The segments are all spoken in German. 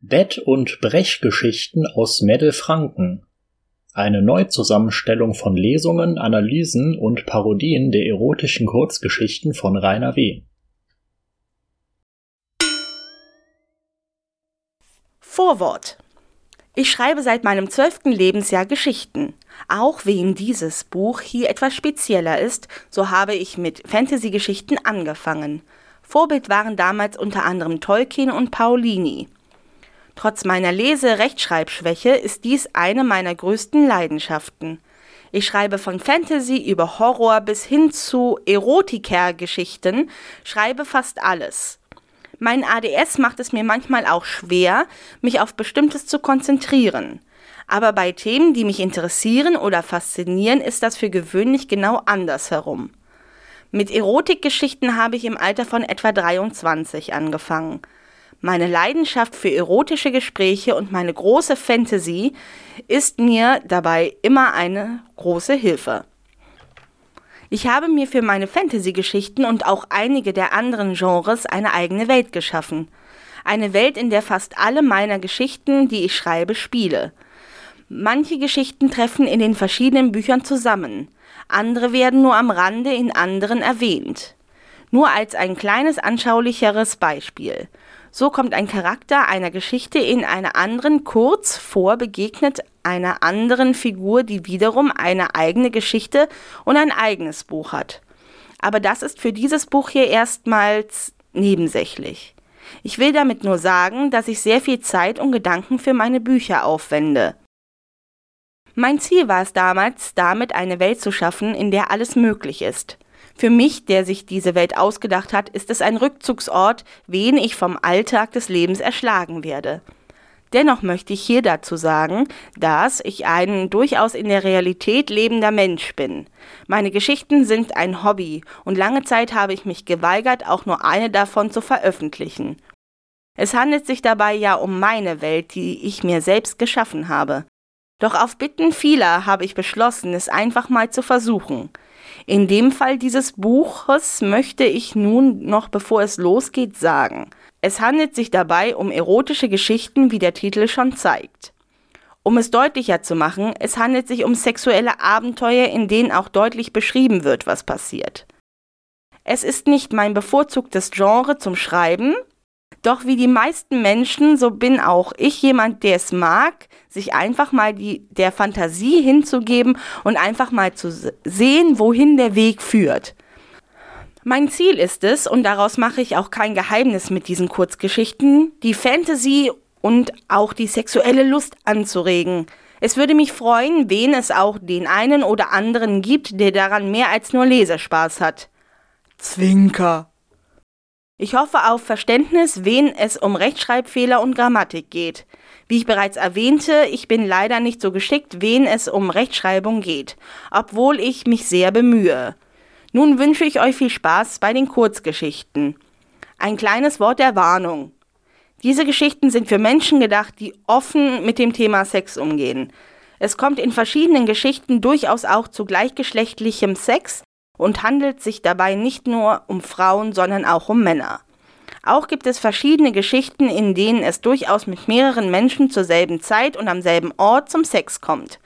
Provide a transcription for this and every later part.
Bett- und Brechgeschichten aus Meddelfranken. Eine Neuzusammenstellung von Lesungen, Analysen und Parodien der erotischen Kurzgeschichten von Rainer W. Vorwort. Ich schreibe seit meinem zwölften Lebensjahr Geschichten. Auch wenn dieses Buch hier etwas spezieller ist, so habe ich mit Fantasy-Geschichten angefangen. Vorbild waren damals unter anderem Tolkien und Paulini. Trotz meiner Lese-Rechtschreibschwäche ist dies eine meiner größten Leidenschaften. Ich schreibe von Fantasy über Horror bis hin zu Erotiker-Geschichten, schreibe fast alles. Mein ADS macht es mir manchmal auch schwer, mich auf Bestimmtes zu konzentrieren. Aber bei Themen, die mich interessieren oder faszinieren, ist das für gewöhnlich genau andersherum. Mit Erotikgeschichten habe ich im Alter von etwa 23 angefangen. Meine Leidenschaft für erotische Gespräche und meine große Fantasy ist mir dabei immer eine große Hilfe. Ich habe mir für meine Fantasy-Geschichten und auch einige der anderen Genres eine eigene Welt geschaffen. Eine Welt, in der fast alle meiner Geschichten, die ich schreibe, spiele. Manche Geschichten treffen in den verschiedenen Büchern zusammen andere werden nur am Rande in anderen erwähnt. Nur als ein kleines anschaulicheres Beispiel. So kommt ein Charakter einer Geschichte in einer anderen kurz vor, begegnet einer anderen Figur, die wiederum eine eigene Geschichte und ein eigenes Buch hat. Aber das ist für dieses Buch hier erstmals nebensächlich. Ich will damit nur sagen, dass ich sehr viel Zeit und Gedanken für meine Bücher aufwende. Mein Ziel war es damals, damit eine Welt zu schaffen, in der alles möglich ist. Für mich, der sich diese Welt ausgedacht hat, ist es ein Rückzugsort, wen ich vom Alltag des Lebens erschlagen werde. Dennoch möchte ich hier dazu sagen, dass ich ein durchaus in der Realität lebender Mensch bin. Meine Geschichten sind ein Hobby und lange Zeit habe ich mich geweigert, auch nur eine davon zu veröffentlichen. Es handelt sich dabei ja um meine Welt, die ich mir selbst geschaffen habe. Doch auf Bitten vieler habe ich beschlossen, es einfach mal zu versuchen. In dem Fall dieses Buches möchte ich nun noch bevor es losgeht sagen. Es handelt sich dabei um erotische Geschichten, wie der Titel schon zeigt. Um es deutlicher zu machen, es handelt sich um sexuelle Abenteuer, in denen auch deutlich beschrieben wird, was passiert. Es ist nicht mein bevorzugtes Genre zum Schreiben, doch wie die meisten Menschen, so bin auch ich jemand, der es mag, sich einfach mal die, der Fantasie hinzugeben und einfach mal zu sehen, wohin der Weg führt. Mein Ziel ist es, und daraus mache ich auch kein Geheimnis mit diesen Kurzgeschichten, die Fantasy und auch die sexuelle Lust anzuregen. Es würde mich freuen, wen es auch den einen oder anderen gibt, der daran mehr als nur Leserspaß hat. Zwinker. Ich hoffe auf Verständnis, wen es um Rechtschreibfehler und Grammatik geht. Wie ich bereits erwähnte, ich bin leider nicht so geschickt, wen es um Rechtschreibung geht, obwohl ich mich sehr bemühe. Nun wünsche ich euch viel Spaß bei den Kurzgeschichten. Ein kleines Wort der Warnung. Diese Geschichten sind für Menschen gedacht, die offen mit dem Thema Sex umgehen. Es kommt in verschiedenen Geschichten durchaus auch zu gleichgeschlechtlichem Sex, und handelt sich dabei nicht nur um Frauen, sondern auch um Männer. Auch gibt es verschiedene Geschichten, in denen es durchaus mit mehreren Menschen zur selben Zeit und am selben Ort zum Sex kommt.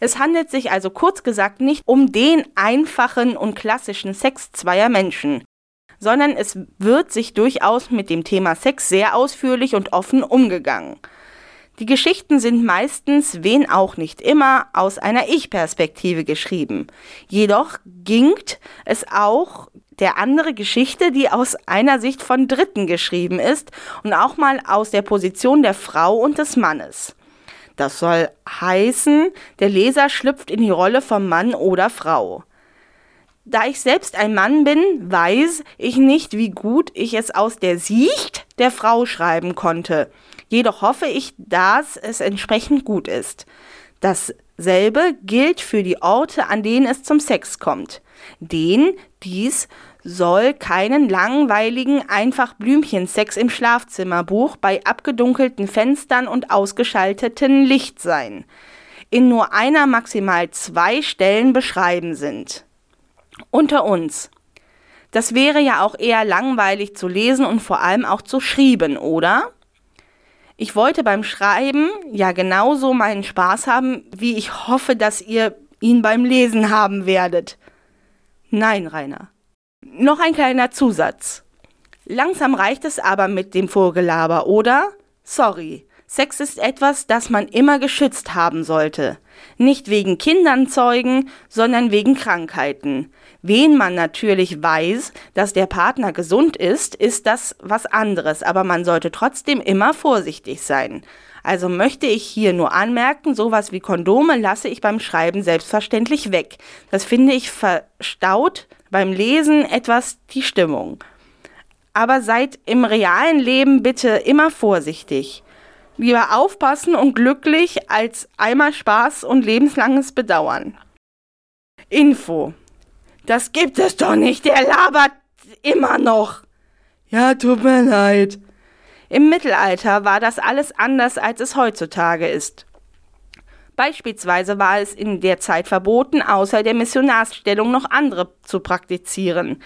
Es handelt sich also kurz gesagt nicht um den einfachen und klassischen Sex zweier Menschen, sondern es wird sich durchaus mit dem Thema Sex sehr ausführlich und offen umgegangen. Die Geschichten sind meistens, wen auch nicht immer, aus einer Ich-Perspektive geschrieben. Jedoch gingt es auch der andere Geschichte, die aus einer Sicht von Dritten geschrieben ist und auch mal aus der Position der Frau und des Mannes. Das soll heißen, der Leser schlüpft in die Rolle vom Mann oder Frau. Da ich selbst ein Mann bin, weiß ich nicht, wie gut ich es aus der Sicht der Frau schreiben konnte. Jedoch hoffe ich, dass es entsprechend gut ist. Dasselbe gilt für die Orte, an denen es zum Sex kommt. Den dies soll keinen langweiligen einfach Blümchensex im Schlafzimmerbuch bei abgedunkelten Fenstern und ausgeschalteten Licht sein. In nur einer maximal zwei Stellen beschreiben sind. Unter uns. Das wäre ja auch eher langweilig zu lesen und vor allem auch zu schreiben, oder? Ich wollte beim Schreiben ja genauso meinen Spaß haben, wie ich hoffe, dass ihr ihn beim Lesen haben werdet. Nein, Rainer. Noch ein kleiner Zusatz. Langsam reicht es aber mit dem Vorgelaber, oder? Sorry. Sex ist etwas, das man immer geschützt haben sollte. Nicht wegen Kindern zeugen, sondern wegen Krankheiten. Wen man natürlich weiß, dass der Partner gesund ist, ist das was anderes, aber man sollte trotzdem immer vorsichtig sein. Also möchte ich hier nur anmerken, sowas wie Kondome lasse ich beim Schreiben selbstverständlich weg. Das finde ich verstaut beim Lesen etwas die Stimmung. Aber seid im realen Leben bitte immer vorsichtig. Lieber aufpassen und glücklich als einmal Spaß und lebenslanges Bedauern. Info. Das gibt es doch nicht, der labert immer noch. Ja, tut mir leid. Im Mittelalter war das alles anders, als es heutzutage ist. Beispielsweise war es in der Zeit verboten, außer der Missionarsstellung noch andere zu praktizieren.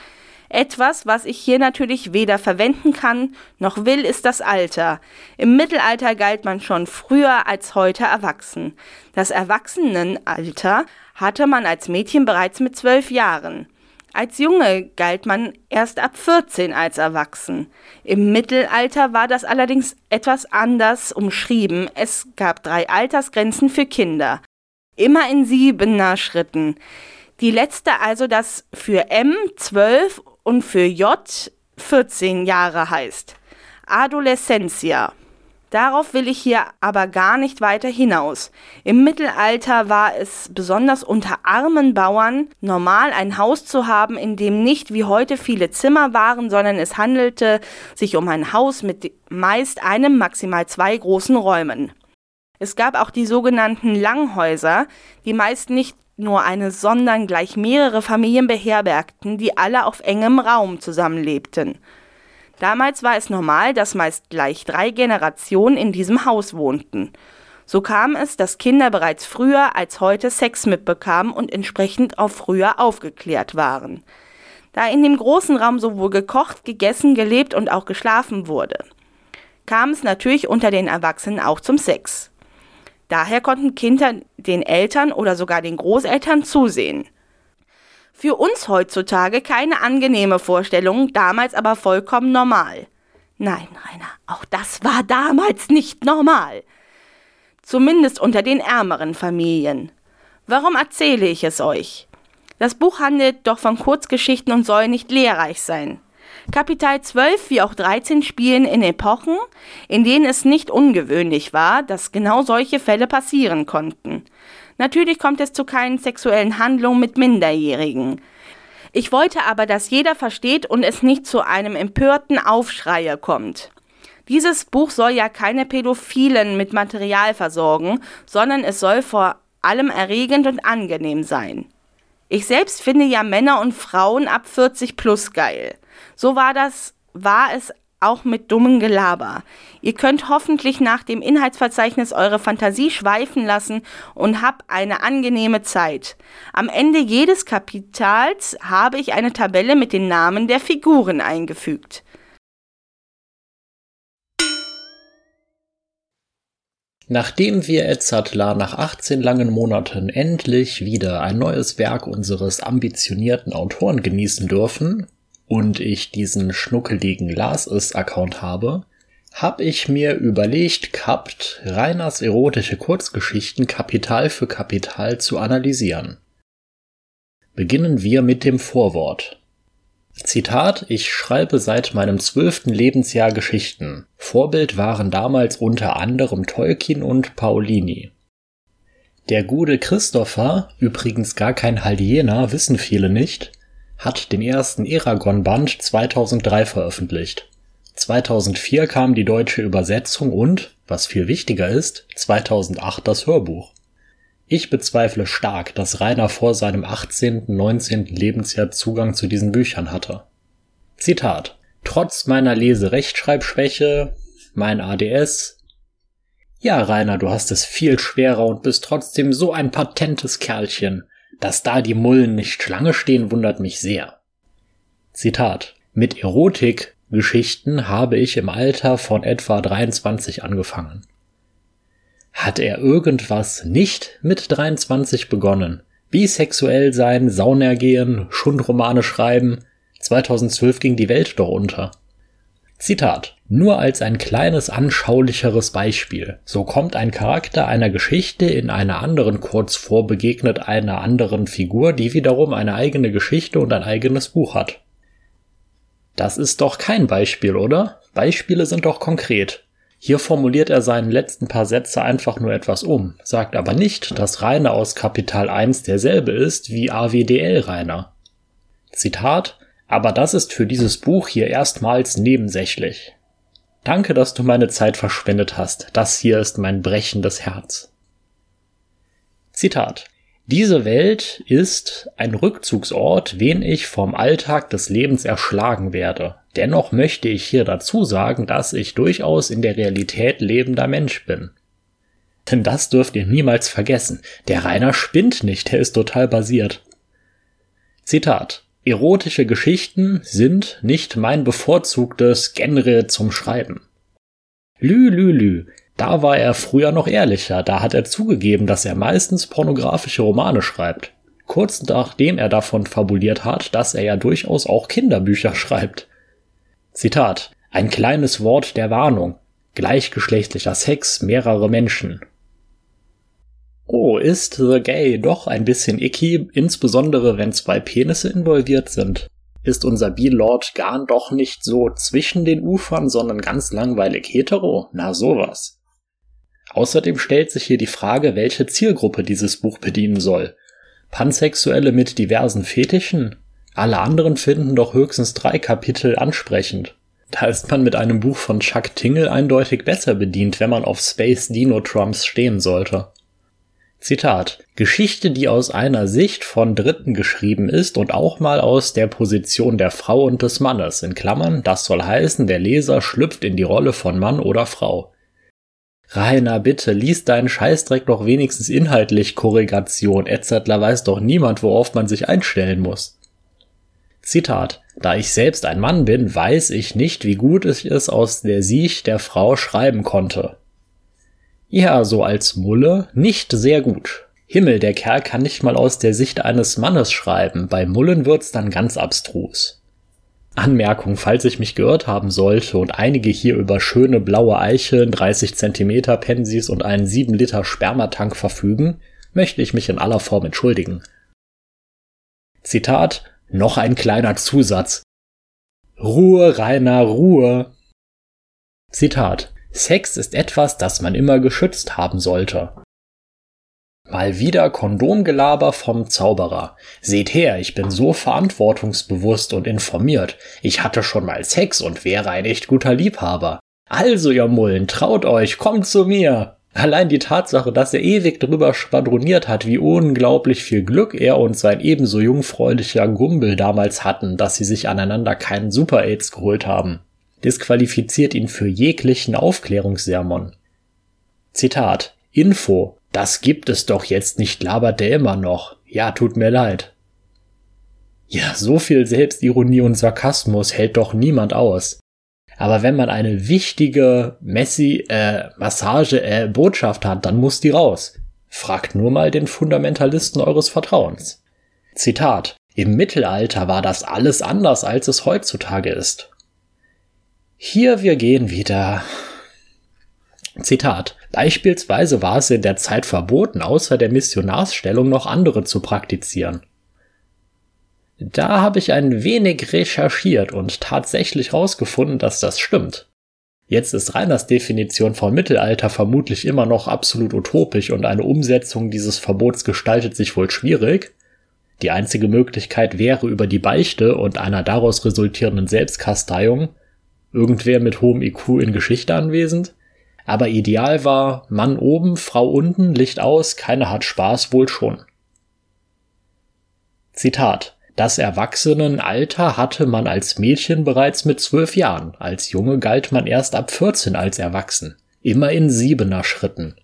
Etwas, was ich hier natürlich weder verwenden kann noch will, ist das Alter. Im Mittelalter galt man schon früher als heute erwachsen. Das Erwachsenenalter hatte man als Mädchen bereits mit zwölf Jahren. Als Junge galt man erst ab 14 als erwachsen. Im Mittelalter war das allerdings etwas anders umschrieben. Es gab drei Altersgrenzen für Kinder. Immer in siebener Schritten. Die letzte also das für M 12 und für J 14 Jahre heißt. Adolescentia. Darauf will ich hier aber gar nicht weiter hinaus. Im Mittelalter war es besonders unter armen Bauern normal, ein Haus zu haben, in dem nicht wie heute viele Zimmer waren, sondern es handelte sich um ein Haus mit meist einem, maximal zwei großen Räumen. Es gab auch die sogenannten Langhäuser, die meist nicht nur eine, sondern gleich mehrere Familien beherbergten, die alle auf engem Raum zusammenlebten. Damals war es normal, dass meist gleich drei Generationen in diesem Haus wohnten. So kam es, dass Kinder bereits früher als heute Sex mitbekamen und entsprechend auch früher aufgeklärt waren. Da in dem großen Raum sowohl gekocht, gegessen, gelebt und auch geschlafen wurde, kam es natürlich unter den Erwachsenen auch zum Sex. Daher konnten Kinder den Eltern oder sogar den Großeltern zusehen. Für uns heutzutage keine angenehme Vorstellung, damals aber vollkommen normal. Nein, Rainer, auch das war damals nicht normal. Zumindest unter den ärmeren Familien. Warum erzähle ich es euch? Das Buch handelt doch von Kurzgeschichten und soll nicht lehrreich sein. Kapitel 12 wie auch 13 spielen in Epochen, in denen es nicht ungewöhnlich war, dass genau solche Fälle passieren konnten. Natürlich kommt es zu keinen sexuellen Handlungen mit Minderjährigen. Ich wollte aber, dass jeder versteht und es nicht zu einem empörten Aufschreier kommt. Dieses Buch soll ja keine Pädophilen mit Material versorgen, sondern es soll vor allem erregend und angenehm sein. Ich selbst finde ja Männer und Frauen ab 40 plus geil. So war das, war es auch mit dummem Gelaber. Ihr könnt hoffentlich nach dem Inhaltsverzeichnis eure Fantasie schweifen lassen und habt eine angenehme Zeit. Am Ende jedes Kapitals habe ich eine Tabelle mit den Namen der Figuren eingefügt. Nachdem wir Edzardler nach 18 langen Monaten endlich wieder ein neues Werk unseres ambitionierten Autoren genießen dürfen, und ich diesen schnuckeligen Lars-Account habe, habe ich mir überlegt gehabt, Reiners erotische Kurzgeschichten Kapital für Kapital zu analysieren. Beginnen wir mit dem Vorwort. Zitat, ich schreibe seit meinem zwölften Lebensjahr Geschichten. Vorbild waren damals unter anderem Tolkien und Paulini. Der gute Christopher, übrigens gar kein Haldiener, wissen viele nicht, hat den ersten Eragon-Band 2003 veröffentlicht. 2004 kam die deutsche Übersetzung und, was viel wichtiger ist, 2008 das Hörbuch. Ich bezweifle stark, dass Rainer vor seinem 18., 19. Lebensjahr Zugang zu diesen Büchern hatte. Zitat. Trotz meiner Leserechtschreibschwäche, mein ADS. Ja, Rainer, du hast es viel schwerer und bist trotzdem so ein patentes Kerlchen. Dass da die Mullen nicht Schlange stehen, wundert mich sehr. Zitat. Mit Erotik Geschichten habe ich im Alter von etwa 23 angefangen. Hat er irgendwas nicht mit 23 begonnen? Bisexuell sein, Sauna gehen, Schundromane schreiben? 2012 ging die Welt doch unter. Zitat. Nur als ein kleines anschaulicheres Beispiel. So kommt ein Charakter einer Geschichte in einer anderen kurz vor begegnet einer anderen Figur, die wiederum eine eigene Geschichte und ein eigenes Buch hat. Das ist doch kein Beispiel, oder? Beispiele sind doch konkret. Hier formuliert er seinen letzten paar Sätze einfach nur etwas um, sagt aber nicht, dass Rainer aus Kapital 1 derselbe ist wie AWDL Rainer. Zitat, aber das ist für dieses Buch hier erstmals nebensächlich. Danke, dass du meine Zeit verschwendet hast. Das hier ist mein brechendes Herz. Zitat. Diese Welt ist ein Rückzugsort, wen ich vom Alltag des Lebens erschlagen werde. Dennoch möchte ich hier dazu sagen, dass ich durchaus in der Realität lebender Mensch bin. Denn das dürft ihr niemals vergessen. Der Rainer spinnt nicht, er ist total basiert. Zitat. Erotische Geschichten sind nicht mein bevorzugtes Genre zum Schreiben. Lü, lü, lü. Da war er früher noch ehrlicher, da hat er zugegeben, dass er meistens pornografische Romane schreibt. Kurz nachdem er davon fabuliert hat, dass er ja durchaus auch Kinderbücher schreibt. Zitat. Ein kleines Wort der Warnung. Gleichgeschlechtlicher Sex, mehrere Menschen. Oh, ist The Gay doch ein bisschen icky, insbesondere wenn zwei Penisse involviert sind? Ist unser B-Lord Garn doch nicht so zwischen den Ufern, sondern ganz langweilig hetero? Na sowas. Außerdem stellt sich hier die Frage, welche Zielgruppe dieses Buch bedienen soll. Pansexuelle mit diversen Fetischen? Alle anderen finden doch höchstens drei Kapitel ansprechend. Da ist man mit einem Buch von Chuck Tingle eindeutig besser bedient, wenn man auf Space Dino Trumps stehen sollte. Zitat Geschichte, die aus einer Sicht von Dritten geschrieben ist und auch mal aus der Position der Frau und des Mannes, in Klammern, das soll heißen, der Leser schlüpft in die Rolle von Mann oder Frau. Rainer, bitte, lies deinen Scheißdreck doch wenigstens inhaltlich Korrigation, etc. weiß doch niemand, worauf man sich einstellen muss. Zitat. Da ich selbst ein Mann bin, weiß ich nicht, wie gut ich es aus der Sicht der Frau schreiben konnte. Ja, so als Mulle nicht sehr gut. Himmel, der Kerl kann nicht mal aus der Sicht eines Mannes schreiben. Bei Mullen wird's dann ganz abstrus. Anmerkung, falls ich mich geirrt haben sollte und einige hier über schöne blaue Eicheln, 30 Zentimeter Pensis und einen 7 Liter Spermatank verfügen, möchte ich mich in aller Form entschuldigen. Zitat, noch ein kleiner Zusatz. Ruhe, Rainer, Ruhe. Zitat, Sex ist etwas, das man immer geschützt haben sollte. Mal wieder Kondomgelaber vom Zauberer. Seht her, ich bin so verantwortungsbewusst und informiert. Ich hatte schon mal Sex und wäre ein echt guter Liebhaber. Also, ihr Mullen, traut euch, kommt zu mir. Allein die Tatsache, dass er ewig drüber schwadroniert hat, wie unglaublich viel Glück er und sein ebenso jungfräulicher Gumbel damals hatten, dass sie sich aneinander keinen Super-Aids geholt haben, disqualifiziert ihn für jeglichen Aufklärungssermon. Zitat Info das gibt es doch jetzt nicht, labert der immer noch. Ja, tut mir leid. Ja, so viel Selbstironie und Sarkasmus hält doch niemand aus. Aber wenn man eine wichtige Messi äh, Massage äh, Botschaft hat, dann muss die raus. Fragt nur mal den Fundamentalisten eures Vertrauens. Zitat Im Mittelalter war das alles anders, als es heutzutage ist. Hier wir gehen wieder. Zitat Beispielsweise war es in der Zeit verboten, außer der Missionarsstellung noch andere zu praktizieren. Da habe ich ein wenig recherchiert und tatsächlich herausgefunden, dass das stimmt. Jetzt ist Reiners Definition von Mittelalter vermutlich immer noch absolut utopisch und eine Umsetzung dieses Verbots gestaltet sich wohl schwierig. Die einzige Möglichkeit wäre über die Beichte und einer daraus resultierenden Selbstkasteiung. Irgendwer mit hohem IQ in Geschichte anwesend? Aber ideal war Mann oben, Frau unten, Licht aus, keiner hat Spaß, wohl schon. Zitat. Das Erwachsenenalter hatte man als Mädchen bereits mit zwölf Jahren, als Junge galt man erst ab 14 als erwachsen, immer in siebener Schritten.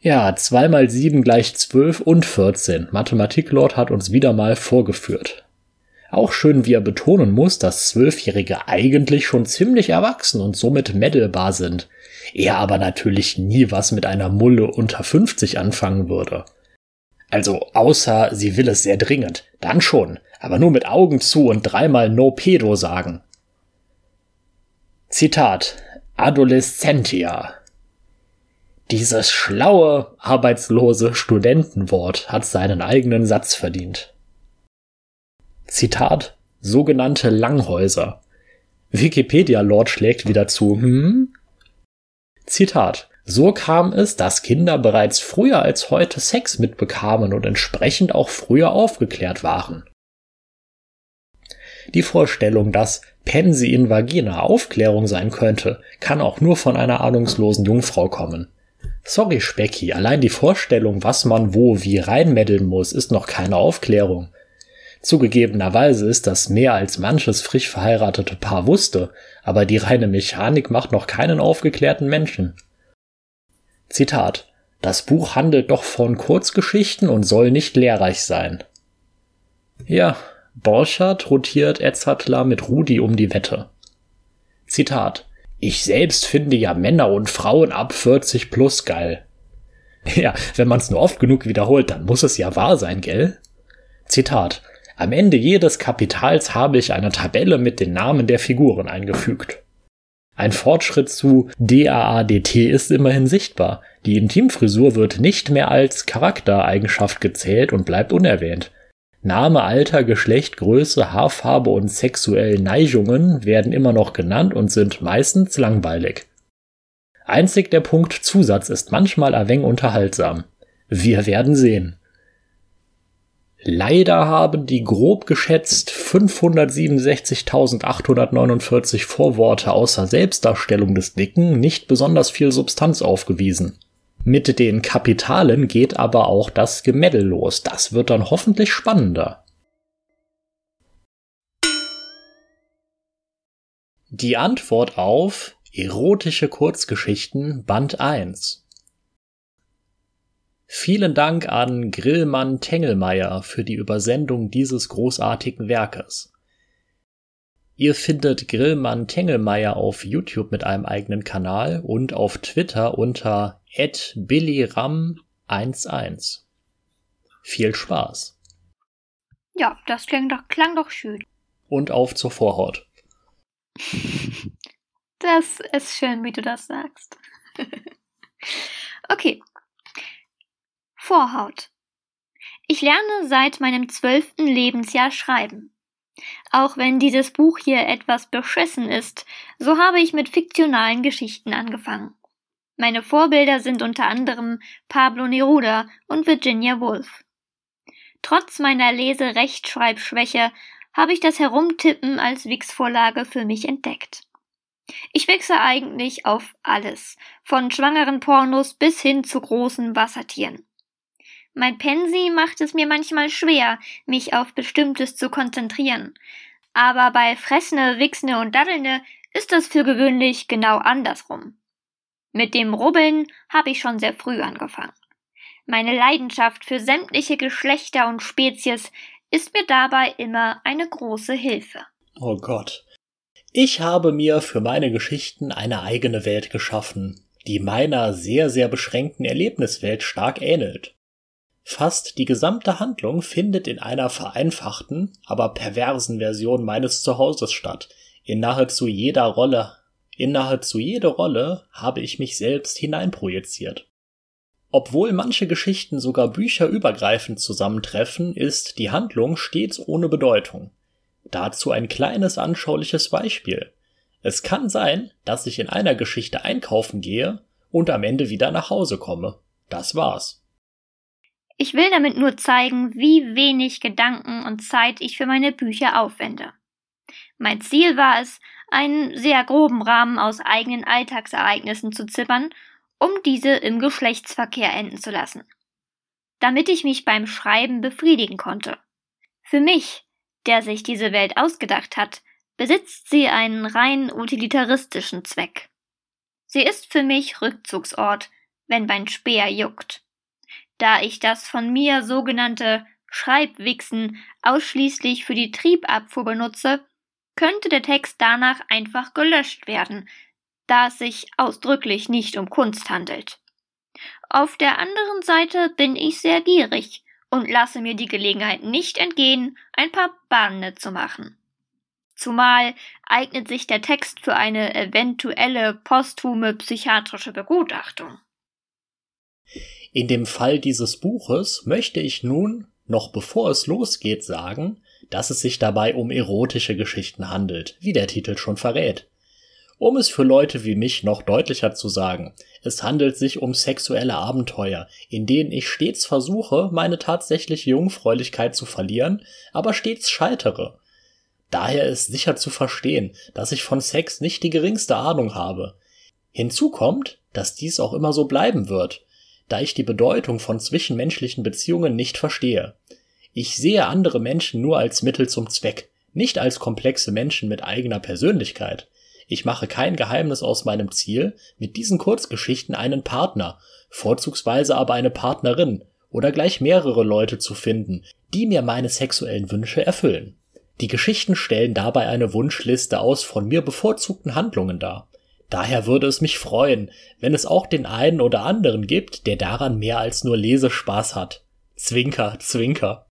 Ja, zwei mal sieben gleich zwölf und vierzehn. Mathematiklord hat uns wieder mal vorgeführt. Auch schön, wie er betonen muss, dass Zwölfjährige eigentlich schon ziemlich erwachsen und somit meddelbar sind. Er aber natürlich nie was mit einer Mulle unter 50 anfangen würde. Also außer sie will es sehr dringend, dann schon, aber nur mit Augen zu und dreimal No Pedo sagen. Zitat Adolescentia. Dieses schlaue, arbeitslose Studentenwort hat seinen eigenen Satz verdient. Zitat sogenannte Langhäuser. Wikipedia-Lord schlägt wieder zu, hm? Zitat so kam es, dass Kinder bereits früher als heute Sex mitbekamen und entsprechend auch früher aufgeklärt waren. Die Vorstellung, dass Pensi in Vagina Aufklärung sein könnte, kann auch nur von einer ahnungslosen Jungfrau kommen. Sorry, Specki, allein die Vorstellung, was man wo wie reinmeddeln muss, ist noch keine Aufklärung. Zugegebenerweise ist das mehr als manches frisch verheiratete Paar wusste, aber die reine Mechanik macht noch keinen aufgeklärten Menschen. Zitat Das Buch handelt doch von Kurzgeschichten und soll nicht lehrreich sein. Ja, Borchardt rotiert Edzardler mit Rudi um die Wette. Zitat Ich selbst finde ja Männer und Frauen ab 40 plus geil. Ja, wenn man's nur oft genug wiederholt, dann muss es ja wahr sein, gell? Zitat Am Ende jedes Kapitals habe ich eine Tabelle mit den Namen der Figuren eingefügt. Ein Fortschritt zu DAADT ist immerhin sichtbar. Die Intimfrisur wird nicht mehr als Charaktereigenschaft gezählt und bleibt unerwähnt. Name, Alter, Geschlecht, Größe, Haarfarbe und sexuelle Neigungen werden immer noch genannt und sind meistens langweilig. Einzig der Punkt Zusatz ist manchmal ein wenig unterhaltsam. Wir werden sehen. Leider haben die grob geschätzt 567.849 Vorworte außer Selbstdarstellung des Dicken nicht besonders viel Substanz aufgewiesen. Mit den Kapitalen geht aber auch das Gemeddel los. Das wird dann hoffentlich spannender. Die Antwort auf Erotische Kurzgeschichten Band 1 Vielen Dank an Grillmann Tengelmeier für die Übersendung dieses großartigen Werkes. Ihr findet Grillmann Tengelmeier auf YouTube mit einem eigenen Kanal und auf Twitter unter billyram11. Viel Spaß. Ja, das klang doch, klang doch schön. Und auf zur Vorhaut. Das ist schön, wie du das sagst. okay, Vorhaut. Ich lerne seit meinem zwölften Lebensjahr schreiben. Auch wenn dieses Buch hier etwas beschissen ist, so habe ich mit fiktionalen Geschichten angefangen. Meine Vorbilder sind unter anderem Pablo Neruda und Virginia Woolf. Trotz meiner Lese-Rechtschreibschwäche habe ich das Herumtippen als Wix-Vorlage für mich entdeckt. Ich wechsle eigentlich auf alles, von schwangeren Pornos bis hin zu großen Wassertieren. Mein Pensi macht es mir manchmal schwer, mich auf Bestimmtes zu konzentrieren. Aber bei Fressne, Wichsne und Daddelne ist das für gewöhnlich genau andersrum. Mit dem Rubbeln habe ich schon sehr früh angefangen. Meine Leidenschaft für sämtliche Geschlechter und Spezies ist mir dabei immer eine große Hilfe. Oh Gott. Ich habe mir für meine Geschichten eine eigene Welt geschaffen, die meiner sehr, sehr beschränkten Erlebniswelt stark ähnelt. Fast die gesamte Handlung findet in einer vereinfachten, aber perversen Version meines Zuhauses statt. In nahezu jeder Rolle, in nahezu jede Rolle habe ich mich selbst hineinprojiziert. Obwohl manche Geschichten sogar bücherübergreifend zusammentreffen, ist die Handlung stets ohne Bedeutung. Dazu ein kleines anschauliches Beispiel. Es kann sein, dass ich in einer Geschichte einkaufen gehe und am Ende wieder nach Hause komme. Das war's. Ich will damit nur zeigen, wie wenig Gedanken und Zeit ich für meine Bücher aufwende. Mein Ziel war es, einen sehr groben Rahmen aus eigenen Alltagsereignissen zu zippern, um diese im Geschlechtsverkehr enden zu lassen. Damit ich mich beim Schreiben befriedigen konnte. Für mich, der sich diese Welt ausgedacht hat, besitzt sie einen rein utilitaristischen Zweck. Sie ist für mich Rückzugsort, wenn mein Speer juckt da ich das von mir sogenannte Schreibwichsen ausschließlich für die Triebabfuhr benutze, könnte der Text danach einfach gelöscht werden, da es sich ausdrücklich nicht um Kunst handelt. Auf der anderen Seite bin ich sehr gierig und lasse mir die Gelegenheit nicht entgehen, ein paar Bande zu machen. Zumal eignet sich der Text für eine eventuelle posthume psychiatrische Begutachtung. In dem Fall dieses Buches möchte ich nun, noch bevor es losgeht, sagen, dass es sich dabei um erotische Geschichten handelt, wie der Titel schon verrät. Um es für Leute wie mich noch deutlicher zu sagen, es handelt sich um sexuelle Abenteuer, in denen ich stets versuche, meine tatsächliche Jungfräulichkeit zu verlieren, aber stets scheitere. Daher ist sicher zu verstehen, dass ich von Sex nicht die geringste Ahnung habe. Hinzu kommt, dass dies auch immer so bleiben wird, da ich die Bedeutung von zwischenmenschlichen Beziehungen nicht verstehe. Ich sehe andere Menschen nur als Mittel zum Zweck, nicht als komplexe Menschen mit eigener Persönlichkeit. Ich mache kein Geheimnis aus meinem Ziel, mit diesen Kurzgeschichten einen Partner, vorzugsweise aber eine Partnerin oder gleich mehrere Leute zu finden, die mir meine sexuellen Wünsche erfüllen. Die Geschichten stellen dabei eine Wunschliste aus von mir bevorzugten Handlungen dar. Daher würde es mich freuen, wenn es auch den einen oder anderen gibt, der daran mehr als nur Lesespaß hat. Zwinker, zwinker.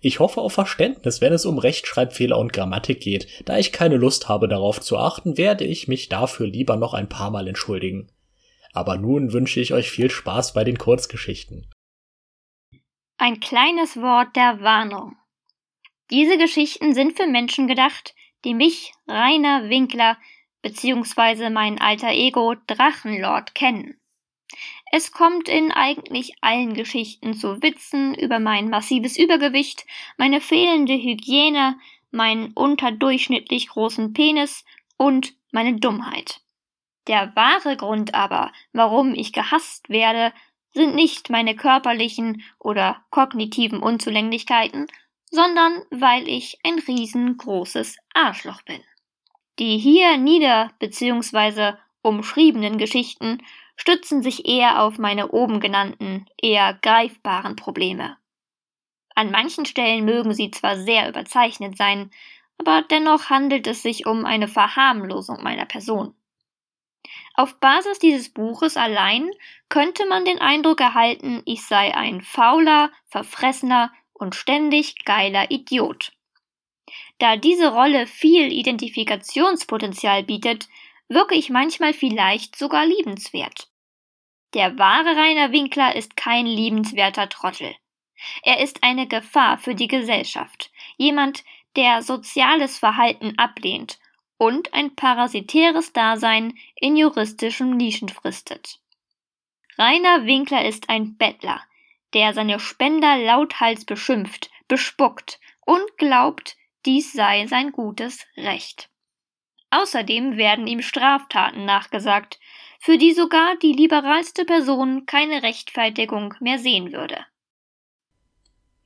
Ich hoffe auf Verständnis, wenn es um Rechtschreibfehler und Grammatik geht. Da ich keine Lust habe, darauf zu achten, werde ich mich dafür lieber noch ein paar Mal entschuldigen. Aber nun wünsche ich euch viel Spaß bei den Kurzgeschichten. Ein kleines Wort der Warnung. Diese Geschichten sind für Menschen gedacht, die mich, Rainer Winkler, bzw. mein alter Ego Drachenlord kennen. Es kommt in eigentlich allen Geschichten zu Witzen über mein massives Übergewicht, meine fehlende Hygiene, meinen unterdurchschnittlich großen Penis und meine Dummheit. Der wahre Grund aber, warum ich gehasst werde, sind nicht meine körperlichen oder kognitiven Unzulänglichkeiten, sondern weil ich ein riesengroßes Arschloch bin. Die hier nieder bzw. umschriebenen Geschichten stützen sich eher auf meine oben genannten, eher greifbaren Probleme. An manchen Stellen mögen sie zwar sehr überzeichnet sein, aber dennoch handelt es sich um eine Verharmlosung meiner Person. Auf Basis dieses Buches allein könnte man den Eindruck erhalten, ich sei ein fauler, verfressener und ständig geiler Idiot. Da diese Rolle viel Identifikationspotenzial bietet, wirke ich manchmal vielleicht sogar liebenswert. Der wahre Rainer Winkler ist kein liebenswerter Trottel. Er ist eine Gefahr für die Gesellschaft, jemand, der soziales Verhalten ablehnt und ein parasitäres Dasein in juristischen Nischen fristet. Rainer Winkler ist ein Bettler, der seine Spender lauthals beschimpft, bespuckt und glaubt, dies sei sein gutes Recht. Außerdem werden ihm Straftaten nachgesagt, für die sogar die liberalste Person keine Rechtfertigung mehr sehen würde.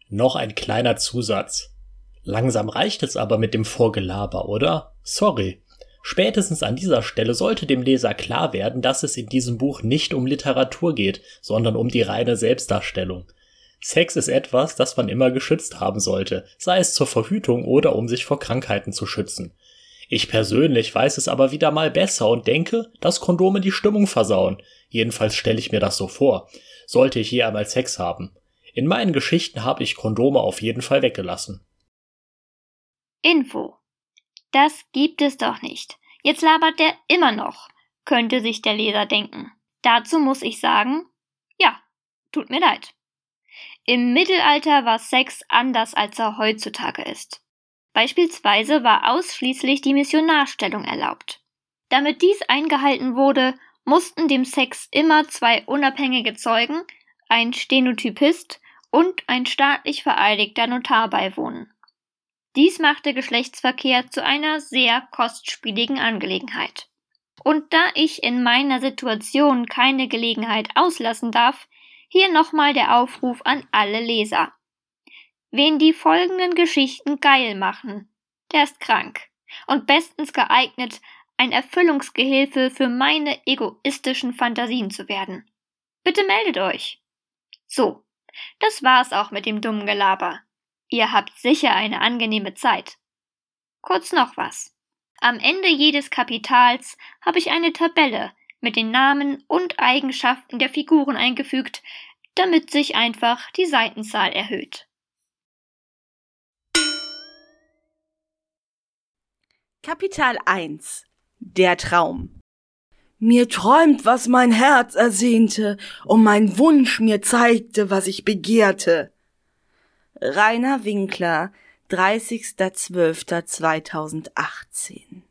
Noch ein kleiner Zusatz. Langsam reicht es aber mit dem Vorgelaber, oder? Sorry. Spätestens an dieser Stelle sollte dem Leser klar werden, dass es in diesem Buch nicht um Literatur geht, sondern um die reine Selbstdarstellung. Sex ist etwas, das man immer geschützt haben sollte, sei es zur Verhütung oder um sich vor Krankheiten zu schützen. Ich persönlich weiß es aber wieder mal besser und denke, dass Kondome die Stimmung versauen. Jedenfalls stelle ich mir das so vor. Sollte ich je einmal Sex haben. In meinen Geschichten habe ich Kondome auf jeden Fall weggelassen. Info. Das gibt es doch nicht. Jetzt labert der immer noch, könnte sich der Leser denken. Dazu muss ich sagen, ja, tut mir leid. Im Mittelalter war Sex anders als er heutzutage ist. Beispielsweise war ausschließlich die Missionarstellung erlaubt. Damit dies eingehalten wurde, mussten dem Sex immer zwei unabhängige Zeugen, ein Stenotypist und ein staatlich vereidigter Notar beiwohnen. Dies machte Geschlechtsverkehr zu einer sehr kostspieligen Angelegenheit. Und da ich in meiner Situation keine Gelegenheit auslassen darf, hier nochmal der Aufruf an alle Leser. Wen die folgenden Geschichten geil machen, der ist krank und bestens geeignet, ein Erfüllungsgehilfe für meine egoistischen Fantasien zu werden. Bitte meldet euch. So, das war's auch mit dem dummen Gelaber. Ihr habt sicher eine angenehme Zeit. Kurz noch was. Am Ende jedes Kapitals habe ich eine Tabelle mit den Namen und Eigenschaften der Figuren eingefügt, damit sich einfach die Seitenzahl erhöht. Kapital 1 Der Traum Mir träumt, was mein Herz ersehnte, und mein Wunsch mir zeigte, was ich begehrte. Rainer Winkler 30.12.2018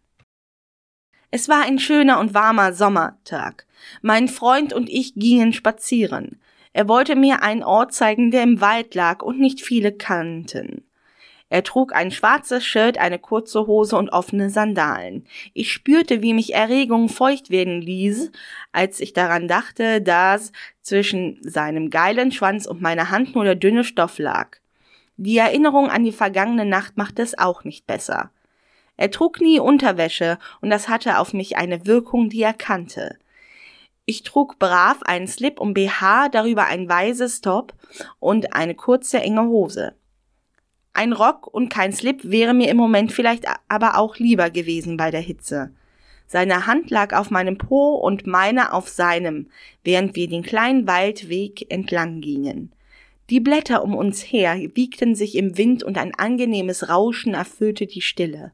Es war ein schöner und warmer Sommertag. Mein Freund und ich gingen spazieren. Er wollte mir einen Ort zeigen, der im Wald lag und nicht viele kannten. Er trug ein schwarzes Shirt, eine kurze Hose und offene Sandalen. Ich spürte, wie mich Erregung feucht werden ließ, als ich daran dachte, dass zwischen seinem geilen Schwanz und meiner Hand nur der dünne Stoff lag. Die Erinnerung an die vergangene Nacht machte es auch nicht besser. Er trug nie Unterwäsche, und das hatte auf mich eine Wirkung, die er kannte. Ich trug brav einen Slip und BH, darüber ein weißes Top und eine kurze enge Hose. Ein Rock und kein Slip wäre mir im Moment vielleicht aber auch lieber gewesen bei der Hitze. Seine Hand lag auf meinem Po und meine auf seinem, während wir den kleinen Waldweg entlang gingen. Die Blätter um uns her wiegten sich im Wind und ein angenehmes Rauschen erfüllte die Stille.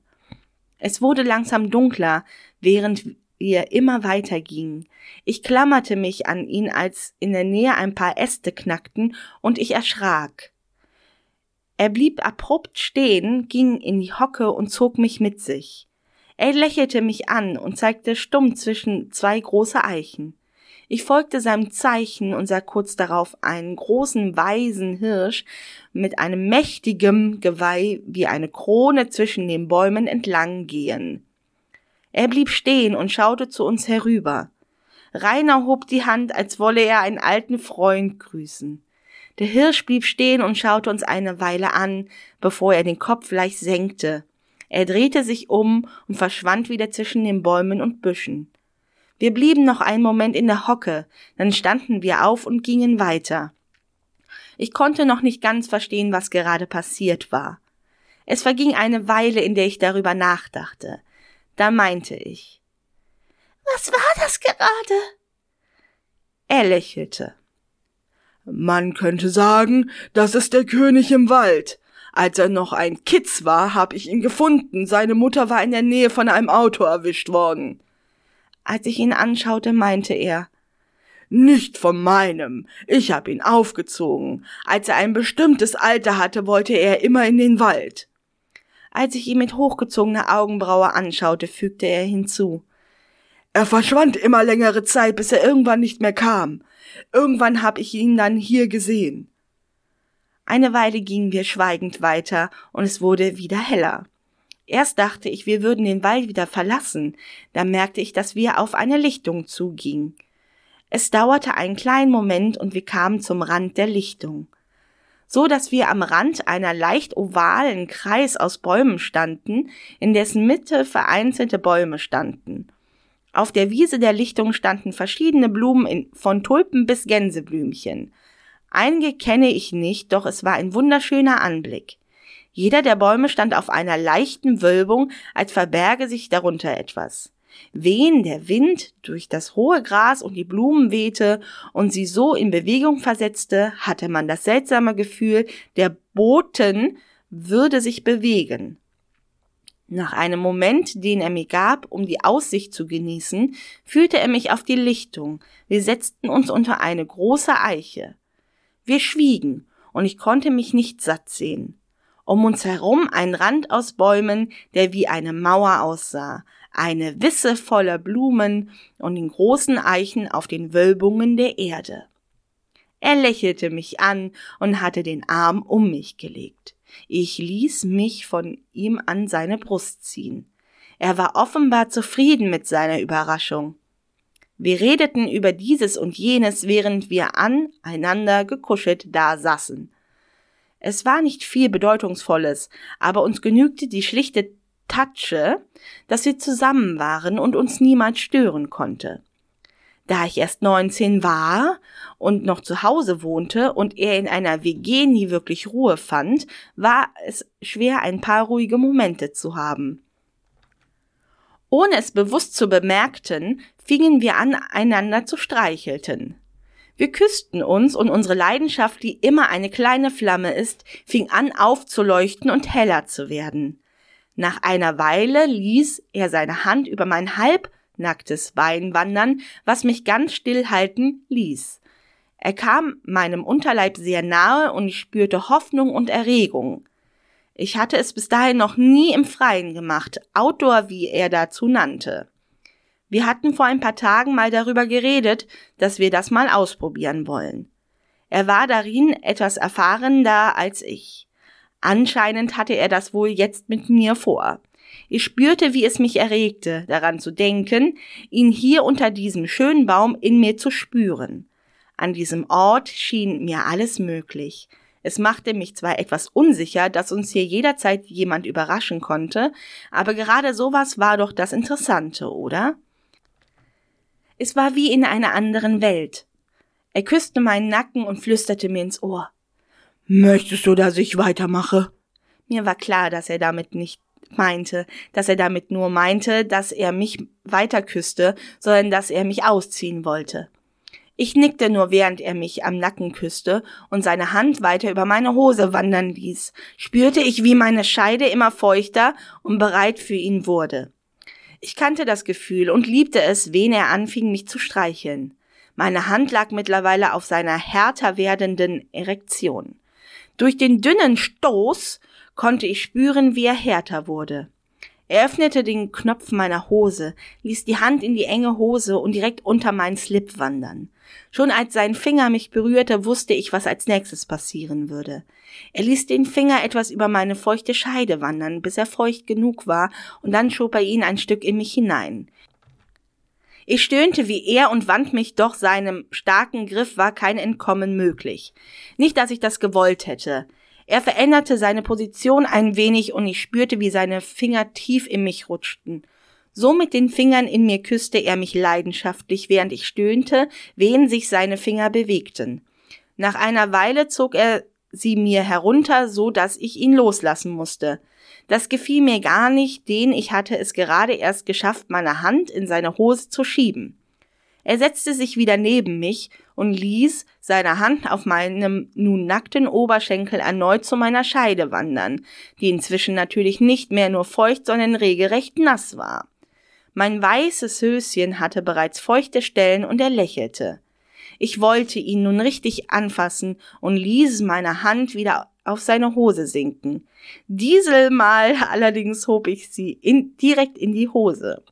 Es wurde langsam dunkler, während wir immer weiter gingen. Ich klammerte mich an ihn, als in der Nähe ein paar Äste knackten, und ich erschrak. Er blieb abrupt stehen, ging in die Hocke und zog mich mit sich. Er lächelte mich an und zeigte stumm zwischen zwei große Eichen. Ich folgte seinem Zeichen und sah kurz darauf einen großen weißen Hirsch mit einem mächtigen Geweih wie eine Krone zwischen den Bäumen entlang gehen. Er blieb stehen und schaute zu uns herüber. Rainer hob die Hand, als wolle er einen alten Freund grüßen. Der Hirsch blieb stehen und schaute uns eine Weile an, bevor er den Kopf leicht senkte. Er drehte sich um und verschwand wieder zwischen den Bäumen und Büschen. Wir blieben noch einen Moment in der Hocke, dann standen wir auf und gingen weiter. Ich konnte noch nicht ganz verstehen, was gerade passiert war. Es verging eine Weile, in der ich darüber nachdachte. Da meinte ich. Was war das gerade? Er lächelte. Man könnte sagen, das ist der König im Wald. Als er noch ein Kitz war, hab ich ihn gefunden. Seine Mutter war in der Nähe von einem Auto erwischt worden. Als ich ihn anschaute, meinte er Nicht von meinem. Ich hab ihn aufgezogen. Als er ein bestimmtes Alter hatte, wollte er immer in den Wald. Als ich ihn mit hochgezogener Augenbraue anschaute, fügte er hinzu. Er verschwand immer längere Zeit, bis er irgendwann nicht mehr kam. Irgendwann hab ich ihn dann hier gesehen. Eine Weile gingen wir schweigend weiter, und es wurde wieder heller. Erst dachte ich, wir würden den Wald wieder verlassen, dann merkte ich, dass wir auf eine Lichtung zugingen. Es dauerte einen kleinen Moment und wir kamen zum Rand der Lichtung so dass wir am Rand einer leicht ovalen Kreis aus Bäumen standen, in dessen Mitte vereinzelte Bäume standen. Auf der Wiese der Lichtung standen verschiedene Blumen in, von Tulpen bis Gänseblümchen. Einige kenne ich nicht, doch es war ein wunderschöner Anblick. Jeder der Bäume stand auf einer leichten Wölbung, als verberge sich darunter etwas. Wen der Wind durch das hohe Gras und die Blumen wehte und sie so in Bewegung versetzte, hatte man das seltsame Gefühl, der Boten würde sich bewegen. Nach einem Moment, den er mir gab, um die Aussicht zu genießen, führte er mich auf die Lichtung. Wir setzten uns unter eine große Eiche. Wir schwiegen, und ich konnte mich nicht satt sehen. Um uns herum ein Rand aus Bäumen, der wie eine Mauer aussah, eine Wisse voller Blumen und den großen Eichen auf den Wölbungen der Erde. Er lächelte mich an und hatte den Arm um mich gelegt. Ich ließ mich von ihm an seine Brust ziehen. Er war offenbar zufrieden mit seiner Überraschung. Wir redeten über dieses und jenes, während wir aneinander gekuschelt da saßen. Es war nicht viel Bedeutungsvolles, aber uns genügte die schlichte Tatsche, dass wir zusammen waren und uns niemand stören konnte. Da ich erst 19 war und noch zu Hause wohnte und er in einer WG nie wirklich Ruhe fand, war es schwer, ein paar ruhige Momente zu haben. Ohne es bewusst zu bemerkten, fingen wir an, einander zu streichelten. Wir küssten uns und unsere Leidenschaft, die immer eine kleine Flamme ist, fing an aufzuleuchten und heller zu werden. Nach einer Weile ließ er seine Hand über mein halbnacktes Bein wandern, was mich ganz stillhalten ließ. Er kam meinem Unterleib sehr nahe und ich spürte Hoffnung und Erregung. Ich hatte es bis dahin noch nie im Freien gemacht, Outdoor, wie er dazu nannte. Wir hatten vor ein paar Tagen mal darüber geredet, dass wir das mal ausprobieren wollen. Er war darin etwas erfahrener als ich. Anscheinend hatte er das wohl jetzt mit mir vor. Ich spürte, wie es mich erregte, daran zu denken, ihn hier unter diesem schönen Baum in mir zu spüren. An diesem Ort schien mir alles möglich. Es machte mich zwar etwas unsicher, dass uns hier jederzeit jemand überraschen konnte, aber gerade sowas war doch das Interessante, oder? Es war wie in einer anderen Welt. Er küsste meinen Nacken und flüsterte mir ins Ohr. Möchtest du, dass ich weitermache? Mir war klar, dass er damit nicht meinte, dass er damit nur meinte, dass er mich weiter küsste, sondern dass er mich ausziehen wollte. Ich nickte nur, während er mich am Nacken küsste und seine Hand weiter über meine Hose wandern ließ, spürte ich, wie meine Scheide immer feuchter und bereit für ihn wurde. Ich kannte das Gefühl und liebte es, wen er anfing, mich zu streicheln. Meine Hand lag mittlerweile auf seiner härter werdenden Erektion. Durch den dünnen Stoß konnte ich spüren, wie er härter wurde. Er öffnete den Knopf meiner Hose, ließ die Hand in die enge Hose und direkt unter meinen Slip wandern. Schon als sein Finger mich berührte, wusste ich, was als nächstes passieren würde. Er ließ den Finger etwas über meine feuchte Scheide wandern, bis er feucht genug war, und dann schob er ihn ein Stück in mich hinein. Ich stöhnte wie er und wand mich, doch seinem starken Griff war kein Entkommen möglich. Nicht, dass ich das gewollt hätte. Er veränderte seine Position ein wenig und ich spürte, wie seine Finger tief in mich rutschten. So mit den Fingern in mir küsste er mich leidenschaftlich, während ich stöhnte, wen sich seine Finger bewegten. Nach einer Weile zog er sie mir herunter, so dass ich ihn loslassen musste. Das gefiel mir gar nicht, denn ich hatte es gerade erst geschafft, meine Hand in seine Hose zu schieben. Er setzte sich wieder neben mich und ließ seine Hand auf meinem nun nackten Oberschenkel erneut zu meiner Scheide wandern, die inzwischen natürlich nicht mehr nur feucht, sondern regelrecht nass war. Mein weißes Höschen hatte bereits feuchte Stellen und er lächelte. Ich wollte ihn nun richtig anfassen und ließ meine Hand wieder auf seine Hose sinken. Dieselmal allerdings hob ich sie in, direkt in die Hose.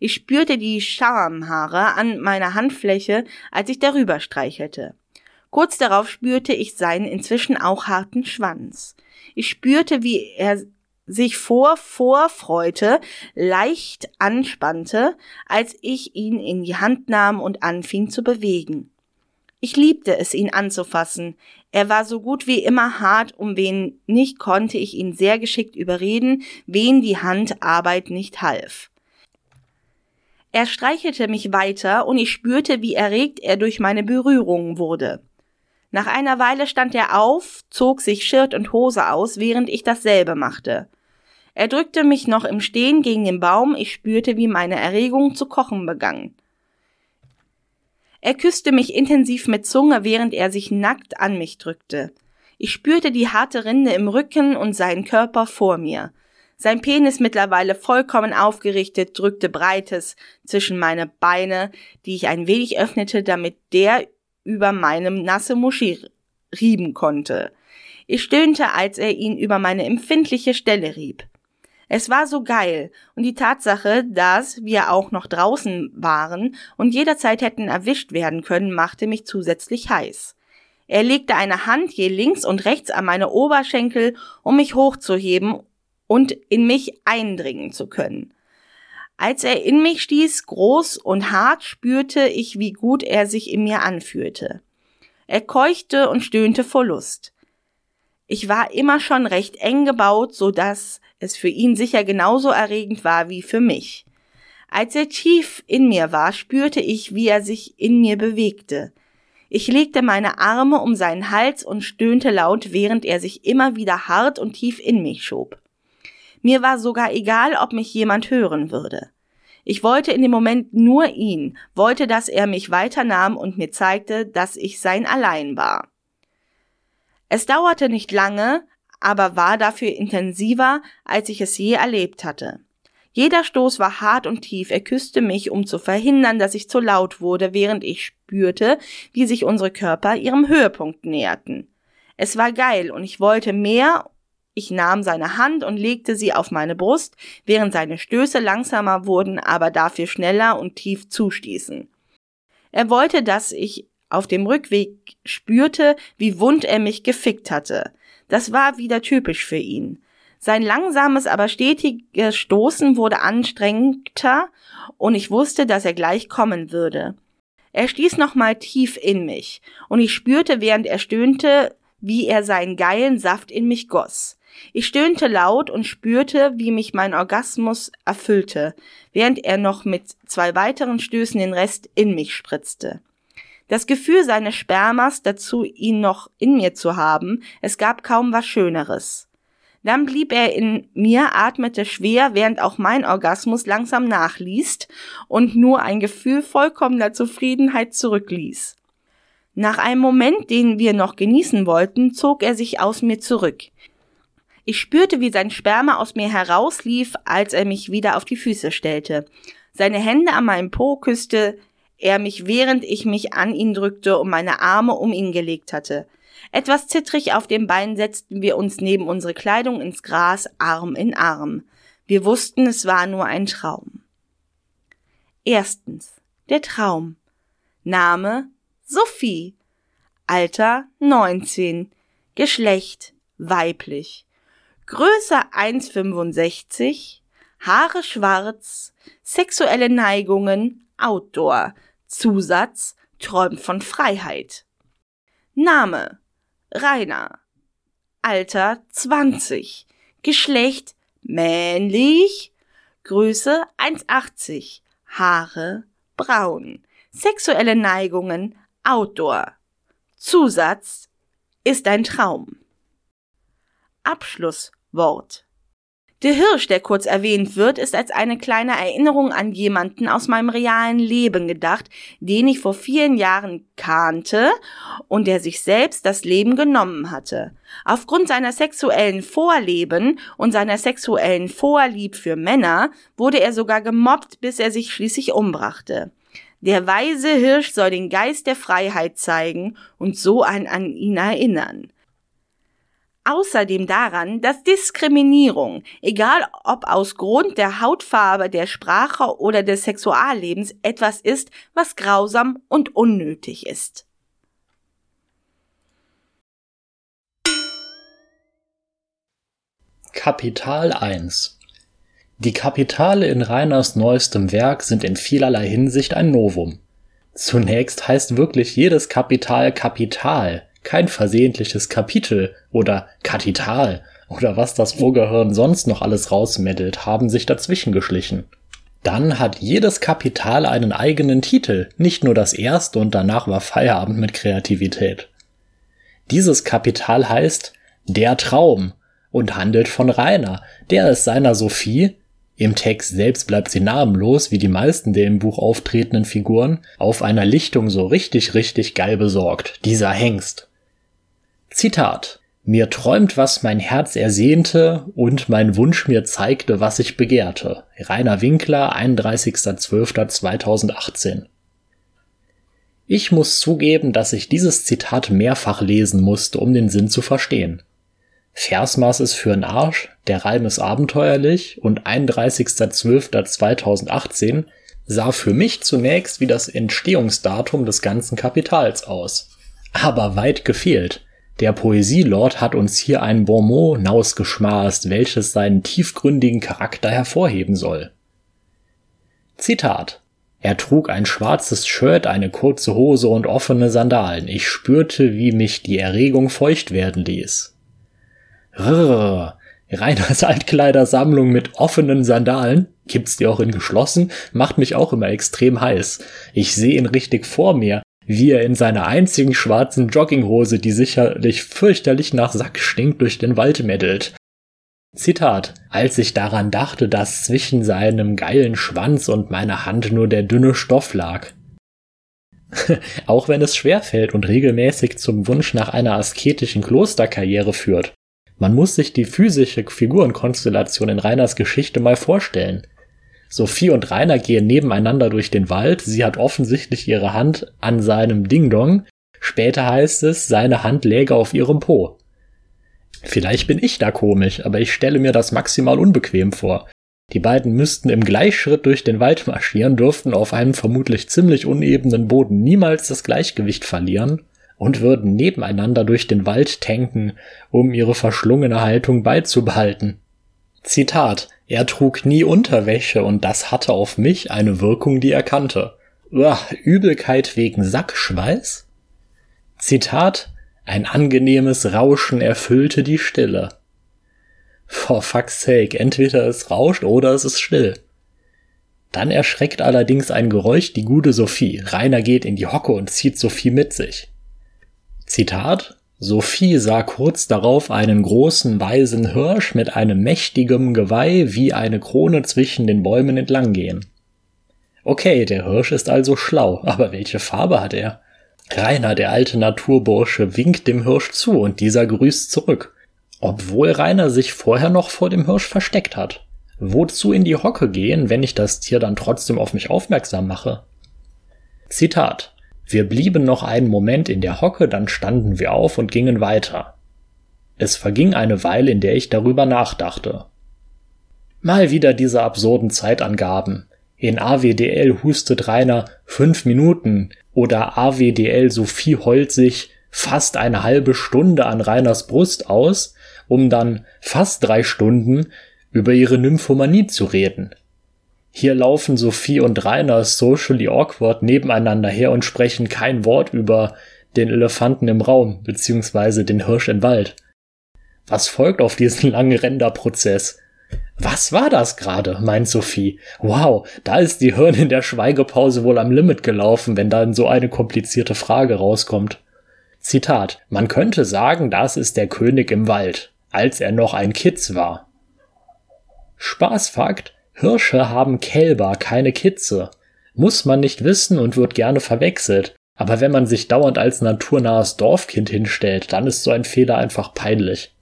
Ich spürte die Schamhaare an meiner Handfläche, als ich darüber streichelte. Kurz darauf spürte ich seinen inzwischen auch harten Schwanz. Ich spürte, wie er sich vor Vorfreude leicht anspannte, als ich ihn in die Hand nahm und anfing zu bewegen. Ich liebte es, ihn anzufassen. Er war so gut wie immer hart, um wen nicht konnte ich ihn sehr geschickt überreden, wen die Handarbeit nicht half. Er streichelte mich weiter und ich spürte, wie erregt er durch meine Berührungen wurde. Nach einer Weile stand er auf, zog sich Shirt und Hose aus, während ich dasselbe machte. Er drückte mich noch im Stehen gegen den Baum, ich spürte, wie meine Erregung zu kochen begann. Er küsste mich intensiv mit Zunge, während er sich nackt an mich drückte. Ich spürte die harte Rinde im Rücken und seinen Körper vor mir. Sein Penis mittlerweile vollkommen aufgerichtet, drückte Breites zwischen meine Beine, die ich ein wenig öffnete, damit der über meinem nasse Muschi rieben konnte. Ich stöhnte, als er ihn über meine empfindliche Stelle rieb. Es war so geil, und die Tatsache, dass wir auch noch draußen waren und jederzeit hätten erwischt werden können, machte mich zusätzlich heiß. Er legte eine Hand je links und rechts an meine Oberschenkel, um mich hochzuheben und in mich eindringen zu können. Als er in mich stieß, groß und hart, spürte ich, wie gut er sich in mir anfühlte. Er keuchte und stöhnte vor Lust. Ich war immer schon recht eng gebaut, so dass es für ihn sicher genauso erregend war wie für mich. Als er tief in mir war, spürte ich, wie er sich in mir bewegte. Ich legte meine Arme um seinen Hals und stöhnte laut, während er sich immer wieder hart und tief in mich schob. Mir war sogar egal, ob mich jemand hören würde. Ich wollte in dem Moment nur ihn, wollte, dass er mich weiternahm und mir zeigte, dass ich sein Allein war. Es dauerte nicht lange, aber war dafür intensiver, als ich es je erlebt hatte. Jeder Stoß war hart und tief. Er küsste mich, um zu verhindern, dass ich zu laut wurde, während ich spürte, wie sich unsere Körper ihrem Höhepunkt näherten. Es war geil und ich wollte mehr. Ich nahm seine Hand und legte sie auf meine Brust, während seine Stöße langsamer wurden, aber dafür schneller und tief zustießen. Er wollte, dass ich auf dem Rückweg spürte, wie wund er mich gefickt hatte. Das war wieder typisch für ihn. Sein langsames, aber stetiges Stoßen wurde anstrengender und ich wusste, dass er gleich kommen würde. Er stieß nochmal tief in mich und ich spürte, während er stöhnte, wie er seinen geilen Saft in mich goss. Ich stöhnte laut und spürte, wie mich mein Orgasmus erfüllte, während er noch mit zwei weiteren Stößen den Rest in mich spritzte. Das Gefühl seines Spermas dazu, ihn noch in mir zu haben, es gab kaum was Schöneres. Dann blieb er in mir, atmete schwer, während auch mein Orgasmus langsam nachließ und nur ein Gefühl vollkommener Zufriedenheit zurückließ. Nach einem Moment, den wir noch genießen wollten, zog er sich aus mir zurück. Ich spürte, wie sein Sperma aus mir herauslief, als er mich wieder auf die Füße stellte. Seine Hände an meinem Po küsste er mich, während ich mich an ihn drückte und meine Arme um ihn gelegt hatte. Etwas zittrig auf dem Bein setzten wir uns neben unsere Kleidung ins Gras, Arm in Arm. Wir wussten, es war nur ein Traum. Erstens. Der Traum. Name Sophie. Alter 19. Geschlecht weiblich. Größe 1,65. Haare schwarz. Sexuelle Neigungen Outdoor. Zusatz träumt von Freiheit. Name Rainer. Alter 20. Geschlecht männlich. Größe 1,80. Haare braun. Sexuelle Neigungen Outdoor. Zusatz ist ein Traum. Abschlusswort der Hirsch, der kurz erwähnt wird, ist als eine kleine Erinnerung an jemanden aus meinem realen Leben gedacht, den ich vor vielen Jahren kannte und der sich selbst das Leben genommen hatte. Aufgrund seiner sexuellen Vorleben und seiner sexuellen Vorlieb für Männer wurde er sogar gemobbt, bis er sich schließlich umbrachte. Der weise Hirsch soll den Geist der Freiheit zeigen und so an, an ihn erinnern außerdem daran, dass Diskriminierung, egal ob aus Grund der Hautfarbe, der Sprache oder des Sexuallebens, etwas ist, was grausam und unnötig ist. Kapital 1 Die Kapitale in Reiners neuestem Werk sind in vielerlei Hinsicht ein Novum. Zunächst heißt wirklich jedes Kapital Kapital, kein versehentliches Kapitel oder Kapital oder was das Urgehirn sonst noch alles rausmeddelt, haben sich dazwischen geschlichen. Dann hat jedes Kapital einen eigenen Titel, nicht nur das erste und danach war Feierabend mit Kreativität. Dieses Kapital heißt Der Traum und handelt von Rainer, der es seiner Sophie, im Text selbst bleibt sie namenlos, wie die meisten der im Buch auftretenden Figuren, auf einer Lichtung so richtig, richtig geil besorgt, dieser Hengst. Zitat Mir träumt, was mein Herz ersehnte, und mein Wunsch mir zeigte, was ich begehrte. Rainer Winkler, 31.12.2018 Ich muss zugeben, dass ich dieses Zitat mehrfach lesen musste, um den Sinn zu verstehen. Versmaß ist für 'n Arsch, der Reim ist abenteuerlich und 31.12.2018 sah für mich zunächst wie das Entstehungsdatum des ganzen Kapitals aus. Aber weit gefehlt. Der Poesielord hat uns hier ein Bonmot nausgeschmaßt, welches seinen tiefgründigen Charakter hervorheben soll. Zitat er trug ein schwarzes Shirt, eine kurze Hose und offene Sandalen. Ich spürte, wie mich die Erregung feucht werden ließ. Rrr, Reiners Altkleidersammlung mit offenen Sandalen, gibt's die auch in geschlossen, macht mich auch immer extrem heiß. Ich sehe ihn richtig vor mir, wie er in seiner einzigen schwarzen Jogginghose, die sicherlich fürchterlich nach Sack stinkt, durch den Wald meddelt. Zitat. Als ich daran dachte, dass zwischen seinem geilen Schwanz und meiner Hand nur der dünne Stoff lag. Auch wenn es schwerfällt und regelmäßig zum Wunsch nach einer asketischen Klosterkarriere führt. Man muss sich die physische Figurenkonstellation in Rainers Geschichte mal vorstellen. Sophie und Rainer gehen nebeneinander durch den Wald, sie hat offensichtlich ihre Hand an seinem Ding-Dong, später heißt es, seine Hand läge auf ihrem Po. Vielleicht bin ich da komisch, aber ich stelle mir das maximal unbequem vor. Die beiden müssten im Gleichschritt durch den Wald marschieren, dürften auf einem vermutlich ziemlich unebenen Boden niemals das Gleichgewicht verlieren und würden nebeneinander durch den Wald tanken, um ihre verschlungene Haltung beizubehalten. Zitat Er trug nie Unterwäsche und das hatte auf mich eine Wirkung, die er kannte. Uah, Übelkeit wegen Sackschweiß? Zitat ein angenehmes Rauschen erfüllte die Stille. For fuck's sake, entweder es rauscht oder es ist still. Dann erschreckt allerdings ein Geräusch die gute Sophie. Rainer geht in die Hocke und zieht Sophie mit sich. Zitat Sophie sah kurz darauf einen großen weisen Hirsch mit einem mächtigen Geweih wie eine Krone zwischen den Bäumen entlanggehen. Okay, der Hirsch ist also schlau, aber welche Farbe hat er? Rainer, der alte Naturbursche, winkt dem Hirsch zu und dieser grüßt zurück. Obwohl Rainer sich vorher noch vor dem Hirsch versteckt hat. Wozu in die Hocke gehen, wenn ich das Tier dann trotzdem auf mich aufmerksam mache? Zitat. Wir blieben noch einen Moment in der Hocke, dann standen wir auf und gingen weiter. Es verging eine Weile, in der ich darüber nachdachte. Mal wieder diese absurden Zeitangaben. In AWDL hustet Rainer fünf Minuten oder AWDL Sophie heult sich fast eine halbe Stunde an Rainers Brust aus, um dann fast drei Stunden über ihre Nymphomanie zu reden. Hier laufen Sophie und Rainer socially awkward nebeneinander her und sprechen kein Wort über den Elefanten im Raum beziehungsweise den Hirsch im Wald. Was folgt auf diesen langen Renderprozess? Was war das gerade? meint Sophie. Wow, da ist die Hirn in der Schweigepause wohl am Limit gelaufen, wenn dann so eine komplizierte Frage rauskommt. Zitat. Man könnte sagen, das ist der König im Wald, als er noch ein Kitz war. Spaßfakt. Hirsche haben Kälber, keine Kitze. Muss man nicht wissen und wird gerne verwechselt. Aber wenn man sich dauernd als naturnahes Dorfkind hinstellt, dann ist so ein Fehler einfach peinlich.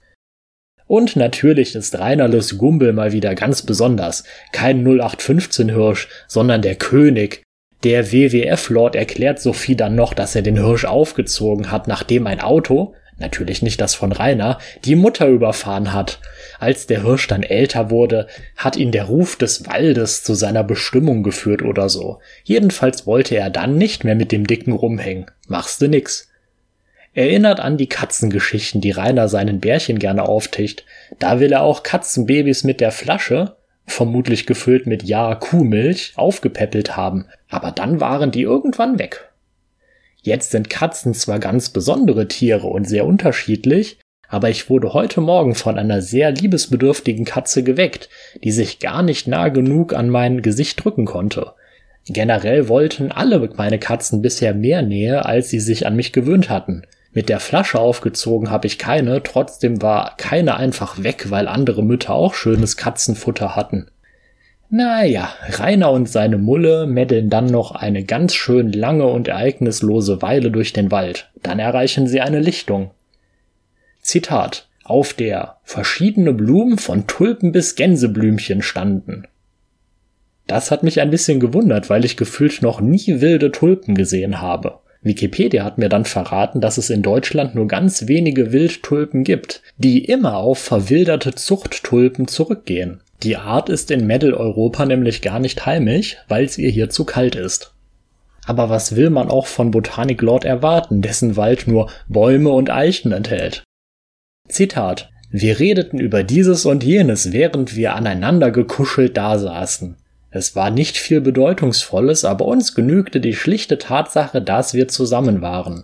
Und natürlich ist Reinerles Gumbel mal wieder ganz besonders. Kein 0815 Hirsch, sondern der König. Der WWF-Lord erklärt Sophie dann noch, dass er den Hirsch aufgezogen hat, nachdem ein Auto, natürlich nicht das von Rainer, die Mutter überfahren hat. Als der Hirsch dann älter wurde, hat ihn der Ruf des Waldes zu seiner Bestimmung geführt oder so. Jedenfalls wollte er dann nicht mehr mit dem Dicken rumhängen. Machste nix. Erinnert an die Katzengeschichten, die Rainer seinen Bärchen gerne aufticht. Da will er auch Katzenbabys mit der Flasche, vermutlich gefüllt mit Ja Kuhmilch, aufgepäppelt haben, aber dann waren die irgendwann weg. Jetzt sind Katzen zwar ganz besondere Tiere und sehr unterschiedlich, aber ich wurde heute Morgen von einer sehr liebesbedürftigen Katze geweckt, die sich gar nicht nah genug an mein Gesicht drücken konnte. Generell wollten alle meine Katzen bisher mehr Nähe, als sie sich an mich gewöhnt hatten. Mit der Flasche aufgezogen habe ich keine, trotzdem war keine einfach weg, weil andere Mütter auch schönes Katzenfutter hatten. Naja, Rainer und seine Mulle meddeln dann noch eine ganz schön lange und ereignislose Weile durch den Wald. Dann erreichen sie eine Lichtung. Zitat. Auf der verschiedene Blumen von Tulpen bis Gänseblümchen standen. Das hat mich ein bisschen gewundert, weil ich gefühlt noch nie wilde Tulpen gesehen habe. Wikipedia hat mir dann verraten, dass es in Deutschland nur ganz wenige Wildtulpen gibt, die immer auf verwilderte Zuchttulpen zurückgehen. Die Art ist in Mitteleuropa nämlich gar nicht heimisch, weil es ihr hier zu kalt ist. Aber was will man auch von Botanik Lord erwarten, dessen Wald nur Bäume und Eichen enthält? Zitat. Wir redeten über dieses und jenes, während wir aneinander gekuschelt dasaßen. Es war nicht viel Bedeutungsvolles, aber uns genügte die schlichte Tatsache, dass wir zusammen waren.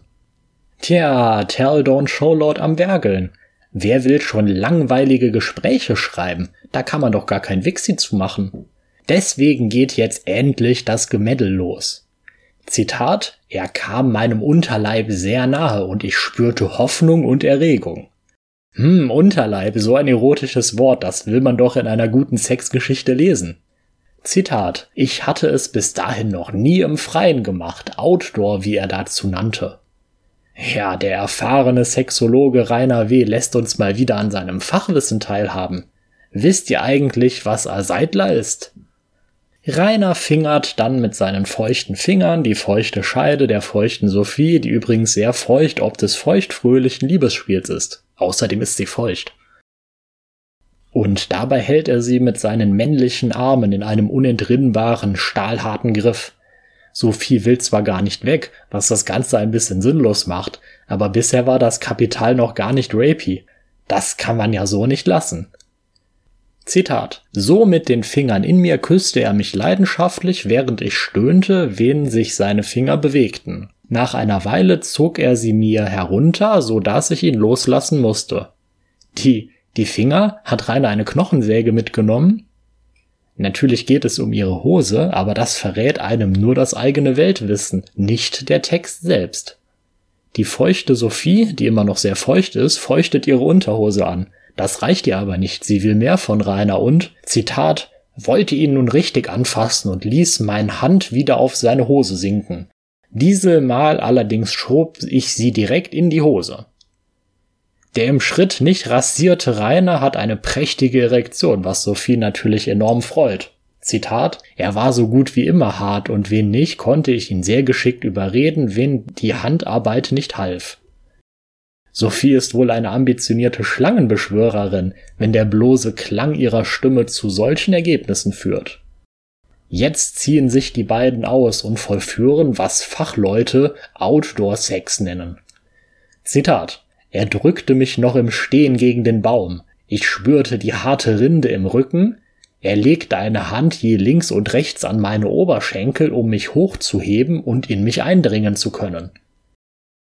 Tja, Tell Don't Show Lord am Wergeln. Wer will schon langweilige Gespräche schreiben? Da kann man doch gar kein Wixi zu machen. Deswegen geht jetzt endlich das Gemeddel los. Zitat, er kam meinem Unterleib sehr nahe und ich spürte Hoffnung und Erregung. Hm, Unterleib, so ein erotisches Wort, das will man doch in einer guten Sexgeschichte lesen. Zitat, ich hatte es bis dahin noch nie im Freien gemacht, Outdoor, wie er dazu nannte. Ja, der erfahrene Sexologe Rainer W. lässt uns mal wieder an seinem Fachwissen teilhaben. Wisst ihr eigentlich, was Aseitler ist? Rainer fingert dann mit seinen feuchten Fingern die feuchte Scheide der feuchten Sophie, die übrigens sehr feucht ob des feuchtfröhlichen Liebesspiels ist. Außerdem ist sie feucht. Und dabei hält er sie mit seinen männlichen Armen in einem unentrinnbaren, stahlharten Griff. Sophie will zwar gar nicht weg, was das Ganze ein bisschen sinnlos macht, aber bisher war das Kapital noch gar nicht rapey. Das kann man ja so nicht lassen. Zitat. So mit den Fingern in mir küsste er mich leidenschaftlich, während ich stöhnte, wen sich seine Finger bewegten. Nach einer Weile zog er sie mir herunter, so dass ich ihn loslassen musste. Die, die Finger? Hat Rainer eine Knochensäge mitgenommen? Natürlich geht es um ihre Hose, aber das verrät einem nur das eigene Weltwissen, nicht der Text selbst. Die feuchte Sophie, die immer noch sehr feucht ist, feuchtet ihre Unterhose an. Das reicht ihr aber nicht, sie will mehr von Rainer und, Zitat, wollte ihn nun richtig anfassen und ließ meine Hand wieder auf seine Hose sinken. Diese Mal allerdings schob ich sie direkt in die Hose. Der im Schritt nicht rasierte Rainer hat eine prächtige Erektion, was Sophie natürlich enorm freut. Zitat, er war so gut wie immer hart und wen nicht, konnte ich ihn sehr geschickt überreden, wen die Handarbeit nicht half. Sophie ist wohl eine ambitionierte Schlangenbeschwörerin, wenn der bloße Klang ihrer Stimme zu solchen Ergebnissen führt. Jetzt ziehen sich die beiden aus und vollführen, was Fachleute Outdoor-Sex nennen. Zitat. Er drückte mich noch im Stehen gegen den Baum. Ich spürte die harte Rinde im Rücken. Er legte eine Hand je links und rechts an meine Oberschenkel, um mich hochzuheben und in mich eindringen zu können.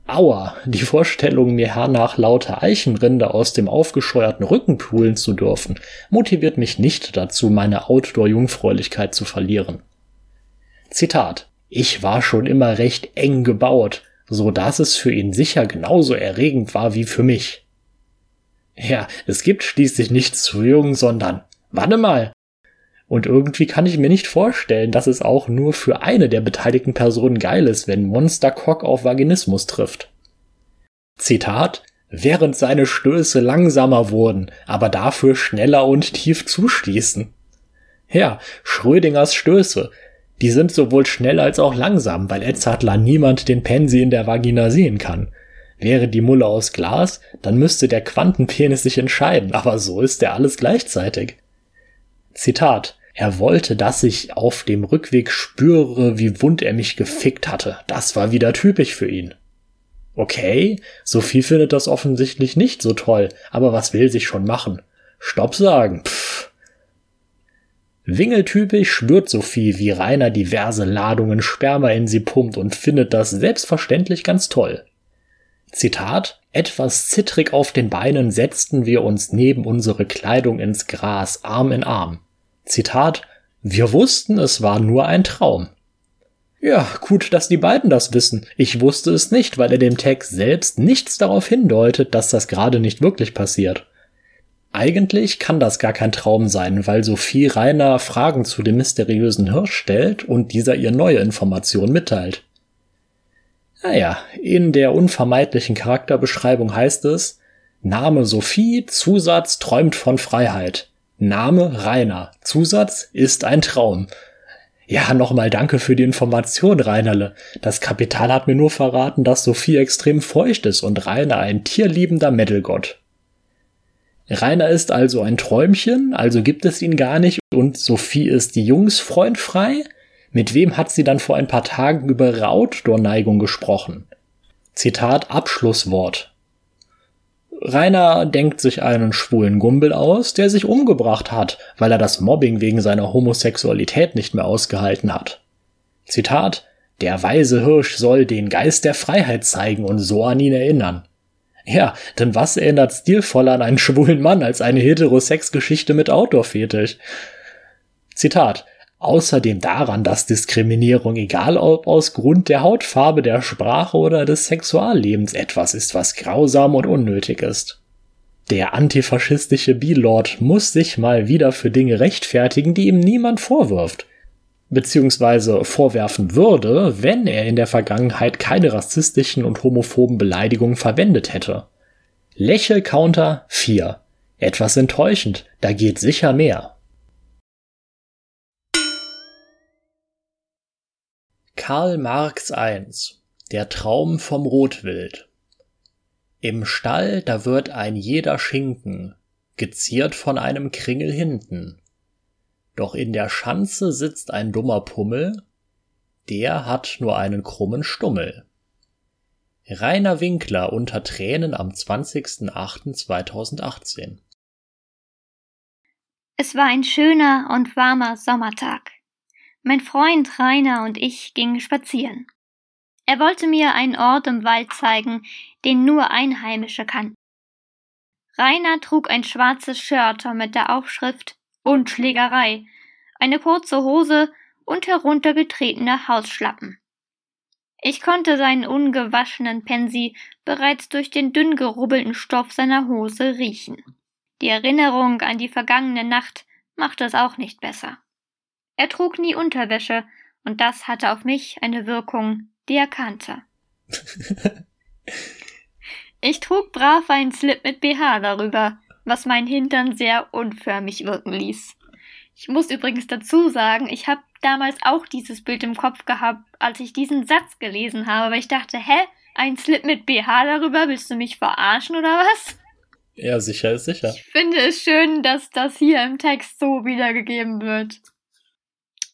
Aua, die Vorstellung, mir hernach lauter Eichenrinde aus dem aufgescheuerten Rücken poolen zu dürfen, motiviert mich nicht dazu, meine Outdoor-Jungfräulichkeit zu verlieren. Zitat. Ich war schon immer recht eng gebaut, so dass es für ihn sicher genauso erregend war wie für mich. Ja, es gibt schließlich nichts zu jung, sondern, warte mal. Und irgendwie kann ich mir nicht vorstellen, dass es auch nur für eine der beteiligten Personen geil ist, wenn Monster Cock auf Vaginismus trifft. Zitat, während seine Stöße langsamer wurden, aber dafür schneller und tief zustießen. Ja, Schrödingers Stöße, die sind sowohl schnell als auch langsam, weil Edzardler niemand den Pensi in der Vagina sehen kann. Wäre die Mulle aus Glas, dann müsste der Quantenpenis sich entscheiden, aber so ist er alles gleichzeitig. Zitat. Er wollte, dass ich auf dem Rückweg spüre, wie wund er mich gefickt hatte. Das war wieder typisch für ihn. Okay, Sophie findet das offensichtlich nicht so toll, aber was will sich schon machen? Stopp sagen, pff. Wingeltypisch spürt Sophie, wie Rainer diverse Ladungen Sperma in sie pumpt und findet das selbstverständlich ganz toll. Zitat, etwas zittrig auf den Beinen setzten wir uns neben unsere Kleidung ins Gras, Arm in Arm. Zitat, wir wussten, es war nur ein Traum. Ja, gut, dass die beiden das wissen. Ich wusste es nicht, weil er dem Text selbst nichts darauf hindeutet, dass das gerade nicht wirklich passiert. Eigentlich kann das gar kein Traum sein, weil Sophie Rainer Fragen zu dem mysteriösen Hirsch stellt und dieser ihr neue Informationen mitteilt. Naja, in der unvermeidlichen Charakterbeschreibung heißt es, Name Sophie, Zusatz träumt von Freiheit. Name Rainer, Zusatz ist ein Traum. Ja, nochmal danke für die Information, Reinerle. Das Kapital hat mir nur verraten, dass Sophie extrem feucht ist und Rainer ein tierliebender Metalgott. Rainer ist also ein Träumchen, also gibt es ihn gar nicht und Sophie ist die Jungsfreund frei? Mit wem hat sie dann vor ein paar Tagen über Outdoor-Neigung gesprochen? Zitat Abschlusswort. Rainer denkt sich einen schwulen Gumbel aus, der sich umgebracht hat, weil er das Mobbing wegen seiner Homosexualität nicht mehr ausgehalten hat. Zitat Der weise Hirsch soll den Geist der Freiheit zeigen und so an ihn erinnern. Ja, denn was erinnert stilvoller an einen schwulen Mann als eine Heterosex-Geschichte mit Outdoor-Fetisch? Zitat. Außerdem daran, dass Diskriminierung, egal ob aus Grund der Hautfarbe, der Sprache oder des Sexuallebens, etwas ist, was grausam und unnötig ist. Der antifaschistische B-Lord muss sich mal wieder für Dinge rechtfertigen, die ihm niemand vorwirft. Beziehungsweise vorwerfen würde, wenn er in der Vergangenheit keine rassistischen und homophoben Beleidigungen verwendet hätte. Lächel-Counter 4. Etwas enttäuschend, da geht sicher mehr. Karl Marx I. Der Traum vom Rotwild im Stall, da wird ein jeder Schinken, geziert von einem Kringel hinten. Doch in der Schanze sitzt ein dummer Pummel, der hat nur einen krummen Stummel. Rainer Winkler unter Tränen am 20.08.2018 Es war ein schöner und warmer Sommertag. Mein Freund Rainer und ich gingen spazieren. Er wollte mir einen Ort im Wald zeigen, den nur Einheimische kannten. Rainer trug ein schwarzes Shirt mit der Aufschrift und Schlägerei, eine kurze Hose und heruntergetretene Hausschlappen. Ich konnte seinen ungewaschenen Pensi bereits durch den dünn gerubbelten Stoff seiner Hose riechen. Die Erinnerung an die vergangene Nacht machte es auch nicht besser. Er trug nie Unterwäsche, und das hatte auf mich eine Wirkung, die er kannte. ich trug brav einen Slip mit BH darüber, was meinen Hintern sehr unförmig wirken ließ. Ich muss übrigens dazu sagen, ich habe damals auch dieses Bild im Kopf gehabt, als ich diesen Satz gelesen habe, weil ich dachte, hä, ein Slip mit BH darüber, willst du mich verarschen oder was? Ja, sicher ist sicher. Ich finde es schön, dass das hier im Text so wiedergegeben wird.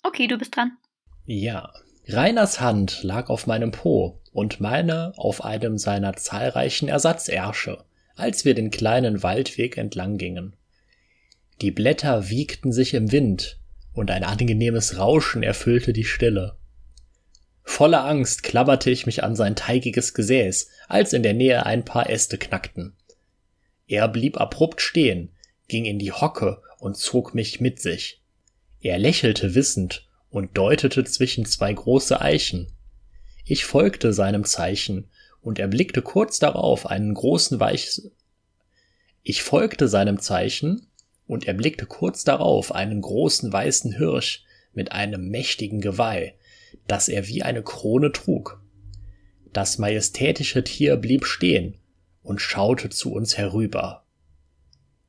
Okay, du bist dran. Ja, Reiners Hand lag auf meinem Po und meine auf einem seiner zahlreichen Ersatzersche, als wir den kleinen Waldweg entlang gingen. Die Blätter wiegten sich im Wind, und ein angenehmes Rauschen erfüllte die Stille. Voller Angst klammerte ich mich an sein teigiges Gesäß, als in der Nähe ein paar Äste knackten. Er blieb abrupt stehen, ging in die Hocke und zog mich mit sich. Er lächelte wissend und deutete zwischen zwei große Eichen. Ich folgte seinem Zeichen und erblickte kurz darauf einen großen Weich ich folgte seinem Zeichen und erblickte kurz darauf einen großen weißen Hirsch mit einem mächtigen Geweih, das er wie eine Krone trug. Das majestätische Tier blieb stehen und schaute zu uns herüber.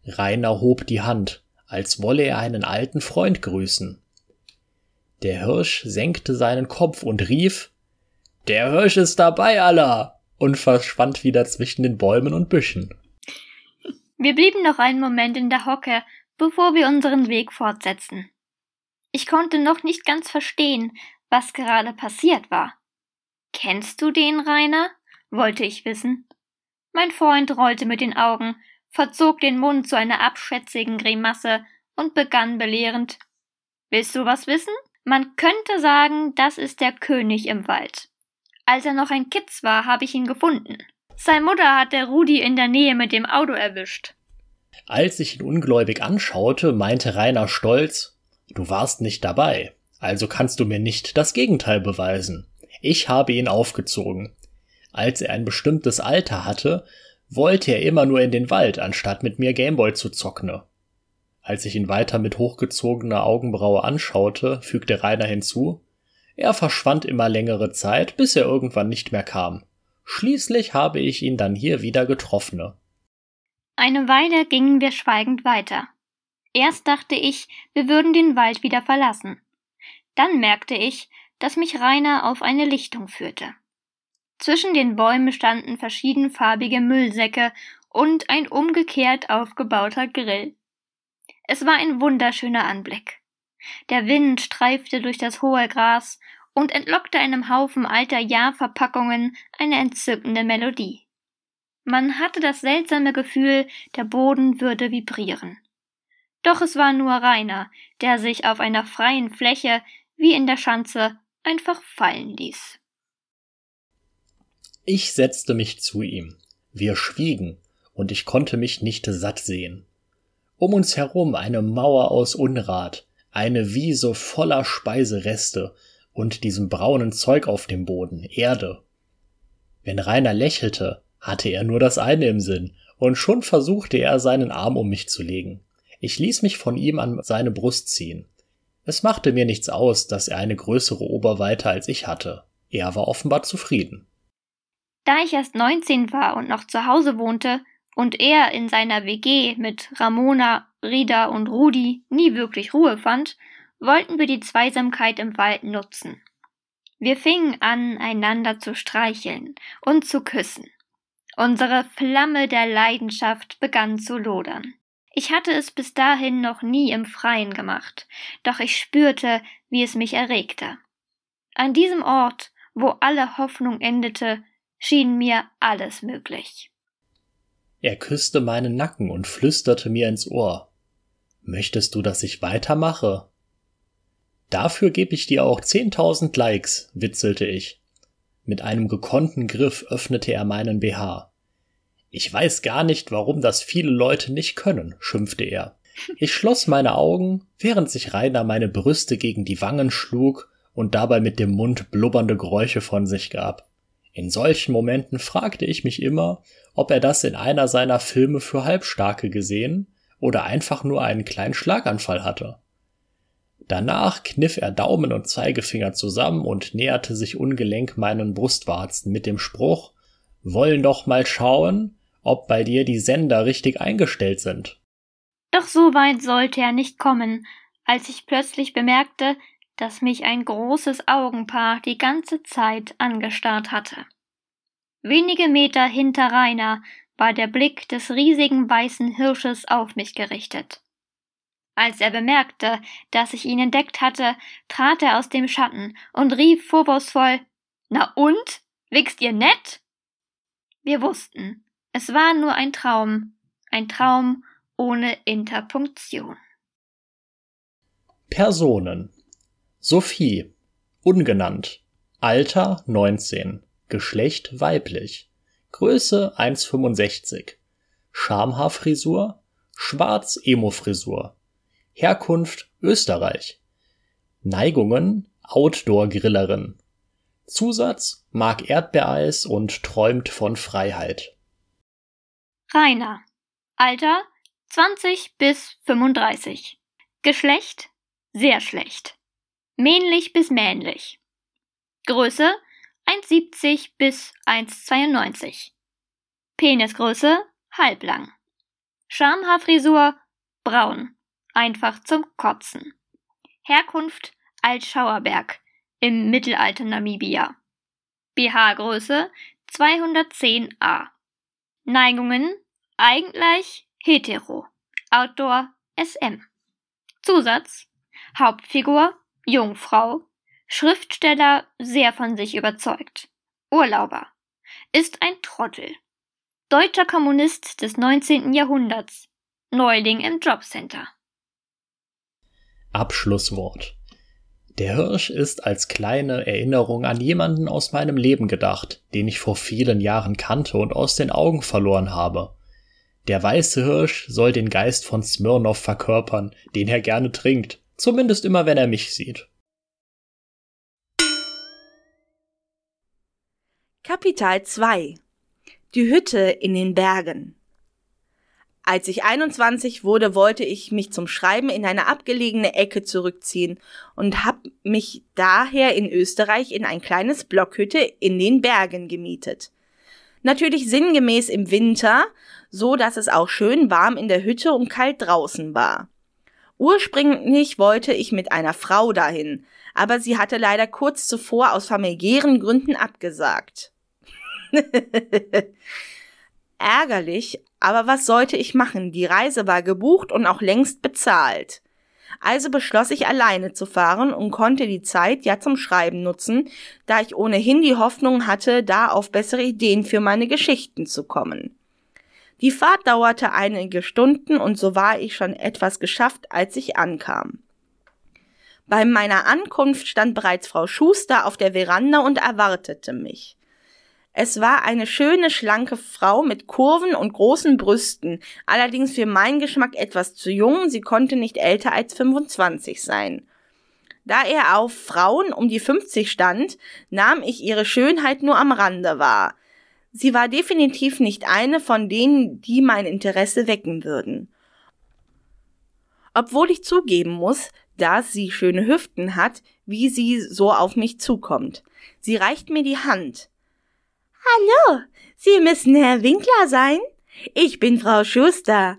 Rainer hob die Hand, als wolle er einen alten Freund grüßen. Der Hirsch senkte seinen Kopf und rief Der Hirsch ist dabei, Allah! und verschwand wieder zwischen den Bäumen und Büschen. Wir blieben noch einen Moment in der Hocke, bevor wir unseren Weg fortsetzten. Ich konnte noch nicht ganz verstehen, was gerade passiert war. Kennst du den, Rainer? wollte ich wissen. Mein Freund rollte mit den Augen, verzog den Mund zu einer abschätzigen Grimasse und begann belehrend Willst du was wissen? Man könnte sagen, das ist der König im Wald. Als er noch ein Kitz war, habe ich ihn gefunden. Seine Mutter hat der Rudi in der Nähe mit dem Auto erwischt. Als ich ihn ungläubig anschaute, meinte Rainer stolz, du warst nicht dabei, also kannst du mir nicht das Gegenteil beweisen. Ich habe ihn aufgezogen. Als er ein bestimmtes Alter hatte, wollte er immer nur in den Wald, anstatt mit mir Gameboy zu zocken. Als ich ihn weiter mit hochgezogener Augenbraue anschaute, fügte Rainer hinzu, er verschwand immer längere Zeit, bis er irgendwann nicht mehr kam. Schließlich habe ich ihn dann hier wieder getroffen. Eine Weile gingen wir schweigend weiter. Erst dachte ich, wir würden den Wald wieder verlassen. Dann merkte ich, dass mich Rainer auf eine Lichtung führte. Zwischen den Bäumen standen verschiedenfarbige Müllsäcke und ein umgekehrt aufgebauter Grill. Es war ein wunderschöner Anblick. Der Wind streifte durch das hohe Gras und entlockte einem Haufen alter Jahrverpackungen eine entzückende Melodie. Man hatte das seltsame Gefühl, der Boden würde vibrieren. Doch es war nur Rainer, der sich auf einer freien Fläche, wie in der Schanze, einfach fallen ließ. Ich setzte mich zu ihm Wir schwiegen, und ich konnte mich nicht satt sehen. Um uns herum eine Mauer aus Unrat, eine Wiese voller Speisereste und diesem braunen Zeug auf dem Boden, Erde. Wenn Rainer lächelte, hatte er nur das eine im Sinn, und schon versuchte er seinen Arm um mich zu legen. Ich ließ mich von ihm an seine Brust ziehen. Es machte mir nichts aus, dass er eine größere Oberweite als ich hatte. Er war offenbar zufrieden. Da ich erst 19 war und noch zu Hause wohnte und er in seiner WG mit Ramona, Rida und Rudi nie wirklich Ruhe fand, wollten wir die Zweisamkeit im Wald nutzen. Wir fingen an, einander zu streicheln und zu küssen. Unsere Flamme der Leidenschaft begann zu lodern. Ich hatte es bis dahin noch nie im Freien gemacht, doch ich spürte, wie es mich erregte. An diesem Ort, wo alle Hoffnung endete, schien mir alles möglich. Er küsste meinen Nacken und flüsterte mir ins Ohr. Möchtest du, dass ich weitermache? Dafür gebe ich dir auch zehntausend Likes, witzelte ich. Mit einem gekonnten Griff öffnete er meinen BH. Ich weiß gar nicht, warum das viele Leute nicht können, schimpfte er. Ich schloss meine Augen, während sich Rainer meine Brüste gegen die Wangen schlug und dabei mit dem Mund blubbernde Geräusche von sich gab. In solchen Momenten fragte ich mich immer, ob er das in einer seiner Filme für Halbstarke gesehen oder einfach nur einen kleinen Schlaganfall hatte. Danach kniff er Daumen und Zeigefinger zusammen und näherte sich ungelenk meinen Brustwarzen mit dem Spruch Wollen doch mal schauen, ob bei dir die Sender richtig eingestellt sind. Doch so weit sollte er nicht kommen, als ich plötzlich bemerkte, dass mich ein großes Augenpaar die ganze Zeit angestarrt hatte. Wenige Meter hinter Rainer war der Blick des riesigen weißen Hirsches auf mich gerichtet. Als er bemerkte, dass ich ihn entdeckt hatte, trat er aus dem Schatten und rief vorwurfsvoll Na und? Wichst ihr nett? Wir wussten, es war nur ein Traum, ein Traum ohne Interpunktion. Personen Sophie, ungenannt, Alter 19, Geschlecht weiblich, Größe 1,65, Schamhaarfrisur, Schwarz-Emo-Frisur, Herkunft Österreich, Neigungen Outdoor-Grillerin, Zusatz mag Erdbeereis und träumt von Freiheit. Rainer, Alter 20 bis 35, Geschlecht sehr schlecht männlich bis männlich. Größe 1,70 bis 1,92. Penisgröße halblang. Schamhaarfrisur braun, einfach zum Kotzen. Herkunft Altschauerberg im Mittelalter Namibia. BH-Größe 210a. Neigungen eigentlich hetero. Outdoor SM. Zusatz Hauptfigur Jungfrau, Schriftsteller sehr von sich überzeugt, Urlauber, ist ein Trottel, deutscher Kommunist des 19. Jahrhunderts, Neuling im Jobcenter. Abschlusswort. Der Hirsch ist als kleine Erinnerung an jemanden aus meinem Leben gedacht, den ich vor vielen Jahren kannte und aus den Augen verloren habe. Der weiße Hirsch soll den Geist von Smirnow verkörpern, den er gerne trinkt, Zumindest immer, wenn er mich sieht. Kapitel 2 Die Hütte in den Bergen Als ich 21 wurde, wollte ich mich zum Schreiben in eine abgelegene Ecke zurückziehen und hab mich daher in Österreich in ein kleines Blockhütte in den Bergen gemietet. Natürlich sinngemäß im Winter, so dass es auch schön warm in der Hütte und kalt draußen war. Ursprünglich wollte ich mit einer Frau dahin, aber sie hatte leider kurz zuvor aus familiären Gründen abgesagt. Ärgerlich, aber was sollte ich machen? Die Reise war gebucht und auch längst bezahlt. Also beschloss ich alleine zu fahren und konnte die Zeit ja zum Schreiben nutzen, da ich ohnehin die Hoffnung hatte, da auf bessere Ideen für meine Geschichten zu kommen. Die Fahrt dauerte einige Stunden und so war ich schon etwas geschafft, als ich ankam. Bei meiner Ankunft stand bereits Frau Schuster auf der Veranda und erwartete mich. Es war eine schöne, schlanke Frau mit Kurven und großen Brüsten, allerdings für meinen Geschmack etwas zu jung, sie konnte nicht älter als 25 sein. Da er auf Frauen um die 50 stand, nahm ich ihre Schönheit nur am Rande wahr. Sie war definitiv nicht eine von denen, die mein Interesse wecken würden. Obwohl ich zugeben muss, dass sie schöne Hüften hat, wie sie so auf mich zukommt. Sie reicht mir die Hand. Hallo, Sie müssen Herr Winkler sein? Ich bin Frau Schuster.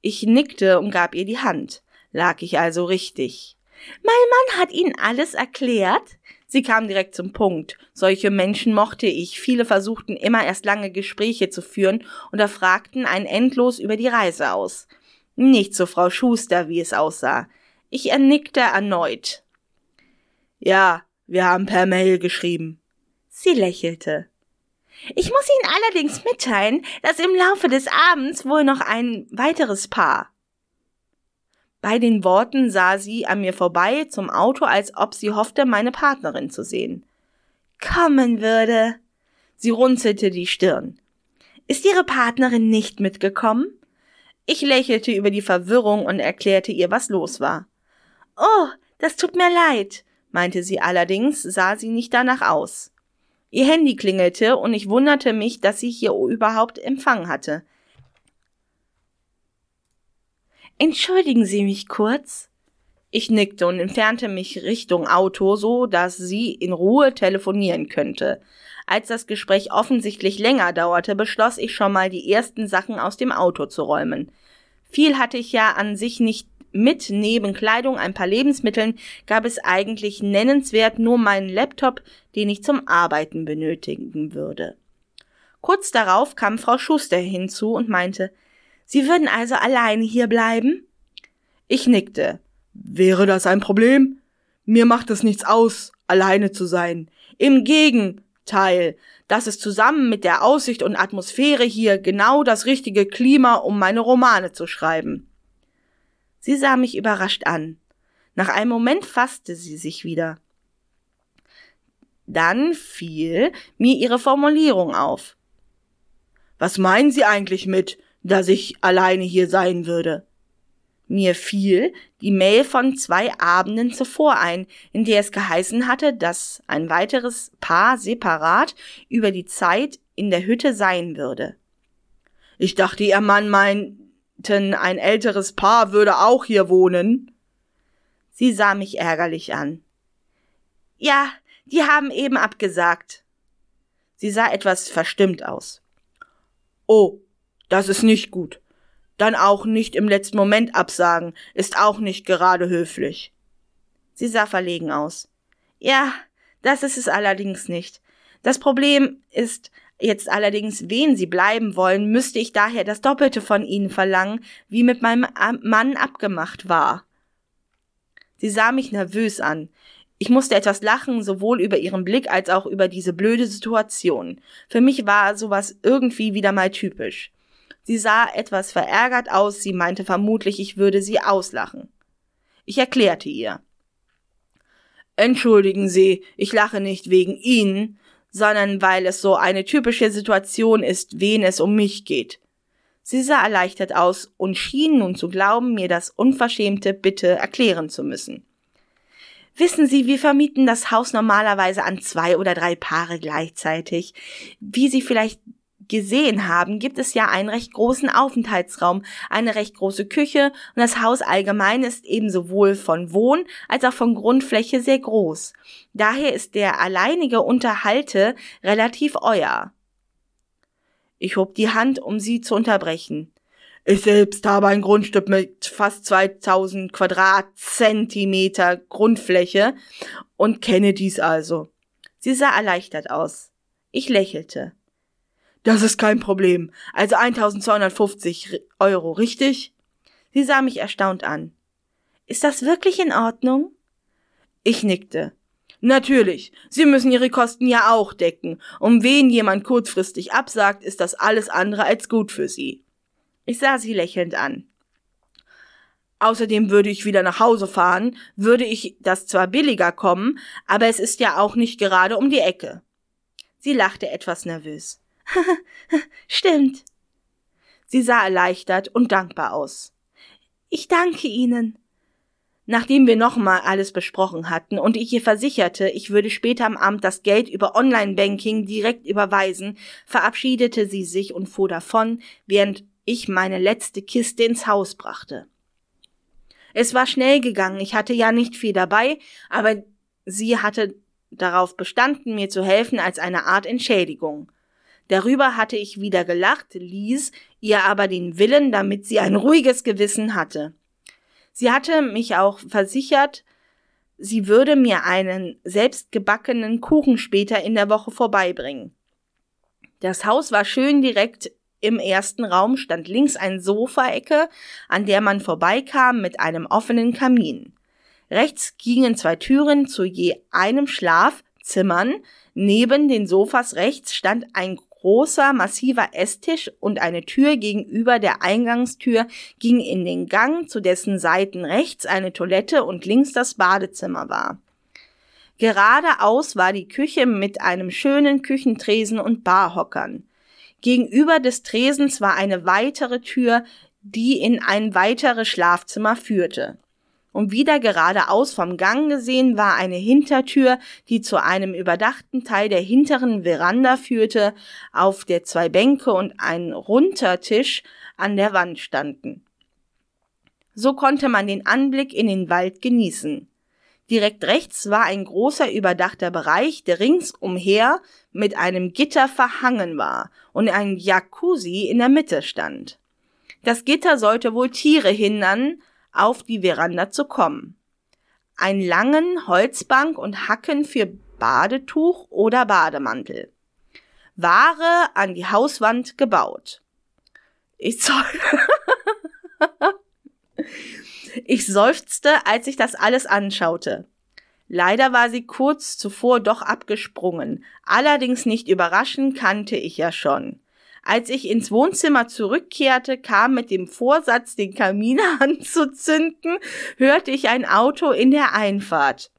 Ich nickte und gab ihr die Hand. Lag ich also richtig. Mein Mann hat Ihnen alles erklärt? Sie kam direkt zum Punkt. Solche Menschen mochte ich. Viele versuchten immer erst lange Gespräche zu führen und erfragten einen endlos über die Reise aus. Nicht so Frau Schuster, wie es aussah. Ich ernickte erneut. Ja, wir haben per Mail geschrieben. Sie lächelte. Ich muss Ihnen allerdings mitteilen, dass im Laufe des Abends wohl noch ein weiteres Paar. Bei den Worten sah sie an mir vorbei zum Auto, als ob sie hoffte, meine Partnerin zu sehen. Kommen würde. Sie runzelte die Stirn. Ist Ihre Partnerin nicht mitgekommen? Ich lächelte über die Verwirrung und erklärte ihr, was los war. Oh, das tut mir leid, meinte sie allerdings, sah sie nicht danach aus. Ihr Handy klingelte und ich wunderte mich, dass sie hier überhaupt Empfang hatte. Entschuldigen Sie mich kurz? Ich nickte und entfernte mich Richtung Auto, so dass sie in Ruhe telefonieren könnte. Als das Gespräch offensichtlich länger dauerte, beschloss ich schon mal die ersten Sachen aus dem Auto zu räumen. Viel hatte ich ja an sich nicht mit, neben Kleidung, ein paar Lebensmitteln gab es eigentlich nennenswert nur meinen Laptop, den ich zum Arbeiten benötigen würde. Kurz darauf kam Frau Schuster hinzu und meinte, Sie würden also alleine hier bleiben? Ich nickte. Wäre das ein Problem? Mir macht es nichts aus, alleine zu sein. Im Gegenteil, das ist zusammen mit der Aussicht und Atmosphäre hier genau das richtige Klima, um meine Romane zu schreiben. Sie sah mich überrascht an. Nach einem Moment fasste sie sich wieder. Dann fiel mir ihre Formulierung auf. Was meinen Sie eigentlich mit, dass ich alleine hier sein würde? Mir fiel die Mail von zwei Abenden zuvor ein, in der es geheißen hatte, dass ein weiteres Paar separat über die Zeit in der Hütte sein würde. Ich dachte, Ihr Mann meinten, ein älteres Paar würde auch hier wohnen. Sie sah mich ärgerlich an. Ja, die haben eben abgesagt. Sie sah etwas verstimmt aus. Oh, das ist nicht gut. Dann auch nicht im letzten Moment absagen, ist auch nicht gerade höflich. Sie sah verlegen aus. Ja, das ist es allerdings nicht. Das Problem ist jetzt allerdings, wen Sie bleiben wollen, müsste ich daher das Doppelte von Ihnen verlangen, wie mit meinem Mann abgemacht war. Sie sah mich nervös an. Ich musste etwas lachen, sowohl über ihren Blick als auch über diese blöde Situation. Für mich war sowas irgendwie wieder mal typisch. Sie sah etwas verärgert aus, sie meinte vermutlich, ich würde sie auslachen. Ich erklärte ihr. Entschuldigen Sie, ich lache nicht wegen Ihnen, sondern weil es so eine typische Situation ist, wen es um mich geht. Sie sah erleichtert aus und schien nun zu glauben, mir das unverschämte Bitte erklären zu müssen. Wissen Sie, wir vermieten das Haus normalerweise an zwei oder drei Paare gleichzeitig. Wie Sie vielleicht gesehen haben, gibt es ja einen recht großen Aufenthaltsraum, eine recht große Küche und das Haus allgemein ist eben sowohl von Wohn- als auch von Grundfläche sehr groß. Daher ist der alleinige Unterhalte relativ euer. Ich hob die Hand, um sie zu unterbrechen. Ich selbst habe ein Grundstück mit fast 2000 Quadratzentimeter Grundfläche und kenne dies also. Sie sah erleichtert aus. Ich lächelte. Das ist kein Problem. Also 1250 Euro, richtig? Sie sah mich erstaunt an. Ist das wirklich in Ordnung? Ich nickte. Natürlich. Sie müssen Ihre Kosten ja auch decken. Um wen jemand kurzfristig absagt, ist das alles andere als gut für Sie. Ich sah sie lächelnd an. Außerdem würde ich wieder nach Hause fahren, würde ich das zwar billiger kommen, aber es ist ja auch nicht gerade um die Ecke. Sie lachte etwas nervös. Stimmt. Sie sah erleichtert und dankbar aus. Ich danke Ihnen. Nachdem wir nochmal alles besprochen hatten und ich ihr versicherte, ich würde später am Abend das Geld über Online-Banking direkt überweisen, verabschiedete sie sich und fuhr davon, während ich meine letzte Kiste ins Haus brachte. Es war schnell gegangen, ich hatte ja nicht viel dabei, aber sie hatte darauf bestanden, mir zu helfen als eine Art Entschädigung. Darüber hatte ich wieder gelacht, ließ ihr aber den Willen, damit sie ein ruhiges Gewissen hatte. Sie hatte mich auch versichert, sie würde mir einen selbstgebackenen Kuchen später in der Woche vorbeibringen. Das Haus war schön direkt im ersten Raum stand links ein Sofaecke, an der man vorbeikam mit einem offenen Kamin. Rechts gingen zwei Türen zu je einem Schlafzimmern. Neben den Sofas rechts stand ein großer, massiver Esstisch und eine Tür gegenüber der Eingangstür ging in den Gang, zu dessen Seiten rechts eine Toilette und links das Badezimmer war. Geradeaus war die Küche mit einem schönen Küchentresen und Barhockern. Gegenüber des Tresens war eine weitere Tür, die in ein weiteres Schlafzimmer führte und wieder geradeaus vom Gang gesehen war eine Hintertür, die zu einem überdachten Teil der hinteren Veranda führte, auf der zwei Bänke und ein Runtertisch an der Wand standen. So konnte man den Anblick in den Wald genießen. Direkt rechts war ein großer überdachter Bereich, der ringsumher mit einem Gitter verhangen war und ein Jacuzzi in der Mitte stand. Das Gitter sollte wohl Tiere hindern, auf die Veranda zu kommen. Ein langen Holzbank und Hacken für Badetuch oder Bademantel. Ware an die Hauswand gebaut. Ich, ich seufzte, als ich das alles anschaute. Leider war sie kurz zuvor doch abgesprungen. Allerdings nicht überraschend kannte ich ja schon. Als ich ins Wohnzimmer zurückkehrte, kam mit dem Vorsatz, den Kamin anzuzünden, hörte ich ein Auto in der Einfahrt.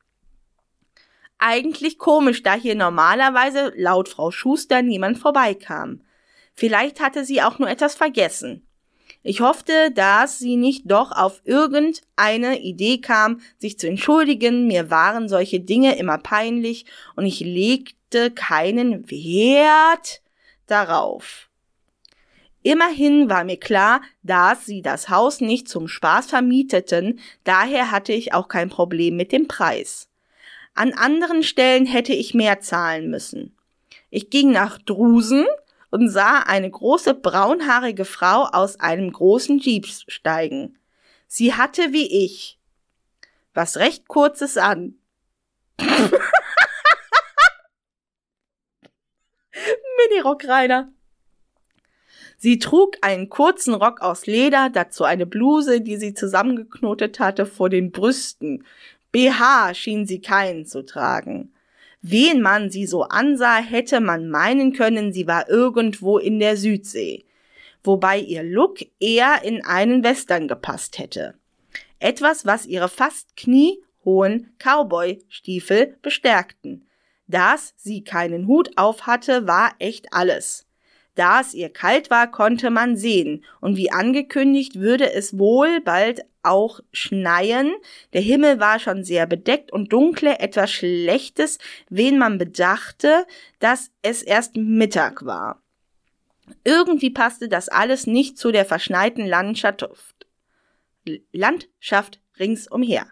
Eigentlich komisch, da hier normalerweise laut Frau Schuster niemand vorbeikam. Vielleicht hatte sie auch nur etwas vergessen. Ich hoffte, dass sie nicht doch auf irgendeine Idee kam, sich zu entschuldigen. Mir waren solche Dinge immer peinlich und ich legte keinen Wert darauf. Immerhin war mir klar, dass sie das Haus nicht zum Spaß vermieteten, daher hatte ich auch kein Problem mit dem Preis. An anderen Stellen hätte ich mehr zahlen müssen. Ich ging nach Drusen und sah eine große braunhaarige Frau aus einem großen Jeep steigen. Sie hatte wie ich was recht kurzes an. Minirock Rainer. Sie trug einen kurzen Rock aus Leder, dazu eine Bluse, die sie zusammengeknotet hatte vor den Brüsten. BH schien sie keinen zu tragen. Wen man sie so ansah, hätte man meinen können, sie war irgendwo in der Südsee. Wobei ihr Look eher in einen Western gepasst hätte. Etwas, was ihre fast kniehohen Cowboy-Stiefel bestärkten. Dass sie keinen Hut auf hatte, war echt alles. Da es ihr kalt war, konnte man sehen, und wie angekündigt würde es wohl bald auch schneien. Der Himmel war schon sehr bedeckt und dunkle, etwas Schlechtes, wen man bedachte, dass es erst Mittag war. Irgendwie passte das alles nicht zu der verschneiten Landschaft, Landschaft ringsumher.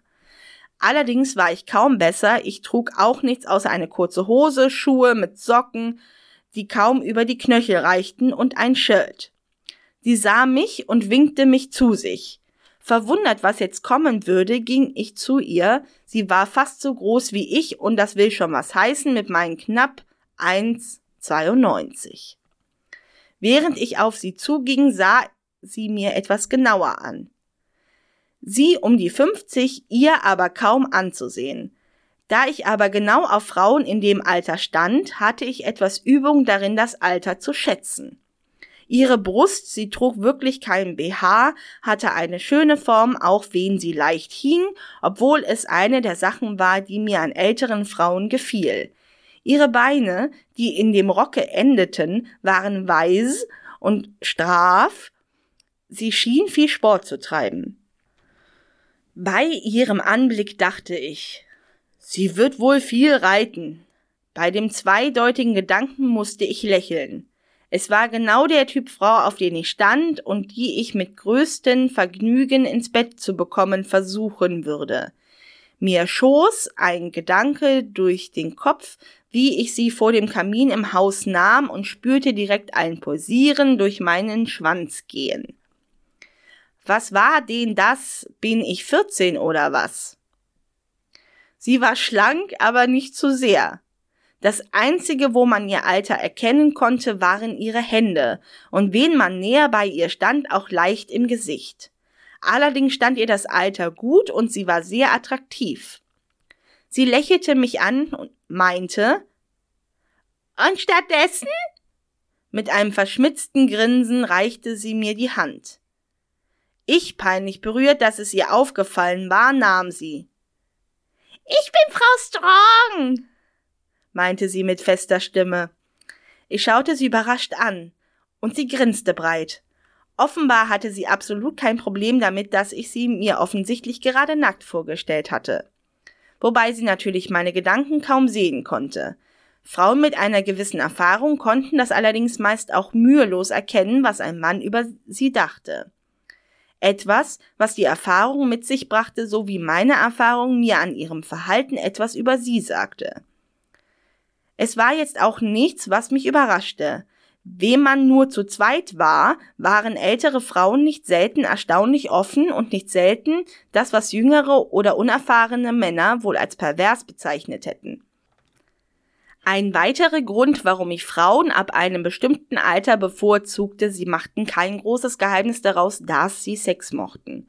Allerdings war ich kaum besser, ich trug auch nichts außer eine kurze Hose, Schuhe mit Socken, die kaum über die Knöchel reichten, und ein Shirt. Sie sah mich und winkte mich zu sich. Verwundert, was jetzt kommen würde, ging ich zu ihr. Sie war fast so groß wie ich und das will schon was heißen mit meinen knapp 1,92. Während ich auf sie zuging, sah sie mir etwas genauer an. Sie um die 50, ihr aber kaum anzusehen. Da ich aber genau auf Frauen in dem Alter stand, hatte ich etwas Übung darin, das Alter zu schätzen. Ihre Brust, sie trug wirklich keinen BH, hatte eine schöne Form, auch wen sie leicht hing, obwohl es eine der Sachen war, die mir an älteren Frauen gefiel. Ihre Beine, die in dem Rocke endeten, waren weiß und straff. Sie schien viel Sport zu treiben. Bei ihrem Anblick dachte ich, sie wird wohl viel reiten. Bei dem zweideutigen Gedanken musste ich lächeln. Es war genau der Typ Frau, auf den ich stand und die ich mit größtem Vergnügen ins Bett zu bekommen versuchen würde. Mir schoss ein Gedanke durch den Kopf, wie ich sie vor dem Kamin im Haus nahm und spürte direkt ein Pulsieren durch meinen Schwanz gehen. Was war denn das? Bin ich 14 oder was? Sie war schlank, aber nicht zu sehr. Das einzige, wo man ihr Alter erkennen konnte, waren ihre Hände und wen man näher bei ihr stand, auch leicht im Gesicht. Allerdings stand ihr das Alter gut und sie war sehr attraktiv. Sie lächelte mich an und meinte, und stattdessen? Mit einem verschmitzten Grinsen reichte sie mir die Hand. Ich, peinlich berührt, dass es ihr aufgefallen war, nahm sie. Ich bin Frau Strong, meinte sie mit fester Stimme. Ich schaute sie überrascht an, und sie grinste breit. Offenbar hatte sie absolut kein Problem damit, dass ich sie mir offensichtlich gerade nackt vorgestellt hatte. Wobei sie natürlich meine Gedanken kaum sehen konnte. Frauen mit einer gewissen Erfahrung konnten das allerdings meist auch mühelos erkennen, was ein Mann über sie dachte. Etwas, was die Erfahrung mit sich brachte, so wie meine Erfahrung mir an ihrem Verhalten etwas über sie sagte. Es war jetzt auch nichts, was mich überraschte. Wem man nur zu zweit war, waren ältere Frauen nicht selten erstaunlich offen und nicht selten das, was jüngere oder unerfahrene Männer wohl als pervers bezeichnet hätten. Ein weiterer Grund, warum ich Frauen ab einem bestimmten Alter bevorzugte, sie machten kein großes Geheimnis daraus, dass sie Sex mochten.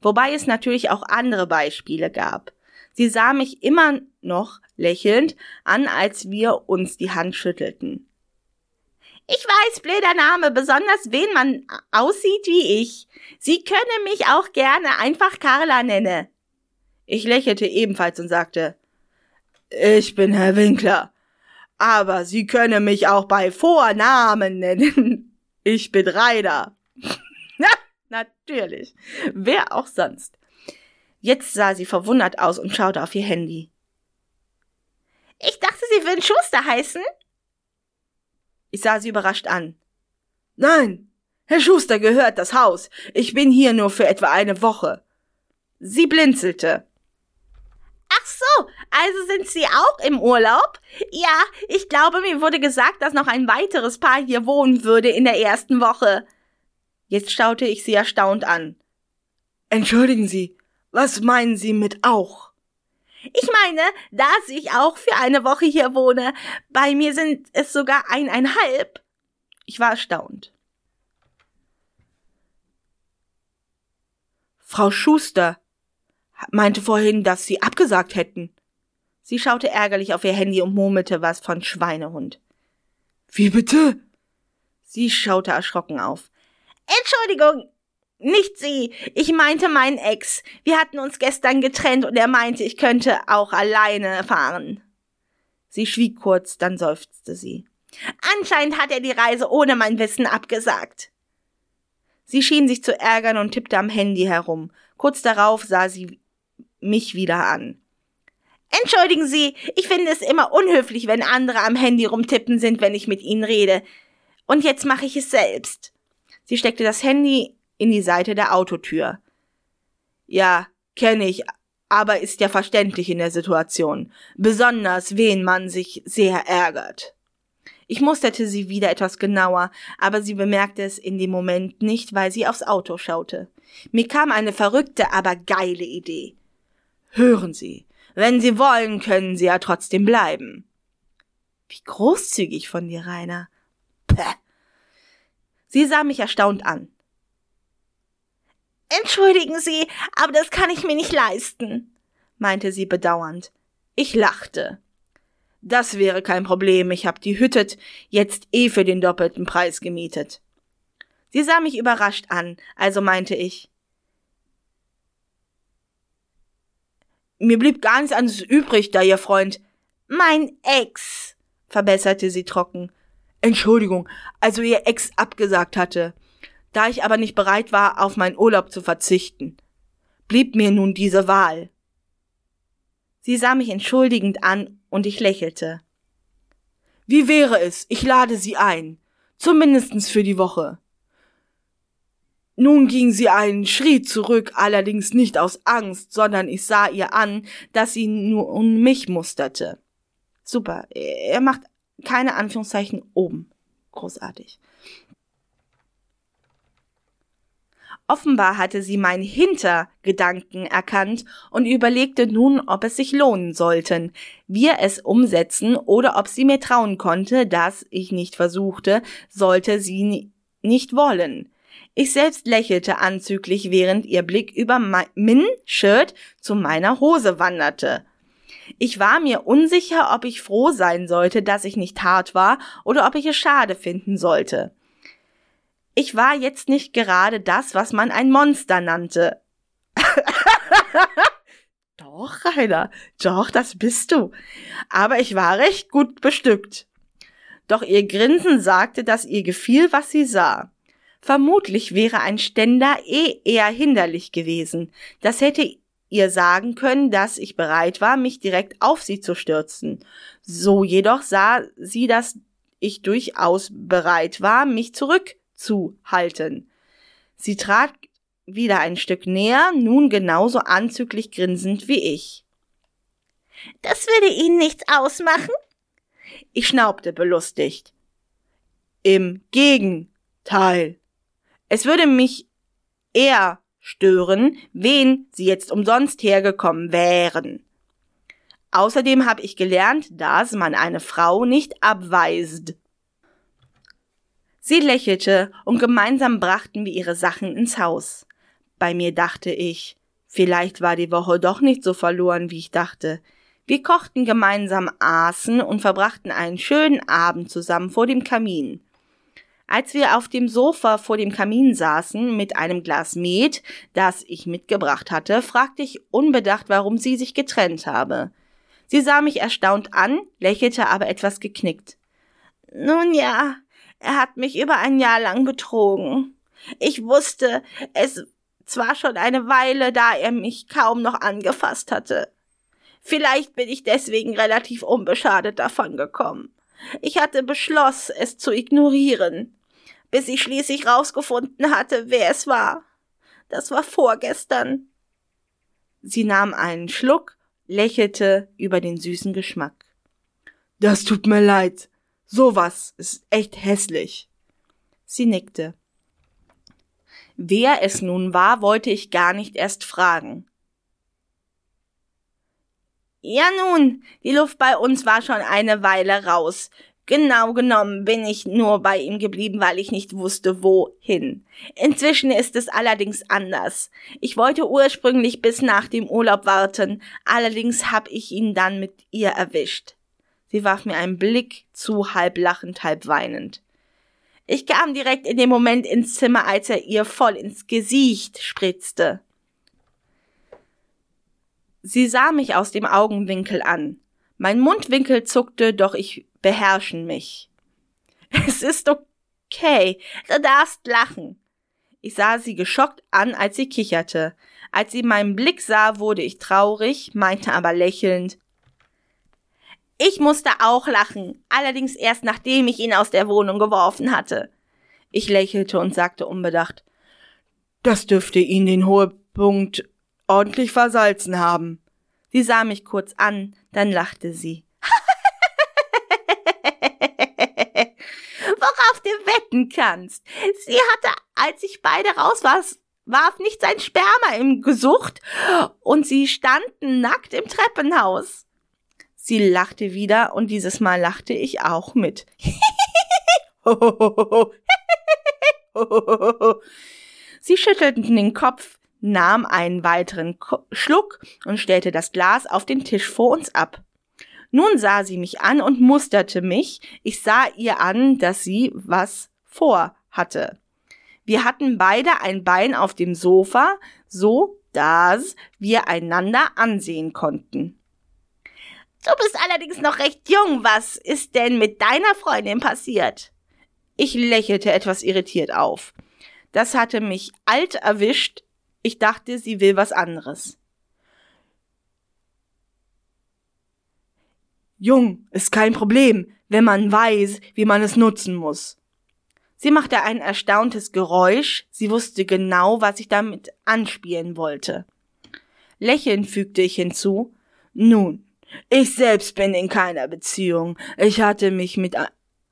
Wobei es natürlich auch andere Beispiele gab. Sie sah mich immer noch lächelnd an, als wir uns die Hand schüttelten. Ich weiß, blöder Name, besonders wen man aussieht wie ich. Sie können mich auch gerne einfach Carla nennen. Ich lächelte ebenfalls und sagte, ich bin Herr Winkler. Aber Sie können mich auch bei Vornamen nennen. Ich bin Reider. Natürlich. Wer auch sonst. Jetzt sah sie verwundert aus und schaute auf ihr Handy. Ich dachte, Sie würden Schuster heißen. Ich sah sie überrascht an. Nein, Herr Schuster gehört das Haus. Ich bin hier nur für etwa eine Woche. Sie blinzelte. Ach so, also sind Sie auch im Urlaub? Ja, ich glaube, mir wurde gesagt, dass noch ein weiteres Paar hier wohnen würde in der ersten Woche. Jetzt schaute ich sie erstaunt an. Entschuldigen Sie, was meinen Sie mit auch? Ich meine, dass ich auch für eine Woche hier wohne. Bei mir sind es sogar eineinhalb. Ich war erstaunt. Frau Schuster meinte vorhin, dass Sie abgesagt hätten. Sie schaute ärgerlich auf ihr Handy und murmelte was von Schweinehund. Wie bitte? Sie schaute erschrocken auf. Entschuldigung, nicht Sie. Ich meinte meinen Ex. Wir hatten uns gestern getrennt und er meinte, ich könnte auch alleine fahren. Sie schwieg kurz, dann seufzte sie. Anscheinend hat er die Reise ohne mein Wissen abgesagt. Sie schien sich zu ärgern und tippte am Handy herum. Kurz darauf sah sie mich wieder an. Entschuldigen Sie, ich finde es immer unhöflich, wenn andere am Handy rumtippen sind, wenn ich mit ihnen rede. Und jetzt mache ich es selbst. Sie steckte das Handy in die Seite der Autotür. Ja, kenne ich, aber ist ja verständlich in der Situation, besonders wen man sich sehr ärgert. Ich musterte sie wieder etwas genauer, aber sie bemerkte es in dem Moment nicht, weil sie aufs Auto schaute. Mir kam eine verrückte, aber geile Idee. Hören Sie, wenn Sie wollen, können Sie ja trotzdem bleiben. Wie großzügig von dir, Rainer. Päh. Sie sah mich erstaunt an. Entschuldigen Sie, aber das kann ich mir nicht leisten, meinte sie bedauernd. Ich lachte. Das wäre kein Problem, ich hab die Hütte jetzt eh für den doppelten Preis gemietet. Sie sah mich überrascht an, also meinte ich. Mir blieb gar nichts anderes übrig, da Ihr Freund. Mein Ex, verbesserte sie trocken. Entschuldigung, also ihr Ex abgesagt hatte. Da ich aber nicht bereit war, auf meinen Urlaub zu verzichten, blieb mir nun diese Wahl. Sie sah mich entschuldigend an und ich lächelte. Wie wäre es, ich lade Sie ein, zumindestens für die Woche. Nun ging sie einen Schritt zurück, allerdings nicht aus Angst, sondern ich sah ihr an, dass sie nur um mich musterte. Super, er macht keine Anführungszeichen oben. Großartig. Offenbar hatte sie meinen Hintergedanken erkannt und überlegte nun, ob es sich lohnen sollten, wir es umsetzen oder ob sie mir trauen konnte, dass ich nicht versuchte, sollte sie nicht wollen. Ich selbst lächelte anzüglich, während ihr Blick über mein Shirt zu meiner Hose wanderte. Ich war mir unsicher, ob ich froh sein sollte, dass ich nicht hart war, oder ob ich es schade finden sollte. Ich war jetzt nicht gerade das, was man ein Monster nannte. doch, Rainer, doch, das bist du. Aber ich war recht gut bestückt. Doch ihr Grinsen sagte, dass ihr gefiel, was sie sah. Vermutlich wäre ein Ständer eh eher hinderlich gewesen. Das hätte ihr sagen können, dass ich bereit war, mich direkt auf sie zu stürzen. So jedoch sah sie, dass ich durchaus bereit war, mich zurückzuhalten. Sie trat wieder ein Stück näher, nun genauso anzüglich grinsend wie ich. Das würde Ihnen nichts ausmachen? Ich schnaubte belustigt. Im Gegenteil. Es würde mich eher stören, wen sie jetzt umsonst hergekommen wären. Außerdem habe ich gelernt, dass man eine Frau nicht abweist. Sie lächelte und gemeinsam brachten wir ihre Sachen ins Haus. Bei mir dachte ich, vielleicht war die Woche doch nicht so verloren, wie ich dachte. Wir kochten gemeinsam, aßen und verbrachten einen schönen Abend zusammen vor dem Kamin. Als wir auf dem Sofa vor dem Kamin saßen mit einem Glas Met, das ich mitgebracht hatte, fragte ich unbedacht, warum sie sich getrennt habe. Sie sah mich erstaunt an, lächelte aber etwas geknickt. Nun ja, er hat mich über ein Jahr lang betrogen. Ich wusste es zwar schon eine Weile, da er mich kaum noch angefasst hatte. Vielleicht bin ich deswegen relativ unbeschadet davon gekommen. Ich hatte beschlossen, es zu ignorieren bis ich schließlich rausgefunden hatte, wer es war. Das war vorgestern. Sie nahm einen Schluck, lächelte über den süßen Geschmack. Das tut mir leid. Sowas ist echt hässlich. Sie nickte. Wer es nun war, wollte ich gar nicht erst fragen. Ja nun, die Luft bei uns war schon eine Weile raus. Genau genommen bin ich nur bei ihm geblieben, weil ich nicht wusste, wohin. Inzwischen ist es allerdings anders. Ich wollte ursprünglich bis nach dem Urlaub warten, allerdings hab ich ihn dann mit ihr erwischt. Sie warf mir einen Blick zu, halb lachend, halb weinend. Ich kam direkt in dem Moment ins Zimmer, als er ihr voll ins Gesicht spritzte. Sie sah mich aus dem Augenwinkel an. Mein Mundwinkel zuckte, doch ich beherrschen mich. Es ist okay, du darfst lachen. Ich sah sie geschockt an, als sie kicherte. Als sie meinen Blick sah, wurde ich traurig, meinte aber lächelnd, ich musste auch lachen, allerdings erst nachdem ich ihn aus der Wohnung geworfen hatte. Ich lächelte und sagte unbedacht, das dürfte ihn den Höhepunkt ordentlich versalzen haben. Sie sah mich kurz an, dann lachte sie. Worauf du wetten kannst. Sie hatte, als ich beide raus war, warf nicht sein Sperma im Gesucht und sie standen nackt im Treppenhaus. Sie lachte wieder und dieses Mal lachte ich auch mit. Sie schüttelten den Kopf, nahm einen weiteren Schluck und stellte das Glas auf den Tisch vor uns ab. Nun sah sie mich an und musterte mich. Ich sah ihr an, dass sie was vorhatte. Wir hatten beide ein Bein auf dem Sofa, so dass wir einander ansehen konnten. Du bist allerdings noch recht jung. Was ist denn mit deiner Freundin passiert? Ich lächelte etwas irritiert auf. Das hatte mich alt erwischt. Ich dachte, sie will was anderes. Jung ist kein Problem, wenn man weiß, wie man es nutzen muss. Sie machte ein erstauntes Geräusch, sie wusste genau, was ich damit anspielen wollte. Lächelnd fügte ich hinzu, nun, ich selbst bin in keiner Beziehung. Ich hatte mich mit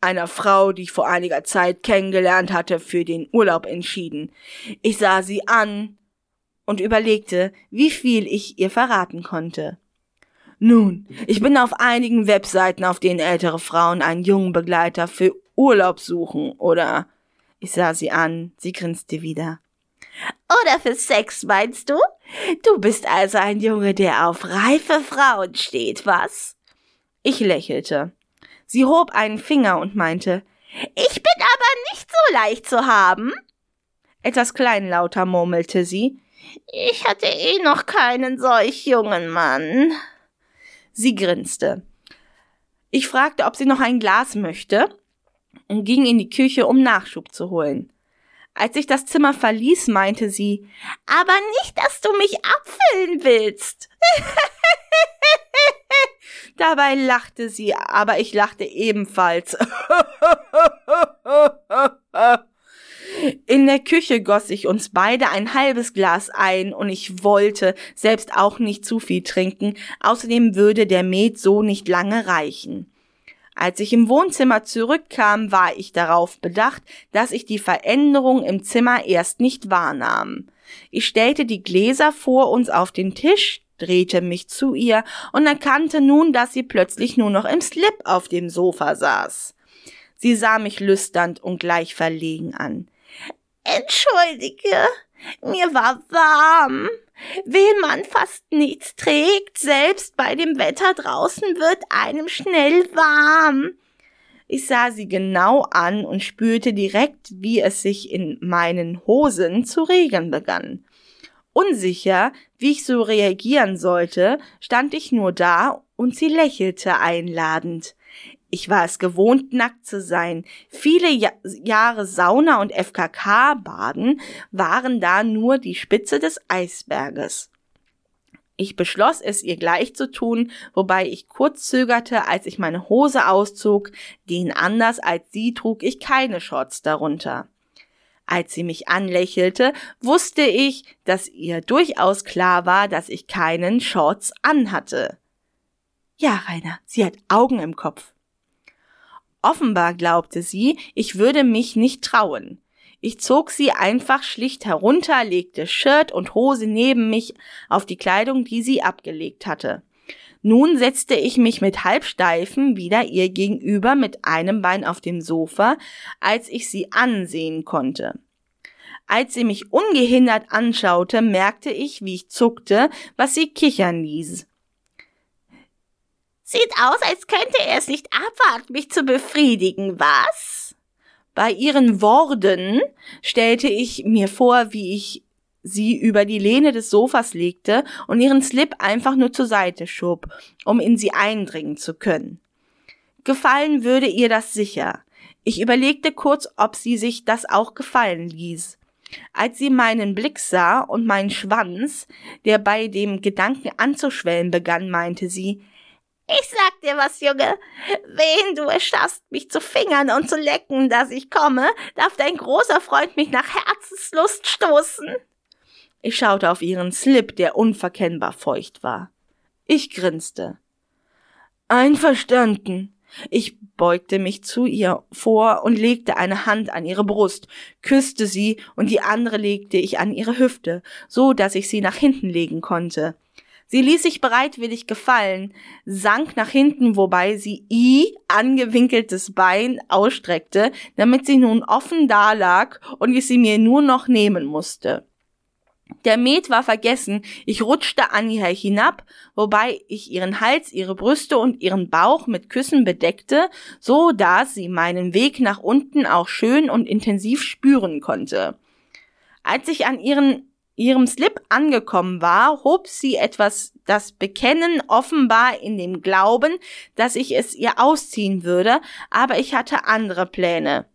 einer Frau, die ich vor einiger Zeit kennengelernt hatte, für den Urlaub entschieden. Ich sah sie an und überlegte, wie viel ich ihr verraten konnte. Nun, ich bin auf einigen Webseiten, auf denen ältere Frauen einen jungen Begleiter für Urlaub suchen oder ich sah sie an, sie grinste wieder. Oder für Sex, meinst du? Du bist also ein Junge, der auf reife Frauen steht, was? Ich lächelte. Sie hob einen Finger und meinte, ich bin aber nicht so leicht zu haben. Etwas kleinlauter murmelte sie, ich hatte eh noch keinen solch jungen Mann. Sie grinste. Ich fragte, ob sie noch ein Glas möchte und ging in die Küche, um Nachschub zu holen. Als ich das Zimmer verließ, meinte sie, aber nicht, dass du mich abfüllen willst. Dabei lachte sie, aber ich lachte ebenfalls. In der Küche goss ich uns beide ein halbes Glas ein und ich wollte selbst auch nicht zu viel trinken, außerdem würde der Met so nicht lange reichen. Als ich im Wohnzimmer zurückkam, war ich darauf bedacht, dass ich die Veränderung im Zimmer erst nicht wahrnahm. Ich stellte die Gläser vor uns auf den Tisch, drehte mich zu ihr und erkannte nun, dass sie plötzlich nur noch im Slip auf dem Sofa saß. Sie sah mich lüsternd und gleich verlegen an. Entschuldige, mir war warm. Wenn man fast nichts trägt, selbst bei dem Wetter draußen wird einem schnell warm. Ich sah sie genau an und spürte direkt, wie es sich in meinen Hosen zu regen begann. Unsicher, wie ich so reagieren sollte, stand ich nur da und sie lächelte einladend. Ich war es gewohnt, nackt zu sein. Viele ja Jahre Sauna und FKK-Baden waren da nur die Spitze des Eisberges. Ich beschloss es ihr gleich zu tun, wobei ich kurz zögerte, als ich meine Hose auszog, den anders als sie trug ich keine Shorts darunter. Als sie mich anlächelte, wusste ich, dass ihr durchaus klar war, dass ich keinen Shorts anhatte. Ja, Rainer, sie hat Augen im Kopf. Offenbar glaubte sie, ich würde mich nicht trauen. Ich zog sie einfach schlicht herunter, legte Shirt und Hose neben mich auf die Kleidung, die sie abgelegt hatte. Nun setzte ich mich mit Halbsteifen wieder ihr gegenüber mit einem Bein auf dem Sofa, als ich sie ansehen konnte. Als sie mich ungehindert anschaute, merkte ich, wie ich zuckte, was sie kichern ließ. Sieht aus, als könnte er es nicht abwarten, mich zu befriedigen, was? Bei ihren Worten stellte ich mir vor, wie ich sie über die Lehne des Sofas legte und ihren Slip einfach nur zur Seite schob, um in sie eindringen zu können. Gefallen würde ihr das sicher. Ich überlegte kurz, ob sie sich das auch gefallen ließ. Als sie meinen Blick sah und meinen Schwanz, der bei dem Gedanken anzuschwellen begann, meinte sie, ich sag dir was, Junge. Wen du es schaffst, mich zu fingern und zu lecken, dass ich komme, darf dein großer Freund mich nach Herzenslust stoßen. Ich schaute auf ihren Slip, der unverkennbar feucht war. Ich grinste. Einverstanden. Ich beugte mich zu ihr vor und legte eine Hand an ihre Brust, küsste sie und die andere legte ich an ihre Hüfte, so dass ich sie nach hinten legen konnte. Sie ließ sich bereitwillig gefallen, sank nach hinten, wobei sie I angewinkeltes Bein ausstreckte, damit sie nun offen dalag und ich sie mir nur noch nehmen musste. Der Met war vergessen, ich rutschte an ihr hinab, wobei ich ihren Hals, ihre Brüste und ihren Bauch mit Küssen bedeckte, so dass sie meinen Weg nach unten auch schön und intensiv spüren konnte. Als ich an ihren ihrem Slip angekommen war, hob sie etwas das Bekennen offenbar in dem Glauben, dass ich es ihr ausziehen würde, aber ich hatte andere Pläne.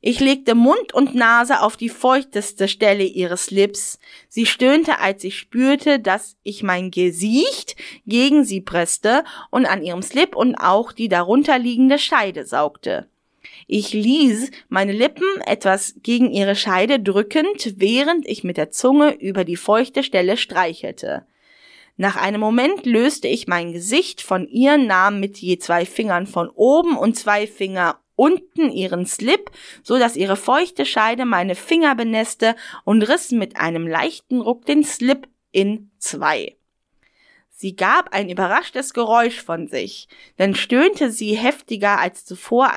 Ich legte Mund und Nase auf die feuchteste Stelle ihres Lips. Sie stöhnte, als ich spürte, dass ich mein Gesicht gegen sie presste und an ihrem Slip und auch die darunterliegende Scheide saugte. Ich ließ meine Lippen etwas gegen ihre Scheide drückend, während ich mit der Zunge über die feuchte Stelle streichelte. Nach einem Moment löste ich mein Gesicht von ihr, nahm mit je zwei Fingern von oben und zwei Finger unten ihren Slip, so dass ihre feuchte Scheide meine Finger benässte und riss mit einem leichten Ruck den Slip in zwei. Sie gab ein überraschtes Geräusch von sich, dann stöhnte sie heftiger als zuvor,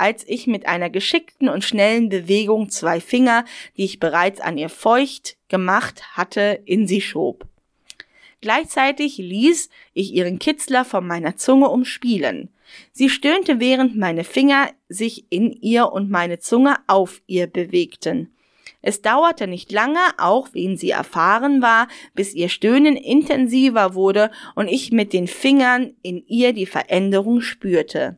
als ich mit einer geschickten und schnellen Bewegung zwei Finger, die ich bereits an ihr feucht gemacht hatte, in sie schob. Gleichzeitig ließ ich ihren Kitzler von meiner Zunge umspielen. Sie stöhnte, während meine Finger sich in ihr und meine Zunge auf ihr bewegten. Es dauerte nicht lange, auch wenn sie erfahren war, bis ihr Stöhnen intensiver wurde und ich mit den Fingern in ihr die Veränderung spürte.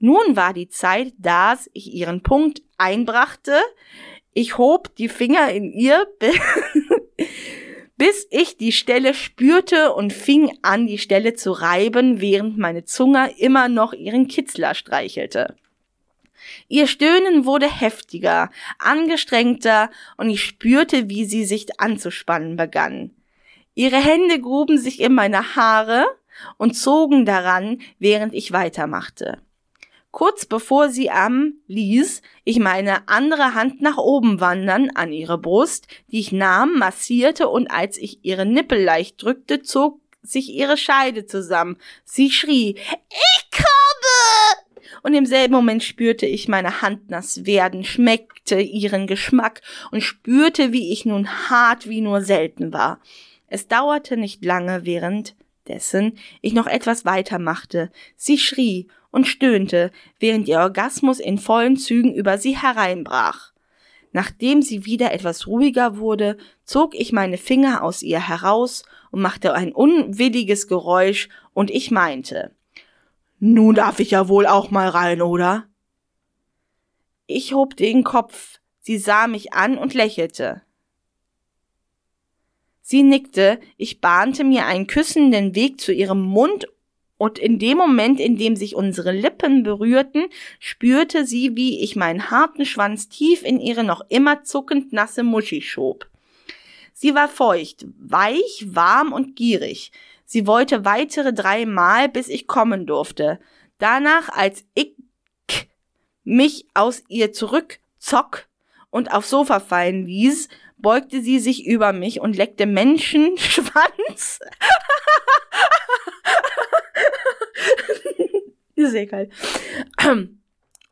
Nun war die Zeit, dass ich ihren Punkt einbrachte. Ich hob die Finger in ihr, bis ich die Stelle spürte und fing an, die Stelle zu reiben, während meine Zunge immer noch ihren Kitzler streichelte. Ihr Stöhnen wurde heftiger, angestrengter, und ich spürte, wie sie sich anzuspannen begann. Ihre Hände gruben sich in meine Haare und zogen daran, während ich weitermachte. Kurz bevor sie am ließ ich meine andere Hand nach oben wandern an ihre Brust, die ich nahm, massierte und als ich ihre Nippel leicht drückte, zog sich ihre Scheide zusammen. Sie schrie, ich komme! Und im selben Moment spürte ich meine Hand nass werden, schmeckte ihren Geschmack und spürte, wie ich nun hart wie nur selten war. Es dauerte nicht lange, währenddessen ich noch etwas weitermachte. Sie schrie und stöhnte, während ihr Orgasmus in vollen Zügen über sie hereinbrach. Nachdem sie wieder etwas ruhiger wurde, zog ich meine Finger aus ihr heraus und machte ein unwilliges Geräusch, und ich meinte Nun darf ich ja wohl auch mal rein, oder? Ich hob den Kopf, sie sah mich an und lächelte. Sie nickte, ich bahnte mir einen küssenden Weg zu ihrem Mund und in dem Moment, in dem sich unsere Lippen berührten, spürte sie, wie ich meinen harten Schwanz tief in ihre noch immer zuckend nasse Muschi schob. Sie war feucht, weich, warm und gierig. Sie wollte weitere drei Mal, bis ich kommen durfte. Danach, als ich mich aus ihr zurückzock und aufs Sofa fallen ließ, beugte sie sich über mich und leckte Menschenschwanz Sehr geil.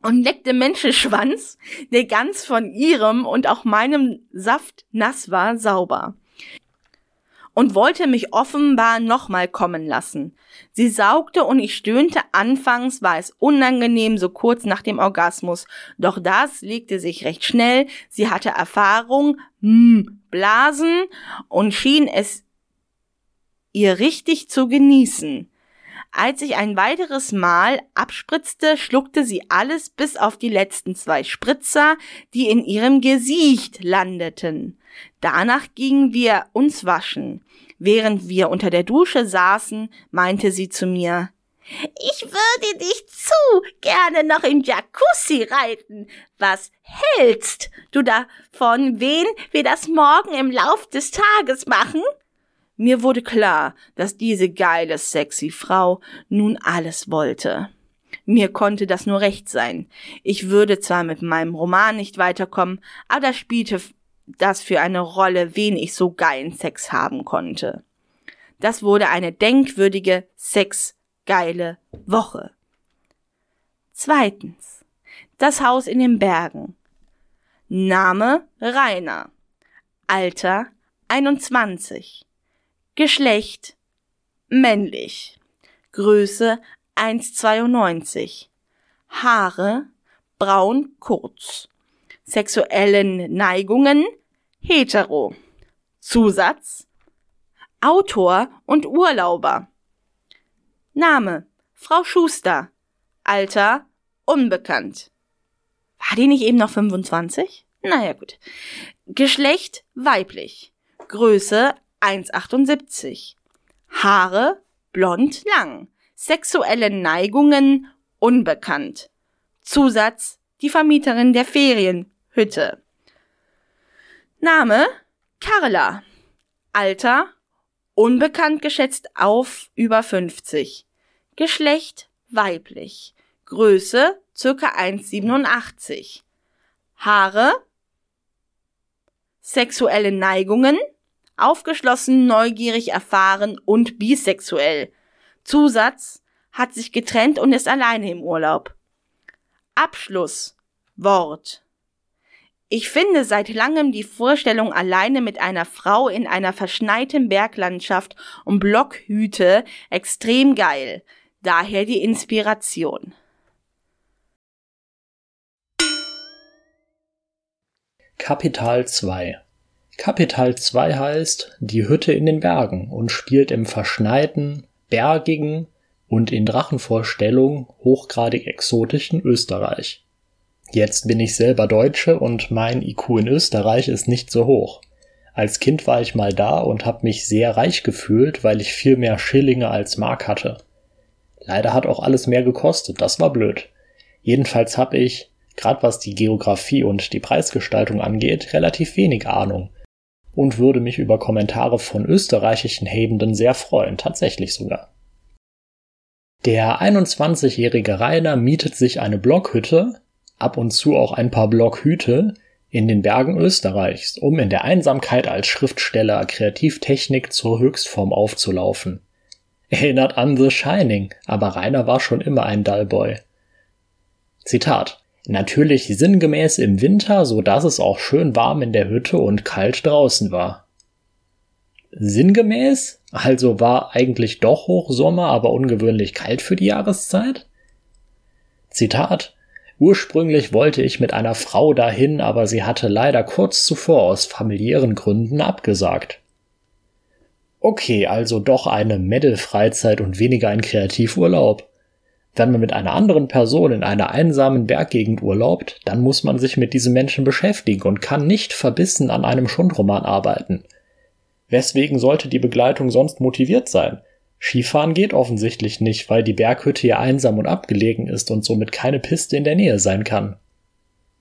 Und leckte Menschenschwanz, der ganz von ihrem und auch meinem Saft nass war, sauber. Und wollte mich offenbar nochmal kommen lassen. Sie saugte und ich stöhnte. Anfangs war es unangenehm, so kurz nach dem Orgasmus. Doch das legte sich recht schnell. Sie hatte Erfahrung, hm, Blasen und schien es ihr richtig zu genießen. Als ich ein weiteres Mal abspritzte, schluckte sie alles bis auf die letzten zwei Spritzer, die in ihrem Gesicht landeten. Danach gingen wir uns waschen. Während wir unter der Dusche saßen, meinte sie zu mir, ich würde dich zu gerne noch im Jacuzzi reiten. Was hältst du davon, wen wir das morgen im Lauf des Tages machen? Mir wurde klar, dass diese geile, sexy Frau nun alles wollte. Mir konnte das nur recht sein. Ich würde zwar mit meinem Roman nicht weiterkommen, aber da spielte das für eine Rolle, wen ich so geilen Sex haben konnte. Das wurde eine denkwürdige, sexgeile Woche. Zweitens. Das Haus in den Bergen. Name Rainer. Alter 21. Geschlecht männlich. Größe 1,92. Haare braun kurz. Sexuellen Neigungen hetero. Zusatz Autor und Urlauber. Name Frau Schuster. Alter unbekannt. War die nicht eben noch 25? Naja gut. Geschlecht weiblich. Größe 1,78. Haare blond lang. Sexuelle Neigungen unbekannt. Zusatz die Vermieterin der Ferienhütte. Name Carla. Alter unbekannt geschätzt auf über 50. Geschlecht weiblich. Größe circa 1,87. Haare sexuelle Neigungen aufgeschlossen, neugierig, erfahren und bisexuell. Zusatz hat sich getrennt und ist alleine im Urlaub. Abschluss Wort ich finde seit langem die Vorstellung, alleine mit einer Frau in einer verschneiten Berglandschaft und Blockhüte extrem geil. Daher die Inspiration. Kapital 2 Kapital 2 heißt Die Hütte in den Bergen und spielt im verschneiten, bergigen und in Drachenvorstellung hochgradig exotischen Österreich. Jetzt bin ich selber Deutsche und mein IQ in Österreich ist nicht so hoch. Als Kind war ich mal da und habe mich sehr reich gefühlt, weil ich viel mehr Schillinge als Mark hatte. Leider hat auch alles mehr gekostet, das war blöd. Jedenfalls habe ich, gerade was die Geografie und die Preisgestaltung angeht, relativ wenig Ahnung und würde mich über Kommentare von österreichischen Hebenden sehr freuen, tatsächlich sogar. Der 21-jährige Rainer mietet sich eine Blockhütte, ab und zu auch ein paar Blockhüte in den Bergen Österreichs, um in der Einsamkeit als Schriftsteller Kreativtechnik zur Höchstform aufzulaufen. Erinnert an The Shining, aber Rainer war schon immer ein Dullboy. Zitat. Natürlich sinngemäß im Winter, so dass es auch schön warm in der Hütte und kalt draußen war. Sinngemäß? Also war eigentlich doch Hochsommer, aber ungewöhnlich kalt für die Jahreszeit? Zitat. Ursprünglich wollte ich mit einer Frau dahin, aber sie hatte leider kurz zuvor aus familiären Gründen abgesagt. Okay, also doch eine Medal-Freizeit und weniger ein Kreativurlaub. Wenn man mit einer anderen Person in einer einsamen Berggegend urlaubt, dann muss man sich mit diesem Menschen beschäftigen und kann nicht verbissen an einem Schundroman arbeiten. Weswegen sollte die Begleitung sonst motiviert sein? Skifahren geht offensichtlich nicht, weil die Berghütte ja einsam und abgelegen ist und somit keine Piste in der Nähe sein kann.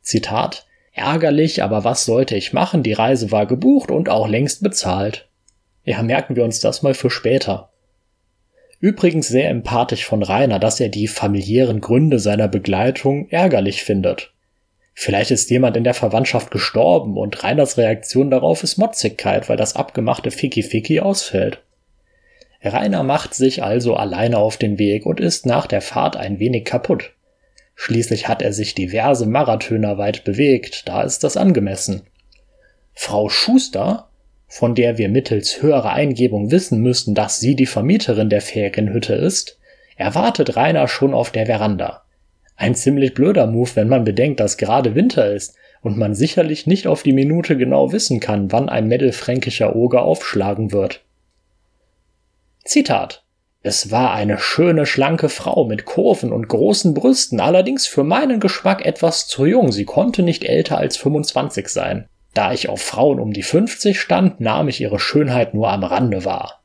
Zitat Ärgerlich, aber was sollte ich machen? Die Reise war gebucht und auch längst bezahlt. Ja, merken wir uns das mal für später. Übrigens sehr empathisch von Rainer, dass er die familiären Gründe seiner Begleitung ärgerlich findet. Vielleicht ist jemand in der Verwandtschaft gestorben und Rainers Reaktion darauf ist Motzigkeit, weil das abgemachte Ficky Ficky ausfällt. Rainer macht sich also alleine auf den Weg und ist nach der Fahrt ein wenig kaputt. Schließlich hat er sich diverse Marathoner weit bewegt, da ist das angemessen. Frau Schuster, von der wir mittels höherer Eingebung wissen müssen, dass sie die Vermieterin der Ferienhütte ist, erwartet Rainer schon auf der Veranda. Ein ziemlich blöder Move, wenn man bedenkt, dass gerade Winter ist und man sicherlich nicht auf die Minute genau wissen kann, wann ein mittelfränkischer Oger aufschlagen wird. Zitat es war eine schöne, schlanke Frau mit Kurven und großen Brüsten, allerdings für meinen Geschmack etwas zu jung. Sie konnte nicht älter als 25 sein. Da ich auf Frauen um die 50 stand, nahm ich ihre Schönheit nur am Rande wahr.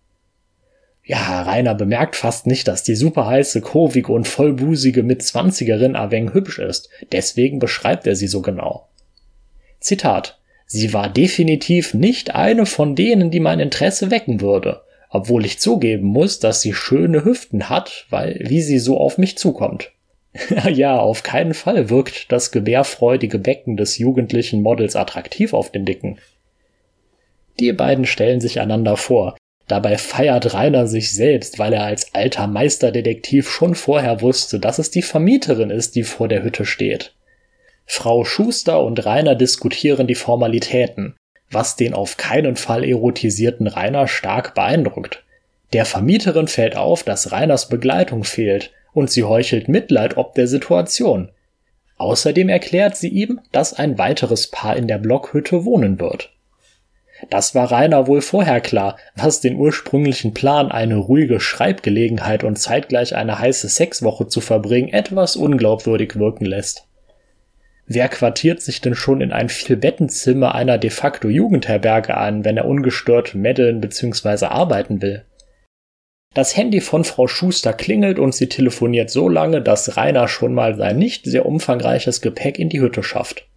Ja, Rainer bemerkt fast nicht, dass die superheiße, kurvige und vollbusige Mitzwanzigerin Aveng hübsch ist. Deswegen beschreibt er sie so genau. Zitat. Sie war definitiv nicht eine von denen, die mein Interesse wecken würde obwohl ich zugeben muss, dass sie schöne Hüften hat, weil wie sie so auf mich zukommt. ja, auf keinen Fall wirkt das gebärfreudige Becken des jugendlichen Models attraktiv auf den Dicken. Die beiden stellen sich einander vor. Dabei feiert Rainer sich selbst, weil er als alter Meisterdetektiv schon vorher wusste, dass es die Vermieterin ist, die vor der Hütte steht. Frau Schuster und Rainer diskutieren die Formalitäten was den auf keinen Fall erotisierten Rainer stark beeindruckt. Der Vermieterin fällt auf, dass Rainers Begleitung fehlt und sie heuchelt Mitleid ob der Situation. Außerdem erklärt sie ihm, dass ein weiteres Paar in der Blockhütte wohnen wird. Das war Rainer wohl vorher klar, was den ursprünglichen Plan, eine ruhige Schreibgelegenheit und zeitgleich eine heiße Sexwoche zu verbringen, etwas unglaubwürdig wirken lässt. Wer quartiert sich denn schon in ein Vielbettenzimmer einer de facto Jugendherberge ein, wenn er ungestört meddeln bzw. arbeiten will? Das Handy von Frau Schuster klingelt und sie telefoniert so lange, dass Rainer schon mal sein nicht sehr umfangreiches Gepäck in die Hütte schafft.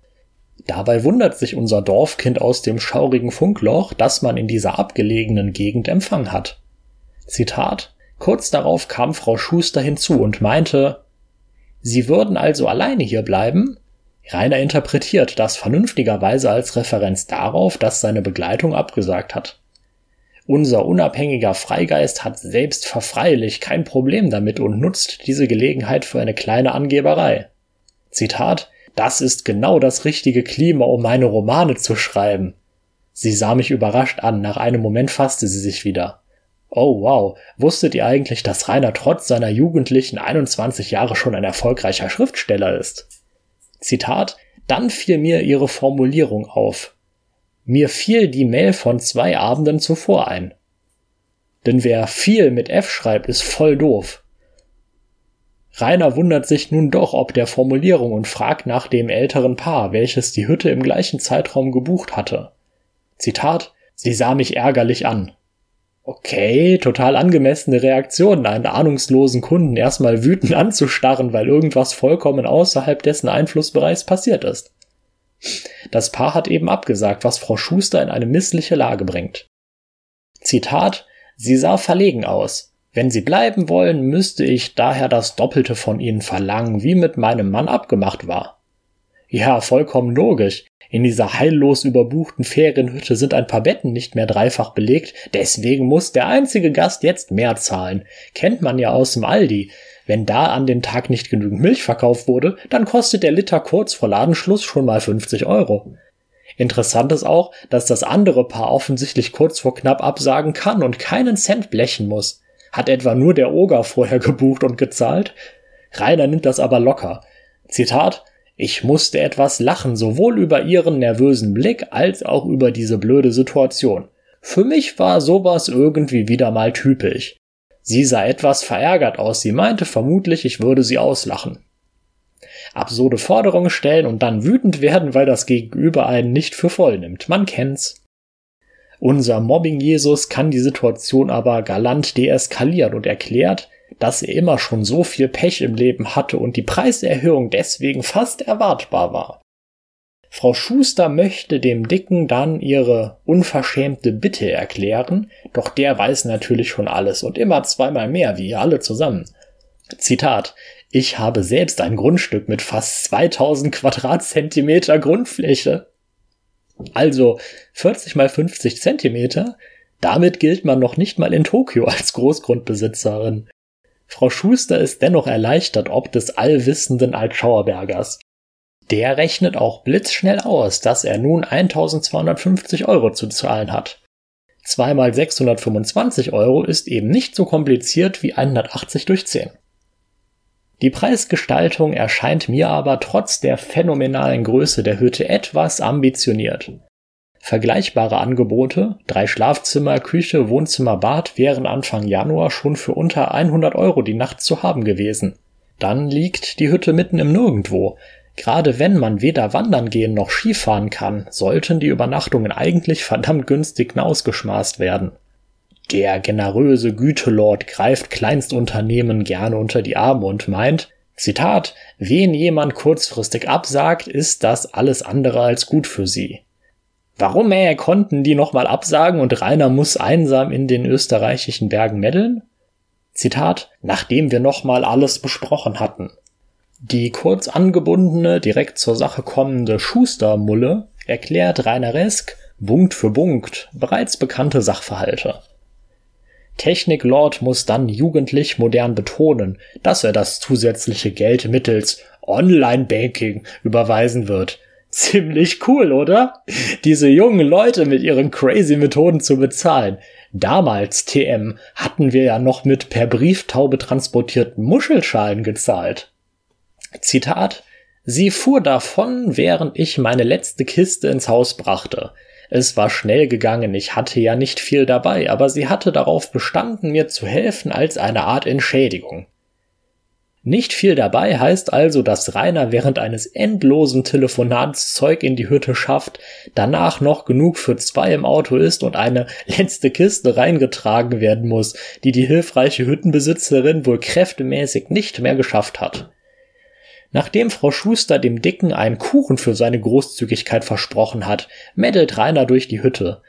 Dabei wundert sich unser Dorfkind aus dem schaurigen Funkloch, dass man in dieser abgelegenen Gegend Empfang hat. Zitat Kurz darauf kam Frau Schuster hinzu und meinte, Sie würden also alleine hier bleiben? Rainer interpretiert das vernünftigerweise als Referenz darauf, dass seine Begleitung abgesagt hat. Unser unabhängiger Freigeist hat selbst verfreilich kein Problem damit und nutzt diese Gelegenheit für eine kleine Angeberei. Zitat Das ist genau das richtige Klima, um meine Romane zu schreiben. Sie sah mich überrascht an, nach einem Moment fasste sie sich wieder. Oh wow, wusstet ihr eigentlich, dass Rainer trotz seiner jugendlichen 21 Jahre schon ein erfolgreicher Schriftsteller ist? Zitat, dann fiel mir ihre Formulierung auf. Mir fiel die Mail von zwei Abenden zuvor ein. Denn wer viel mit F schreibt, ist voll doof. Rainer wundert sich nun doch ob der Formulierung und fragt nach dem älteren Paar, welches die Hütte im gleichen Zeitraum gebucht hatte. Zitat, sie sah mich ärgerlich an. Okay, total angemessene Reaktion, einen ahnungslosen Kunden erstmal wütend anzustarren, weil irgendwas vollkommen außerhalb dessen Einflussbereichs passiert ist. Das Paar hat eben abgesagt, was Frau Schuster in eine missliche Lage bringt. Zitat, sie sah verlegen aus. Wenn Sie bleiben wollen, müsste ich daher das Doppelte von Ihnen verlangen, wie mit meinem Mann abgemacht war. Ja, vollkommen logisch. In dieser heillos überbuchten Ferienhütte sind ein paar Betten nicht mehr dreifach belegt, deswegen muss der einzige Gast jetzt mehr zahlen. Kennt man ja aus dem Aldi. Wenn da an den Tag nicht genügend Milch verkauft wurde, dann kostet der Liter kurz vor Ladenschluss schon mal 50 Euro. Interessant ist auch, dass das andere Paar offensichtlich kurz vor knapp absagen kann und keinen Cent blechen muss. Hat etwa nur der Oger vorher gebucht und gezahlt? Rainer nimmt das aber locker. Zitat ich musste etwas lachen, sowohl über ihren nervösen Blick als auch über diese blöde Situation. Für mich war sowas irgendwie wieder mal typisch. Sie sah etwas verärgert aus, sie meinte vermutlich, ich würde sie auslachen. Absurde Forderungen stellen und dann wütend werden, weil das Gegenüber einen nicht für voll nimmt. Man kennt's. Unser Mobbing-Jesus kann die Situation aber galant deeskalieren und erklärt, dass er immer schon so viel Pech im Leben hatte und die Preiserhöhung deswegen fast erwartbar war. Frau Schuster möchte dem Dicken dann ihre unverschämte Bitte erklären, doch der weiß natürlich schon alles und immer zweimal mehr wie alle zusammen. Zitat Ich habe selbst ein Grundstück mit fast 2000 Quadratzentimeter Grundfläche. Also 40 mal 50 Zentimeter, damit gilt man noch nicht mal in Tokio als Großgrundbesitzerin. Frau Schuster ist dennoch erleichtert ob des allwissenden Altschauerbergers. Der rechnet auch blitzschnell aus, dass er nun 1250 Euro zu zahlen hat. 2 mal 625 Euro ist eben nicht so kompliziert wie 180 durch 10. Die Preisgestaltung erscheint mir aber trotz der phänomenalen Größe der Hütte etwas ambitioniert. Vergleichbare Angebote, drei Schlafzimmer, Küche, Wohnzimmer, Bad, wären Anfang Januar schon für unter 100 Euro die Nacht zu haben gewesen. Dann liegt die Hütte mitten im Nirgendwo. Gerade wenn man weder wandern gehen noch Skifahren kann, sollten die Übernachtungen eigentlich verdammt günstig ausgeschmaßt werden. Der generöse Gütelord greift Kleinstunternehmen gerne unter die Arme und meint, Zitat, wen jemand kurzfristig absagt, ist das alles andere als gut für sie. Warum äh, konnten die nochmal absagen und Rainer muss einsam in den österreichischen Bergen meddeln? Zitat, nachdem wir nochmal alles besprochen hatten. Die kurz angebundene, direkt zur Sache kommende Schustermulle erklärt Reineresk Punkt für Punkt bereits bekannte Sachverhalte. Technik-Lord muss dann jugendlich modern betonen, dass er das zusätzliche Geld mittels Online-Banking überweisen wird, Ziemlich cool, oder? Diese jungen Leute mit ihren crazy Methoden zu bezahlen. Damals, TM, hatten wir ja noch mit per Brieftaube transportierten Muschelschalen gezahlt. Zitat Sie fuhr davon, während ich meine letzte Kiste ins Haus brachte. Es war schnell gegangen, ich hatte ja nicht viel dabei, aber sie hatte darauf bestanden, mir zu helfen als eine Art Entschädigung. Nicht viel dabei heißt also, dass Rainer während eines endlosen Telefonats Zeug in die Hütte schafft, danach noch genug für zwei im Auto ist und eine letzte Kiste reingetragen werden muss, die die hilfreiche Hüttenbesitzerin wohl kräftemäßig nicht mehr geschafft hat. Nachdem Frau Schuster dem Dicken einen Kuchen für seine Großzügigkeit versprochen hat, meddelt Rainer durch die Hütte.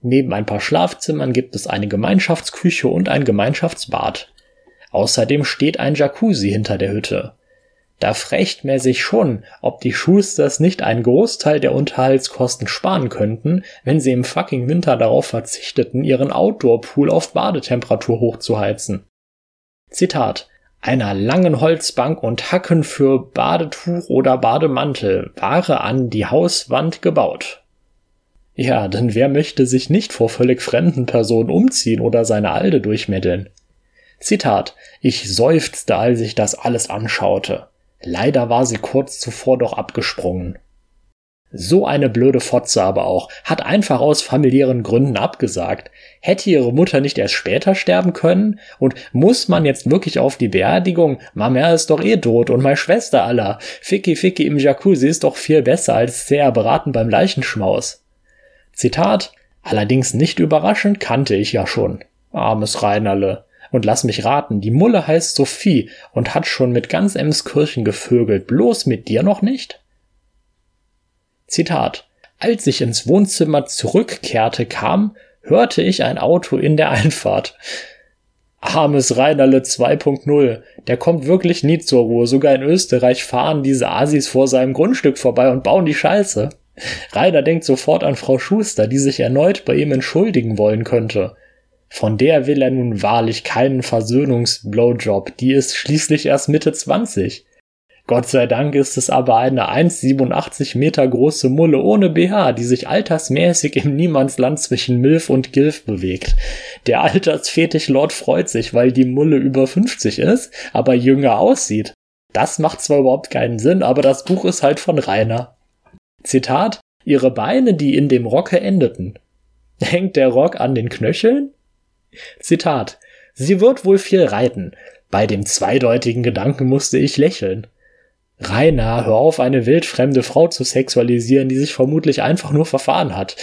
Neben ein paar Schlafzimmern gibt es eine Gemeinschaftsküche und ein Gemeinschaftsbad. Außerdem steht ein Jacuzzi hinter der Hütte. Da frächt man sich schon, ob die Schusters nicht einen Großteil der Unterhaltskosten sparen könnten, wenn sie im fucking Winter darauf verzichteten, ihren Outdoor-Pool auf Badetemperatur hochzuheizen. Zitat einer langen Holzbank und Hacken für Badetuch oder Bademantel Ware an die Hauswand gebaut. Ja, denn wer möchte sich nicht vor völlig fremden Personen umziehen oder seine Alde durchmeddeln? Zitat, ich seufzte, als ich das alles anschaute. Leider war sie kurz zuvor doch abgesprungen. So eine blöde Fotze aber auch, hat einfach aus familiären Gründen abgesagt. Hätte ihre Mutter nicht erst später sterben können? Und muss man jetzt wirklich auf die Beerdigung? Mama ist doch eh tot und meine Schwester aller. Ficky Ficky im Jacuzzi ist doch viel besser als sehr beraten beim Leichenschmaus. Zitat, allerdings nicht überraschend kannte ich ja schon. Armes Reinerle. Und lass mich raten, die Mulle heißt Sophie und hat schon mit ganz Emskirchen gevögelt, bloß mit dir noch nicht? Zitat. Als ich ins Wohnzimmer zurückkehrte, kam, hörte ich ein Auto in der Einfahrt. Armes Reinerle 2.0. Der kommt wirklich nie zur Ruhe. Sogar in Österreich fahren diese Asis vor seinem Grundstück vorbei und bauen die Scheiße. Rainer denkt sofort an Frau Schuster, die sich erneut bei ihm entschuldigen wollen könnte. Von der will er nun wahrlich keinen Versöhnungsblowjob, die ist schließlich erst Mitte 20. Gott sei Dank ist es aber eine 1,87 Meter große Mulle ohne BH, die sich altersmäßig im Niemandsland zwischen Milf und Gilf bewegt. Der Altersfetisch Lord freut sich, weil die Mulle über 50 ist, aber jünger aussieht. Das macht zwar überhaupt keinen Sinn, aber das Buch ist halt von Rainer. Zitat, ihre Beine, die in dem Rocke endeten. Hängt der Rock an den Knöcheln? Zitat. Sie wird wohl viel reiten. Bei dem zweideutigen Gedanken musste ich lächeln. Rainer, hör auf, eine wildfremde Frau zu sexualisieren, die sich vermutlich einfach nur verfahren hat.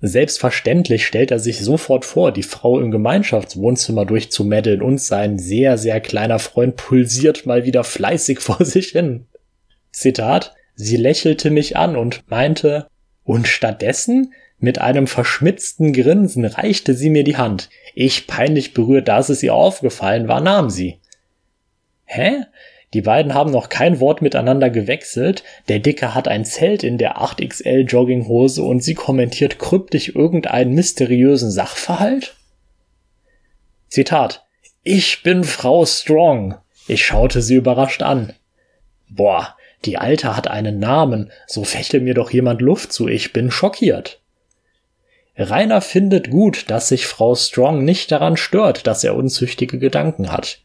Selbstverständlich stellt er sich sofort vor, die Frau im Gemeinschaftswohnzimmer durchzumeddeln und sein sehr, sehr kleiner Freund pulsiert mal wieder fleißig vor sich hin. Zitat, sie lächelte mich an und meinte, und stattdessen mit einem verschmitzten Grinsen reichte sie mir die Hand. Ich peinlich berührt, dass es ihr aufgefallen war, nahm sie. Hä? Die beiden haben noch kein Wort miteinander gewechselt. Der Dicke hat ein Zelt in der 8XL Jogginghose und sie kommentiert kryptisch irgendeinen mysteriösen Sachverhalt? Zitat. Ich bin Frau Strong. Ich schaute sie überrascht an. Boah, die Alte hat einen Namen, so fächte mir doch jemand Luft zu, ich bin schockiert. Rainer findet gut, dass sich Frau Strong nicht daran stört, dass er unzüchtige Gedanken hat.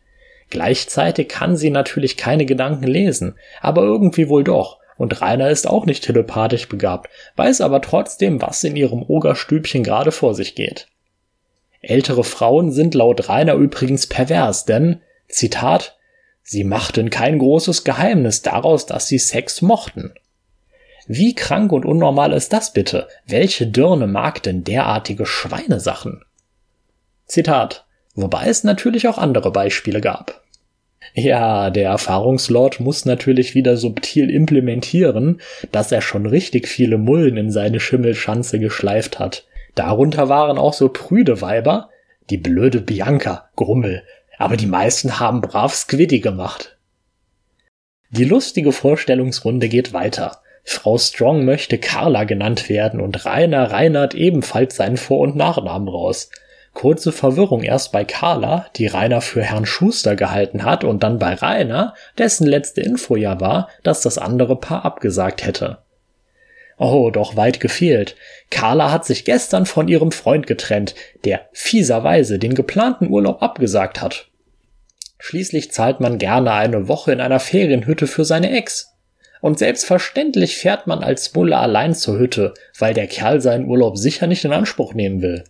Gleichzeitig kann sie natürlich keine Gedanken lesen, aber irgendwie wohl doch. Und Rainer ist auch nicht telepathisch begabt, weiß aber trotzdem, was in ihrem Ogerstübchen gerade vor sich geht. Ältere Frauen sind laut Rainer übrigens pervers, denn, Zitat, sie machten kein großes Geheimnis daraus, dass sie Sex mochten. Wie krank und unnormal ist das bitte? Welche Dirne mag denn derartige Schweinesachen? Zitat. Wobei es natürlich auch andere Beispiele gab. Ja, der Erfahrungslord muss natürlich wieder subtil implementieren, dass er schon richtig viele Mullen in seine Schimmelschanze geschleift hat. Darunter waren auch so prüde Weiber, die blöde Bianca, Grummel, aber die meisten haben brav Squiddy gemacht. Die lustige Vorstellungsrunde geht weiter. Frau Strong möchte Carla genannt werden und Rainer Reinhard ebenfalls seinen Vor- und Nachnamen raus. Kurze Verwirrung erst bei Carla, die Rainer für Herrn Schuster gehalten hat, und dann bei Rainer, dessen letzte Info ja war, dass das andere Paar abgesagt hätte. Oh, doch weit gefehlt. Carla hat sich gestern von ihrem Freund getrennt, der fieserweise den geplanten Urlaub abgesagt hat. Schließlich zahlt man gerne eine Woche in einer Ferienhütte für seine Ex. Und selbstverständlich fährt man als Mulle allein zur Hütte, weil der Kerl seinen Urlaub sicher nicht in Anspruch nehmen will.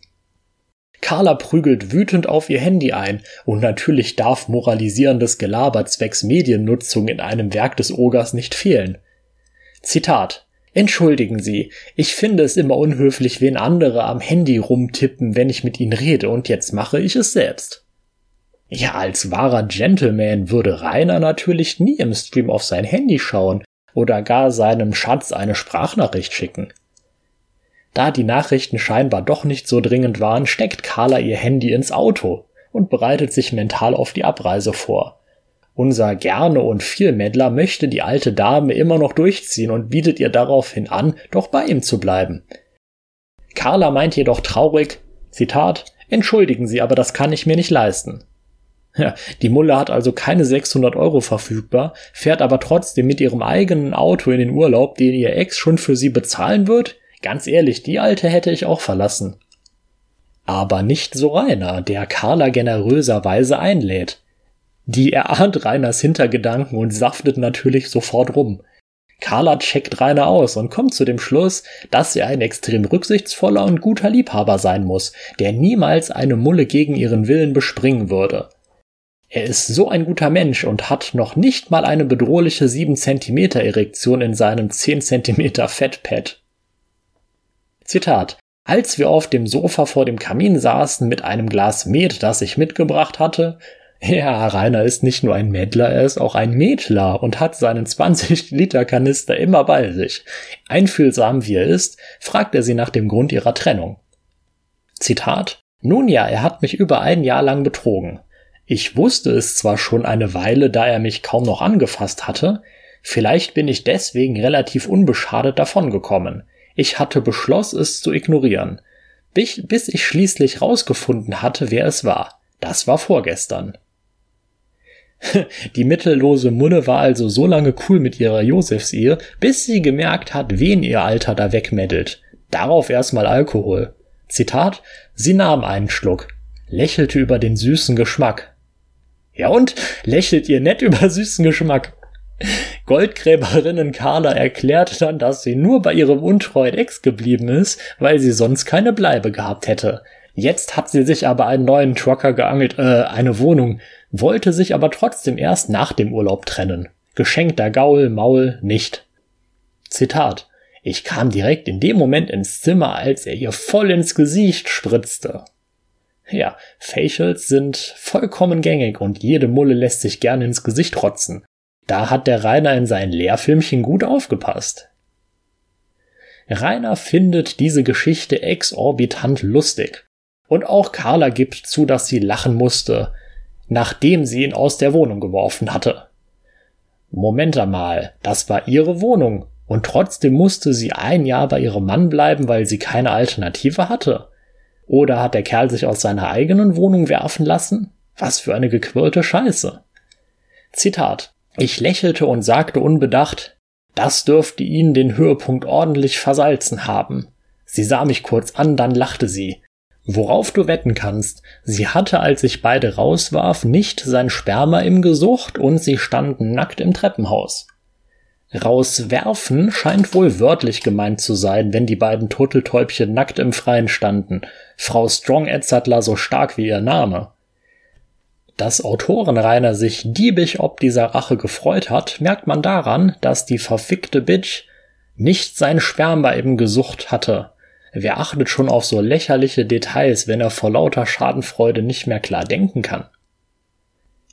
Carla prügelt wütend auf ihr Handy ein, und natürlich darf moralisierendes Gelaber zwecks Mediennutzung in einem Werk des Ogers nicht fehlen. Zitat Entschuldigen Sie, ich finde es immer unhöflich, wenn andere am Handy rumtippen, wenn ich mit ihnen rede, und jetzt mache ich es selbst. Ja, als wahrer Gentleman würde Rainer natürlich nie im Stream auf sein Handy schauen oder gar seinem Schatz eine Sprachnachricht schicken. Da die Nachrichten scheinbar doch nicht so dringend waren, steckt Carla ihr Handy ins Auto und bereitet sich mental auf die Abreise vor. Unser Gerne und Vielmeddler möchte die alte Dame immer noch durchziehen und bietet ihr daraufhin an, doch bei ihm zu bleiben. Carla meint jedoch traurig, Zitat, Entschuldigen Sie, aber das kann ich mir nicht leisten. Ja, die Mulle hat also keine 600 Euro verfügbar, fährt aber trotzdem mit ihrem eigenen Auto in den Urlaub, den ihr Ex schon für sie bezahlen wird, Ganz ehrlich, die alte hätte ich auch verlassen. Aber nicht so Rainer, der Carla generöserweise einlädt. Die erahnt Rainers Hintergedanken und saftet natürlich sofort rum. Carla checkt Rainer aus und kommt zu dem Schluss, dass er ein extrem rücksichtsvoller und guter Liebhaber sein muss, der niemals eine Mulle gegen ihren Willen bespringen würde. Er ist so ein guter Mensch und hat noch nicht mal eine bedrohliche 7 cm Erektion in seinem 10 cm Fettpad. Zitat als wir auf dem Sofa vor dem Kamin saßen mit einem Glas Met, das ich mitgebracht hatte, ja, Rainer ist nicht nur ein Mädler, er ist auch ein Mädler und hat seinen 20 Liter Kanister immer bei sich. Einfühlsam wie er ist, fragt er sie nach dem Grund ihrer Trennung. Zitat Nun ja, er hat mich über ein Jahr lang betrogen. Ich wusste es zwar schon eine Weile, da er mich kaum noch angefasst hatte, vielleicht bin ich deswegen relativ unbeschadet davongekommen. Ich hatte beschlossen, es zu ignorieren, bis ich schließlich rausgefunden hatte, wer es war. Das war vorgestern. Die mittellose Munne war also so lange cool mit ihrer Josefsehe, bis sie gemerkt hat, wen ihr Alter da wegmeddelt. Darauf erstmal Alkohol. Zitat, sie nahm einen Schluck, lächelte über den süßen Geschmack. Ja und? Lächelt ihr nett über süßen Geschmack? Goldgräberinnen Carla erklärt dann, dass sie nur bei ihrem untreuen Ex geblieben ist, weil sie sonst keine Bleibe gehabt hätte. Jetzt hat sie sich aber einen neuen Trucker geangelt, äh, eine Wohnung, wollte sich aber trotzdem erst nach dem Urlaub trennen. Geschenkter Gaul, Maul, nicht. Zitat. Ich kam direkt in dem Moment ins Zimmer, als er ihr voll ins Gesicht spritzte. Ja, Facials sind vollkommen gängig und jede Mulle lässt sich gerne ins Gesicht rotzen. Da hat der Rainer in seinen Lehrfilmchen gut aufgepasst. Rainer findet diese Geschichte exorbitant lustig. Und auch Carla gibt zu, dass sie lachen musste, nachdem sie ihn aus der Wohnung geworfen hatte. Moment einmal, das war ihre Wohnung, und trotzdem musste sie ein Jahr bei ihrem Mann bleiben, weil sie keine Alternative hatte. Oder hat der Kerl sich aus seiner eigenen Wohnung werfen lassen? Was für eine gequirlte Scheiße. Zitat. Ich lächelte und sagte unbedacht, das dürfte Ihnen den Höhepunkt ordentlich versalzen haben. Sie sah mich kurz an, dann lachte sie. Worauf du wetten kannst, sie hatte, als ich beide rauswarf, nicht sein Sperma im Gesucht und sie standen nackt im Treppenhaus. Rauswerfen scheint wohl wörtlich gemeint zu sein, wenn die beiden Turteltäubchen nackt im Freien standen. Frau Strong Edzardler so stark wie ihr Name. Dass Autorenrainer sich diebig ob dieser Rache gefreut hat, merkt man daran, dass die verfickte Bitch nicht sein Sperma eben gesucht hatte. Wer achtet schon auf so lächerliche Details, wenn er vor lauter Schadenfreude nicht mehr klar denken kann?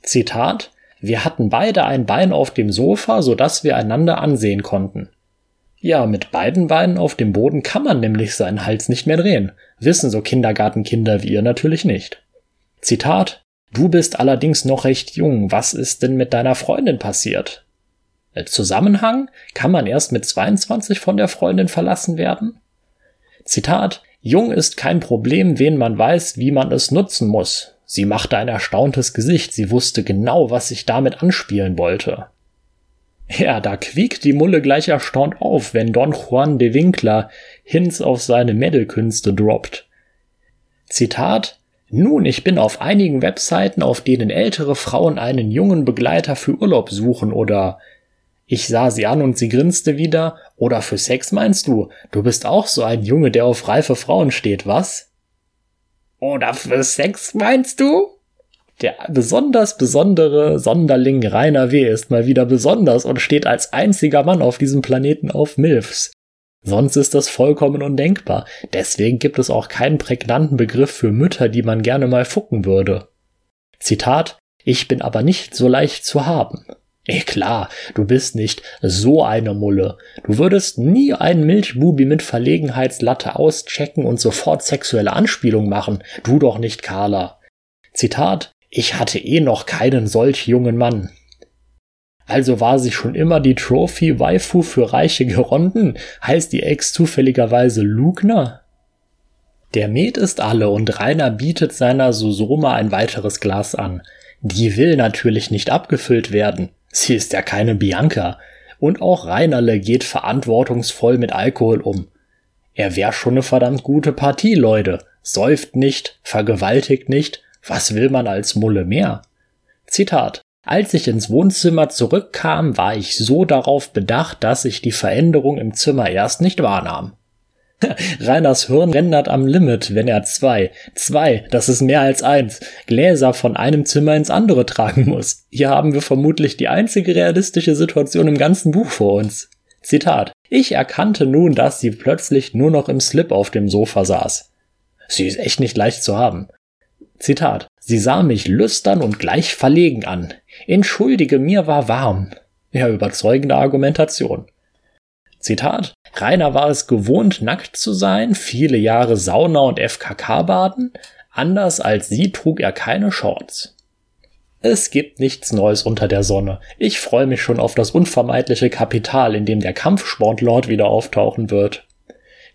Zitat Wir hatten beide ein Bein auf dem Sofa, so dass wir einander ansehen konnten. Ja, mit beiden Beinen auf dem Boden kann man nämlich seinen Hals nicht mehr drehen. Wissen so Kindergartenkinder wie ihr natürlich nicht. Zitat Du bist allerdings noch recht jung. Was ist denn mit deiner Freundin passiert? Zusammenhang? Kann man erst mit 22 von der Freundin verlassen werden? Zitat Jung ist kein Problem, wen man weiß, wie man es nutzen muss. Sie machte ein erstauntes Gesicht, sie wusste genau, was ich damit anspielen wollte. Ja, da quiekt die Mulle gleich erstaunt auf, wenn Don Juan de Winkler Hints auf seine Meddelkünste droppt. Zitat nun, ich bin auf einigen Webseiten, auf denen ältere Frauen einen jungen Begleiter für Urlaub suchen oder Ich sah sie an und sie grinste wieder. Oder für Sex meinst du? Du bist auch so ein Junge, der auf reife Frauen steht, was? Oder für Sex meinst du? Der besonders besondere Sonderling Rainer W. ist mal wieder besonders und steht als einziger Mann auf diesem Planeten auf Milfs. Sonst ist das vollkommen undenkbar. Deswegen gibt es auch keinen prägnanten Begriff für Mütter, die man gerne mal fucken würde. Zitat Ich bin aber nicht so leicht zu haben. Eh klar, du bist nicht so eine Mulle. Du würdest nie einen Milchbubi mit Verlegenheitslatte auschecken und sofort sexuelle Anspielung machen. Du doch nicht, Carla. Zitat Ich hatte eh noch keinen solch jungen Mann. Also war sie schon immer die Trophy-Waifu für reiche Geronden? Heißt die Ex zufälligerweise Lugner? Der Met ist alle und Rainer bietet seiner Susoma ein weiteres Glas an. Die will natürlich nicht abgefüllt werden. Sie ist ja keine Bianca. Und auch Reinerle geht verantwortungsvoll mit Alkohol um. Er wär schon eine verdammt gute Partie, Leute. Säuft nicht, vergewaltigt nicht. Was will man als Mulle mehr? Zitat. Als ich ins Wohnzimmer zurückkam, war ich so darauf bedacht, dass ich die Veränderung im Zimmer erst nicht wahrnahm. Reiners Hirn rendert am Limit, wenn er zwei, zwei, das ist mehr als eins, Gläser von einem Zimmer ins andere tragen muss. Hier haben wir vermutlich die einzige realistische Situation im ganzen Buch vor uns. Zitat. Ich erkannte nun, dass sie plötzlich nur noch im Slip auf dem Sofa saß. Sie ist echt nicht leicht zu haben. Zitat. Sie sah mich lüstern und gleich verlegen an. Entschuldige, mir war warm. Ja, überzeugende Argumentation. Zitat. Rainer war es gewohnt, nackt zu sein, viele Jahre Sauna und FKK baden. Anders als sie trug er keine Shorts. Es gibt nichts Neues unter der Sonne. Ich freue mich schon auf das unvermeidliche Kapital, in dem der Kampfsportlord wieder auftauchen wird.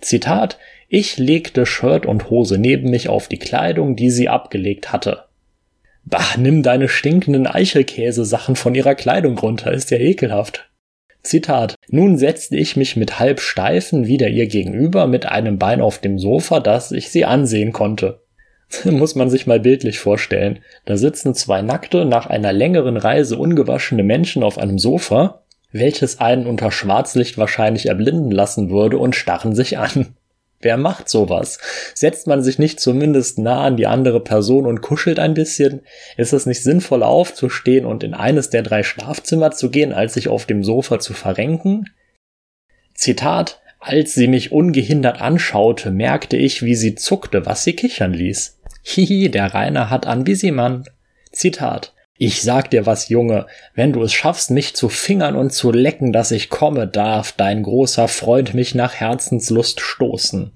Zitat Ich legte Shirt und Hose neben mich auf die Kleidung, die sie abgelegt hatte. Bah, nimm deine stinkenden Eichelkäsesachen von ihrer Kleidung runter, ist ja ekelhaft. Zitat. Nun setzte ich mich mit halb steifen wieder ihr gegenüber mit einem Bein auf dem Sofa, dass ich sie ansehen konnte. Muss man sich mal bildlich vorstellen. Da sitzen zwei nackte, nach einer längeren Reise ungewaschene Menschen auf einem Sofa, welches einen unter Schwarzlicht wahrscheinlich erblinden lassen würde und starren sich an. Wer macht sowas? Setzt man sich nicht zumindest nah an die andere Person und kuschelt ein bisschen? Ist es nicht sinnvoller aufzustehen und in eines der drei Schlafzimmer zu gehen, als sich auf dem Sofa zu verrenken? Zitat Als sie mich ungehindert anschaute, merkte ich, wie sie zuckte, was sie kichern ließ. Hihi, der Rainer hat an wie sie Mann. Zitat ich sag dir was, Junge, wenn du es schaffst, mich zu fingern und zu lecken, dass ich komme, darf dein großer Freund mich nach Herzenslust stoßen.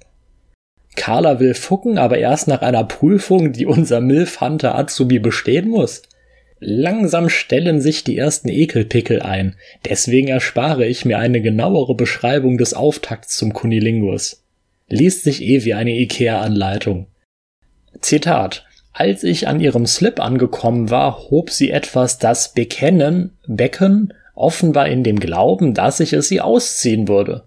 Carla will fucken, aber erst nach einer Prüfung, die unser Milfhunter Azubi bestehen muss. Langsam stellen sich die ersten Ekelpickel ein, deswegen erspare ich mir eine genauere Beschreibung des Auftakts zum Kunilingus. Liest sich eh wie eine Ikea-Anleitung. Zitat als ich an ihrem Slip angekommen war, hob sie etwas das Bekennen, Becken, offenbar in dem Glauben, dass ich es sie ausziehen würde.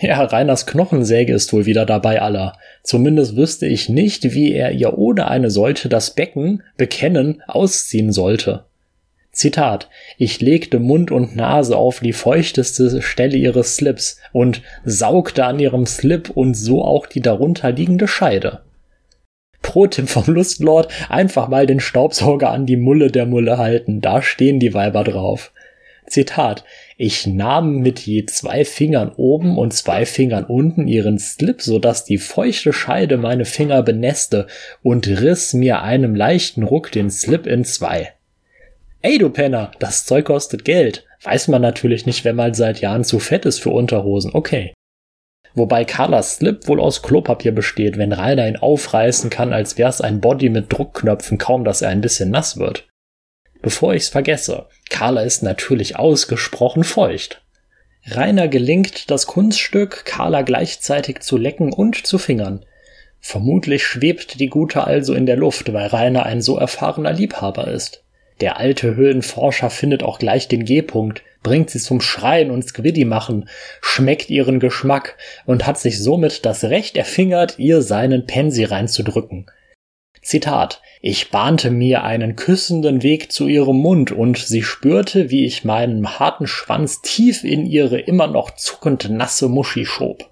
Ja, Reiners Knochensäge ist wohl wieder dabei aller. Zumindest wüsste ich nicht, wie er ihr ohne eine solche das Becken, Bekennen, ausziehen sollte. Zitat, ich legte Mund und Nase auf die feuchteste Stelle ihres Slips und saugte an ihrem Slip und so auch die darunter liegende Scheide. Pro-Tipp vom Lustlord, einfach mal den Staubsauger an die Mulle der Mulle halten, da stehen die Weiber drauf. Zitat, ich nahm mit je zwei Fingern oben und zwei Fingern unten ihren Slip, so dass die feuchte Scheide meine Finger benässte und riss mir einem leichten Ruck den Slip in zwei. Ey, du Penner, das Zeug kostet Geld. Weiß man natürlich nicht, wenn man seit Jahren zu fett ist für Unterhosen. Okay wobei Carlas Slip wohl aus Klopapier besteht, wenn Rainer ihn aufreißen kann, als wär's ein Body mit Druckknöpfen, kaum dass er ein bisschen nass wird. Bevor ich's vergesse, Carla ist natürlich ausgesprochen feucht. Rainer gelingt das Kunststück, Carla gleichzeitig zu lecken und zu fingern. Vermutlich schwebt die Gute also in der Luft, weil Rainer ein so erfahrener Liebhaber ist. Der alte Höhlenforscher findet auch gleich den G-Punkt, bringt sie zum Schreien und Squiddy machen, schmeckt ihren Geschmack und hat sich somit das Recht erfingert, ihr seinen Pensi reinzudrücken. Zitat Ich bahnte mir einen küssenden Weg zu ihrem Mund und sie spürte, wie ich meinen harten Schwanz tief in ihre immer noch zuckend nasse Muschi schob.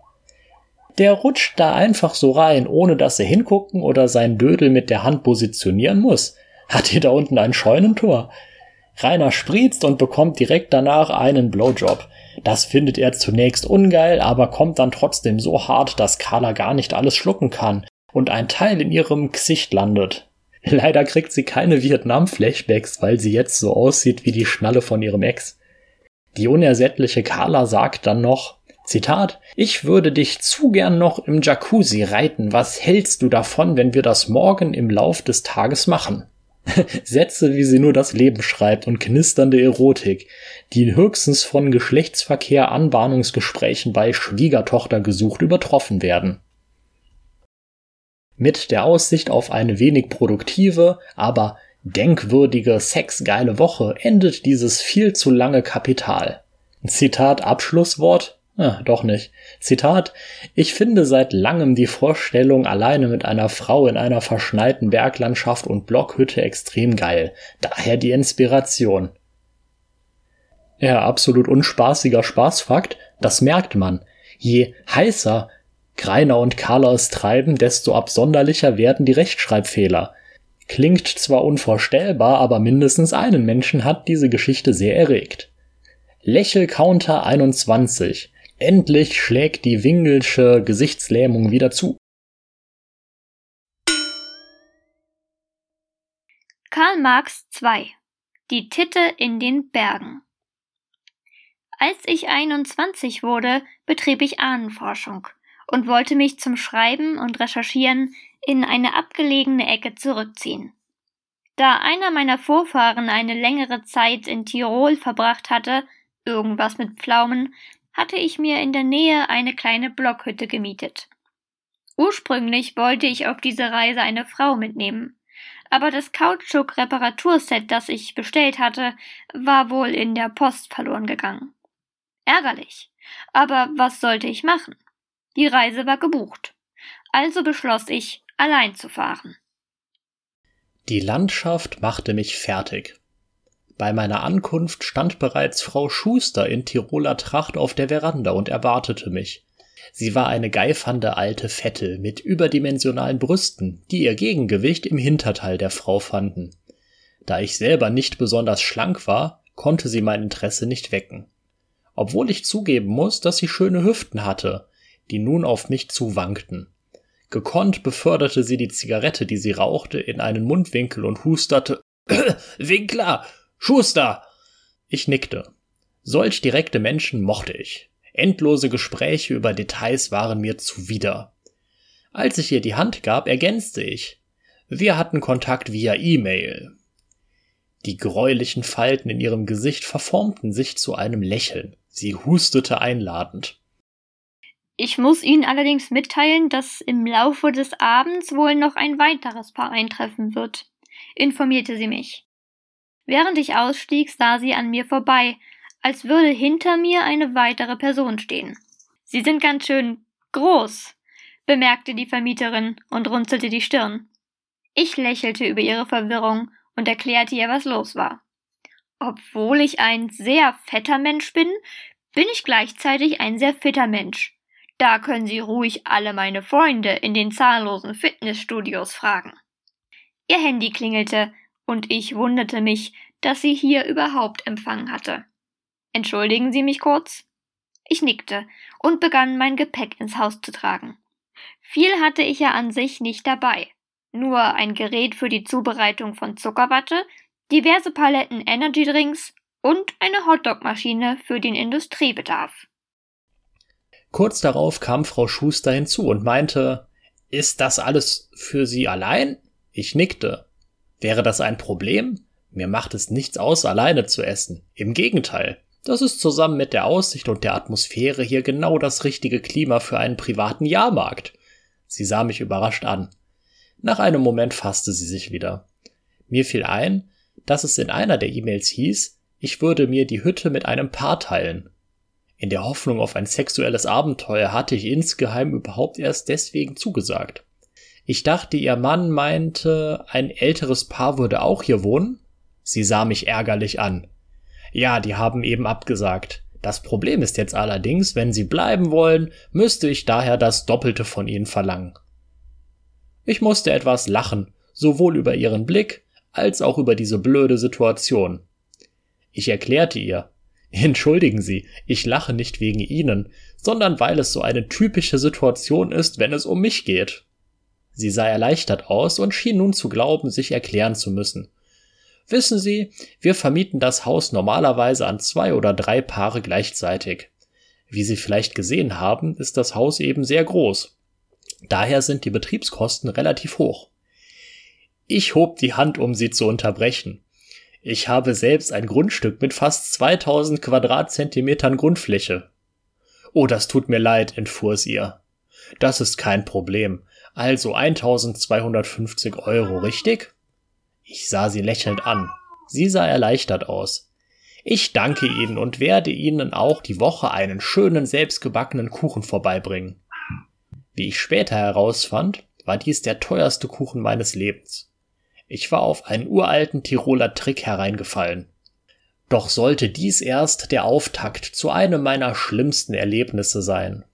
Der rutscht da einfach so rein, ohne dass er hingucken oder sein Dödel mit der Hand positionieren muss. Hat ihr da unten ein Scheunentor? Rainer spriezt und bekommt direkt danach einen Blowjob. Das findet er zunächst ungeil, aber kommt dann trotzdem so hart, dass Carla gar nicht alles schlucken kann und ein Teil in ihrem Gesicht landet. Leider kriegt sie keine Vietnam-Flashbacks, weil sie jetzt so aussieht wie die Schnalle von ihrem Ex. Die unersättliche Carla sagt dann noch, Zitat, ich würde dich zu gern noch im Jacuzzi reiten. Was hältst du davon, wenn wir das morgen im Lauf des Tages machen? Sätze, wie sie nur das Leben schreibt und knisternde Erotik, die höchstens von Geschlechtsverkehr Anbahnungsgesprächen bei Schwiegertochter gesucht übertroffen werden. Mit der Aussicht auf eine wenig produktive, aber denkwürdige sexgeile Woche endet dieses viel zu lange Kapital. Zitat Abschlusswort Ah, doch nicht. Zitat, ich finde seit langem die Vorstellung, alleine mit einer Frau in einer verschneiten Berglandschaft und Blockhütte extrem geil. Daher die Inspiration. Ja, absolut unspaßiger Spaßfakt, das merkt man. Je heißer Greiner und Carla es treiben, desto absonderlicher werden die Rechtschreibfehler. Klingt zwar unvorstellbar, aber mindestens einen Menschen hat diese Geschichte sehr erregt. Lächelcounter 21. Endlich schlägt die Wingelsche Gesichtslähmung wieder zu. Karl Marx II Die Titte in den Bergen Als ich 21 wurde, betrieb ich Ahnenforschung und wollte mich zum Schreiben und Recherchieren in eine abgelegene Ecke zurückziehen. Da einer meiner Vorfahren eine längere Zeit in Tirol verbracht hatte, irgendwas mit Pflaumen, hatte ich mir in der Nähe eine kleine Blockhütte gemietet. Ursprünglich wollte ich auf diese Reise eine Frau mitnehmen, aber das Kautschuk-Reparaturset, das ich bestellt hatte, war wohl in der Post verloren gegangen. Ärgerlich. Aber was sollte ich machen? Die Reise war gebucht. Also beschloss ich, allein zu fahren. Die Landschaft machte mich fertig. Bei meiner Ankunft stand bereits Frau Schuster in Tiroler Tracht auf der Veranda und erwartete mich. Sie war eine geifernde alte Fette mit überdimensionalen Brüsten, die ihr Gegengewicht im Hinterteil der Frau fanden. Da ich selber nicht besonders schlank war, konnte sie mein Interesse nicht wecken. Obwohl ich zugeben muss, dass sie schöne Hüften hatte, die nun auf mich zuwankten. Gekonnt beförderte sie die Zigarette, die sie rauchte, in einen Mundwinkel und husterte Winkler, Schuster! Ich nickte. Solch direkte Menschen mochte ich. Endlose Gespräche über Details waren mir zuwider. Als ich ihr die Hand gab, ergänzte ich. Wir hatten Kontakt via E-Mail. Die gräulichen Falten in ihrem Gesicht verformten sich zu einem Lächeln. Sie hustete einladend. Ich muss Ihnen allerdings mitteilen, dass im Laufe des Abends wohl noch ein weiteres Paar eintreffen wird, informierte sie mich. Während ich ausstieg, sah sie an mir vorbei, als würde hinter mir eine weitere Person stehen. Sie sind ganz schön groß, bemerkte die Vermieterin und runzelte die Stirn. Ich lächelte über ihre Verwirrung und erklärte ihr, was los war. Obwohl ich ein sehr fetter Mensch bin, bin ich gleichzeitig ein sehr fitter Mensch. Da können Sie ruhig alle meine Freunde in den zahllosen Fitnessstudios fragen. Ihr Handy klingelte, und ich wunderte mich, dass sie hier überhaupt Empfang hatte. Entschuldigen Sie mich kurz? Ich nickte und begann mein Gepäck ins Haus zu tragen. Viel hatte ich ja an sich nicht dabei. Nur ein Gerät für die Zubereitung von Zuckerwatte, diverse Paletten Energydrinks und eine Hotdog-Maschine für den Industriebedarf. Kurz darauf kam Frau Schuster hinzu und meinte, ist das alles für Sie allein? Ich nickte. Wäre das ein Problem? Mir macht es nichts aus, alleine zu essen. Im Gegenteil. Das ist zusammen mit der Aussicht und der Atmosphäre hier genau das richtige Klima für einen privaten Jahrmarkt. Sie sah mich überrascht an. Nach einem Moment fasste sie sich wieder. Mir fiel ein, dass es in einer der E-Mails hieß, ich würde mir die Hütte mit einem Paar teilen. In der Hoffnung auf ein sexuelles Abenteuer hatte ich insgeheim überhaupt erst deswegen zugesagt. Ich dachte, Ihr Mann meinte, ein älteres Paar würde auch hier wohnen? Sie sah mich ärgerlich an. Ja, die haben eben abgesagt. Das Problem ist jetzt allerdings, wenn Sie bleiben wollen, müsste ich daher das Doppelte von Ihnen verlangen. Ich musste etwas lachen, sowohl über ihren Blick als auch über diese blöde Situation. Ich erklärte ihr, Entschuldigen Sie, ich lache nicht wegen Ihnen, sondern weil es so eine typische Situation ist, wenn es um mich geht. Sie sah erleichtert aus und schien nun zu glauben, sich erklären zu müssen. Wissen Sie, wir vermieten das Haus normalerweise an zwei oder drei Paare gleichzeitig. Wie Sie vielleicht gesehen haben, ist das Haus eben sehr groß. Daher sind die Betriebskosten relativ hoch. Ich hob die Hand, um sie zu unterbrechen. Ich habe selbst ein Grundstück mit fast 2000 Quadratzentimetern Grundfläche. Oh, das tut mir leid, entfuhr es ihr. Das ist kein Problem. Also 1250 Euro, richtig? Ich sah sie lächelnd an. Sie sah erleichtert aus. Ich danke Ihnen und werde Ihnen auch die Woche einen schönen selbstgebackenen Kuchen vorbeibringen. Wie ich später herausfand, war dies der teuerste Kuchen meines Lebens. Ich war auf einen uralten Tiroler Trick hereingefallen. Doch sollte dies erst der Auftakt zu einem meiner schlimmsten Erlebnisse sein.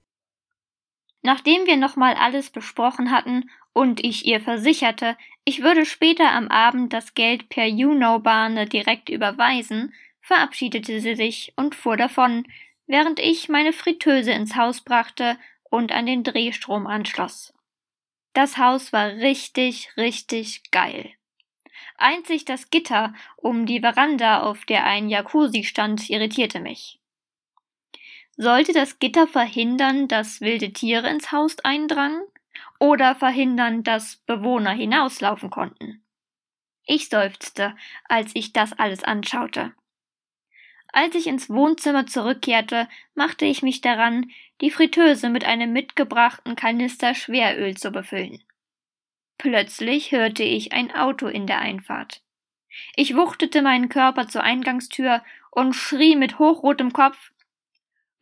Nachdem wir nochmal alles besprochen hatten und ich ihr versicherte, ich würde später am Abend das Geld per YouNow-Bahne direkt überweisen, verabschiedete sie sich und fuhr davon, während ich meine Fritteuse ins Haus brachte und an den Drehstrom anschloss. Das Haus war richtig, richtig geil. Einzig das Gitter um die Veranda, auf der ein Jacuzzi stand, irritierte mich. Sollte das Gitter verhindern, dass wilde Tiere ins Haus eindrangen? oder verhindern, dass Bewohner hinauslaufen konnten. Ich seufzte, als ich das alles anschaute. Als ich ins Wohnzimmer zurückkehrte, machte ich mich daran, die Fritteuse mit einem mitgebrachten Kanister Schweröl zu befüllen. Plötzlich hörte ich ein Auto in der Einfahrt. Ich wuchtete meinen Körper zur Eingangstür und schrie mit hochrotem Kopf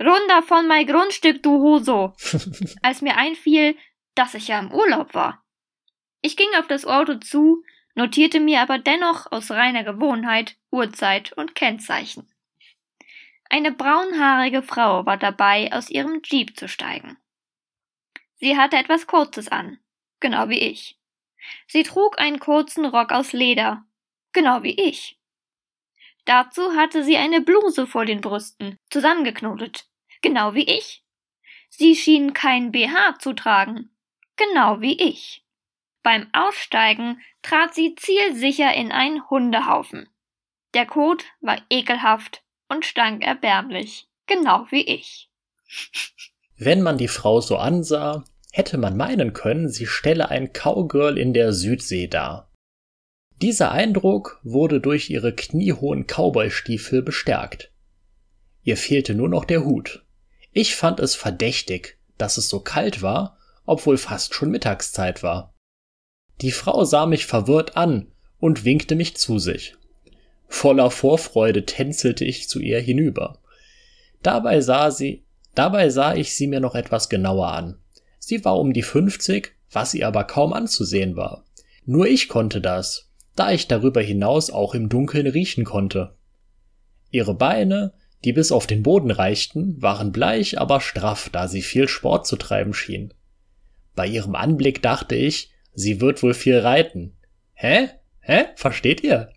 Runter von mein Grundstück, du Hoso! Als mir einfiel, dass ich ja im Urlaub war. Ich ging auf das Auto zu, notierte mir aber dennoch aus reiner Gewohnheit Uhrzeit und Kennzeichen. Eine braunhaarige Frau war dabei, aus ihrem Jeep zu steigen. Sie hatte etwas Kurzes an, genau wie ich. Sie trug einen kurzen Rock aus Leder, genau wie ich. Dazu hatte sie eine Bluse vor den Brüsten, zusammengeknotet, genau wie ich. Sie schien kein BH zu tragen, genau wie ich. Beim Aussteigen trat sie zielsicher in einen Hundehaufen. Der Kot war ekelhaft und stank erbärmlich, genau wie ich. Wenn man die Frau so ansah, hätte man meinen können, sie stelle ein Cowgirl in der Südsee dar. Dieser Eindruck wurde durch ihre kniehohen Cowboystiefel bestärkt. Ihr fehlte nur noch der Hut. Ich fand es verdächtig, dass es so kalt war obwohl fast schon Mittagszeit war. Die Frau sah mich verwirrt an und winkte mich zu sich. Voller Vorfreude tänzelte ich zu ihr hinüber. Dabei sah sie, dabei sah ich sie mir noch etwas genauer an. Sie war um die 50, was ihr aber kaum anzusehen war. Nur ich konnte das, da ich darüber hinaus auch im Dunkeln riechen konnte. Ihre Beine, die bis auf den Boden reichten, waren bleich, aber straff, da sie viel Sport zu treiben schien. Bei ihrem Anblick dachte ich, sie wird wohl viel reiten. Hä? Hä? Versteht ihr?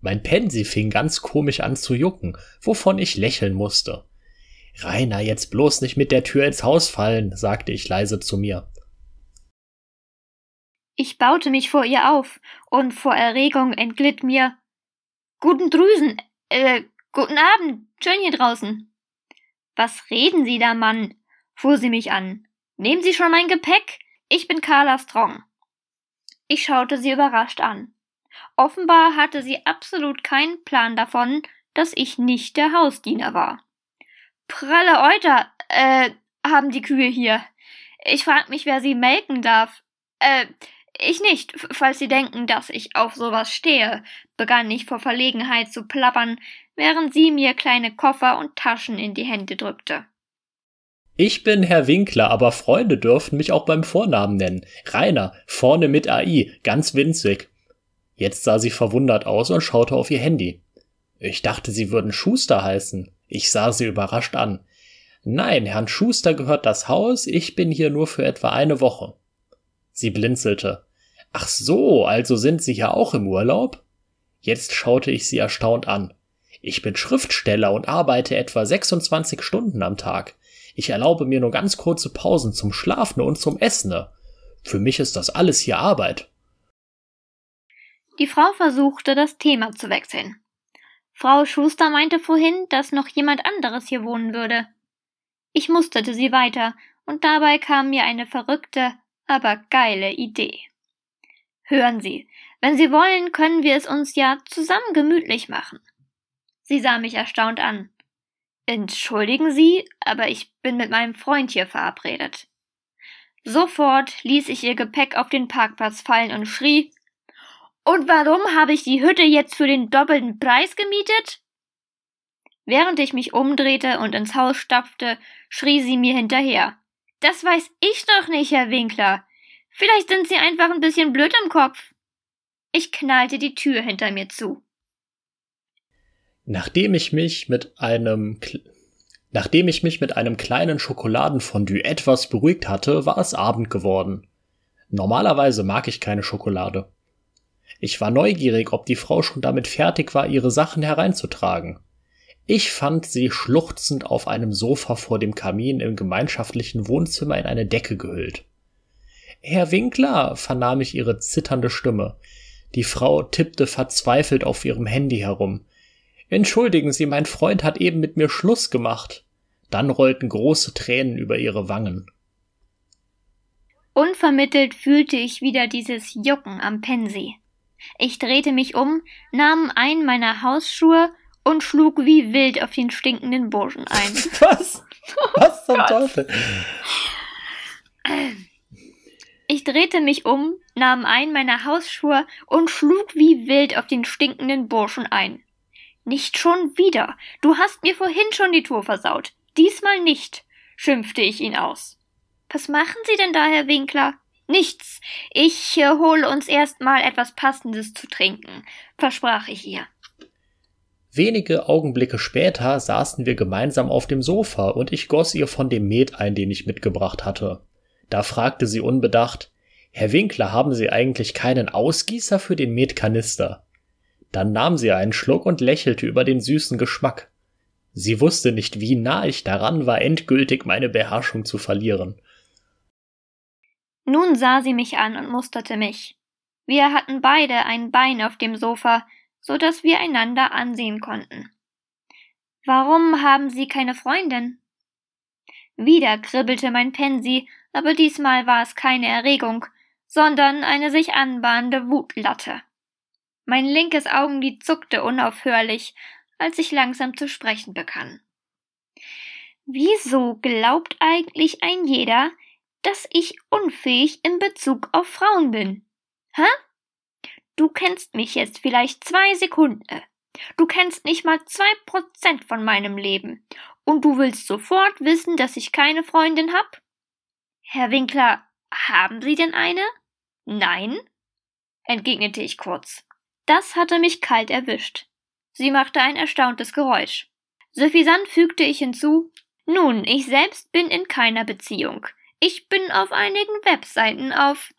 Mein Pensi fing ganz komisch an zu jucken, wovon ich lächeln musste. Rainer, jetzt bloß nicht mit der Tür ins Haus fallen, sagte ich leise zu mir. Ich baute mich vor ihr auf, und vor Erregung entglitt mir Guten Drüsen, äh, guten Abend, schön hier draußen. Was reden Sie da, Mann? fuhr sie mich an. Nehmen Sie schon mein Gepäck. Ich bin Carla Strong. Ich schaute sie überrascht an. Offenbar hatte sie absolut keinen Plan davon, dass ich nicht der Hausdiener war. Pralle Euter, äh, haben die Kühe hier. Ich frag mich, wer sie melken darf. Äh, ich nicht, falls Sie denken, dass ich auf sowas stehe, begann ich vor Verlegenheit zu plappern, während sie mir kleine Koffer und Taschen in die Hände drückte. Ich bin Herr Winkler, aber Freunde dürfen mich auch beim Vornamen nennen. Rainer, vorne mit AI, ganz winzig. Jetzt sah sie verwundert aus und schaute auf ihr Handy. Ich dachte, sie würden Schuster heißen. Ich sah sie überrascht an. Nein, Herrn Schuster gehört das Haus, ich bin hier nur für etwa eine Woche. Sie blinzelte. Ach so, also sind Sie ja auch im Urlaub? Jetzt schaute ich sie erstaunt an. Ich bin Schriftsteller und arbeite etwa 26 Stunden am Tag. Ich erlaube mir nur ganz kurze Pausen zum Schlafen und zum Essen. Für mich ist das alles hier Arbeit. Die Frau versuchte, das Thema zu wechseln. Frau Schuster meinte vorhin, dass noch jemand anderes hier wohnen würde. Ich musterte sie weiter, und dabei kam mir eine verrückte, aber geile Idee. Hören Sie, wenn Sie wollen, können wir es uns ja zusammen gemütlich machen. Sie sah mich erstaunt an. Entschuldigen Sie, aber ich bin mit meinem Freund hier verabredet. Sofort ließ ich ihr Gepäck auf den Parkplatz fallen und schrie Und warum habe ich die Hütte jetzt für den doppelten Preis gemietet? Während ich mich umdrehte und ins Haus stapfte, schrie sie mir hinterher. Das weiß ich doch nicht, Herr Winkler. Vielleicht sind Sie einfach ein bisschen blöd im Kopf. Ich knallte die Tür hinter mir zu. Nachdem ich mich mit einem Nachdem ich mich mit einem kleinen Schokoladenfondue etwas beruhigt hatte, war es Abend geworden. Normalerweise mag ich keine Schokolade. Ich war neugierig, ob die Frau schon damit fertig war, ihre Sachen hereinzutragen. Ich fand sie schluchzend auf einem Sofa vor dem Kamin im gemeinschaftlichen Wohnzimmer in eine Decke gehüllt. Herr Winkler, vernahm ich ihre zitternde Stimme. Die Frau tippte verzweifelt auf ihrem Handy herum. Entschuldigen Sie, mein Freund hat eben mit mir Schluss gemacht. Dann rollten große Tränen über ihre Wangen. Unvermittelt fühlte ich wieder dieses Jucken am Pensi. Ich drehte mich um, nahm einen meiner Hausschuhe und schlug wie wild auf den stinkenden Burschen ein. Was? Was zum Teufel? Ich drehte mich um, nahm einen meiner Hausschuhe und schlug wie wild auf den stinkenden Burschen ein. Nicht schon wieder. Du hast mir vorhin schon die Tour versaut. Diesmal nicht, schimpfte ich ihn aus. Was machen Sie denn da, Herr Winkler? Nichts. Ich äh, hole uns erst mal etwas Passendes zu trinken, versprach ich ihr. Wenige Augenblicke später saßen wir gemeinsam auf dem Sofa und ich goss ihr von dem Met ein, den ich mitgebracht hatte. Da fragte sie unbedacht, Herr Winkler, haben Sie eigentlich keinen Ausgießer für den Metkanister? Dann nahm sie einen Schluck und lächelte über den süßen Geschmack. Sie wusste nicht, wie nah ich daran war, endgültig meine Beherrschung zu verlieren. Nun sah sie mich an und musterte mich. Wir hatten beide ein Bein auf dem Sofa, so dass wir einander ansehen konnten. Warum haben Sie keine Freundin? Wieder kribbelte mein Pensi, aber diesmal war es keine Erregung, sondern eine sich anbahnende Wutlatte. Mein linkes Augenlid zuckte unaufhörlich, als ich langsam zu sprechen begann. Wieso glaubt eigentlich ein jeder, dass ich unfähig in Bezug auf Frauen bin? Hä? Du kennst mich jetzt vielleicht zwei Sekunden. Du kennst nicht mal zwei Prozent von meinem Leben. Und du willst sofort wissen, dass ich keine Freundin hab? Herr Winkler, haben Sie denn eine? Nein? entgegnete ich kurz. Das hatte mich kalt erwischt. Sie machte ein erstauntes Geräusch. Suffisant fügte ich hinzu Nun, ich selbst bin in keiner Beziehung. Ich bin auf einigen Webseiten auf.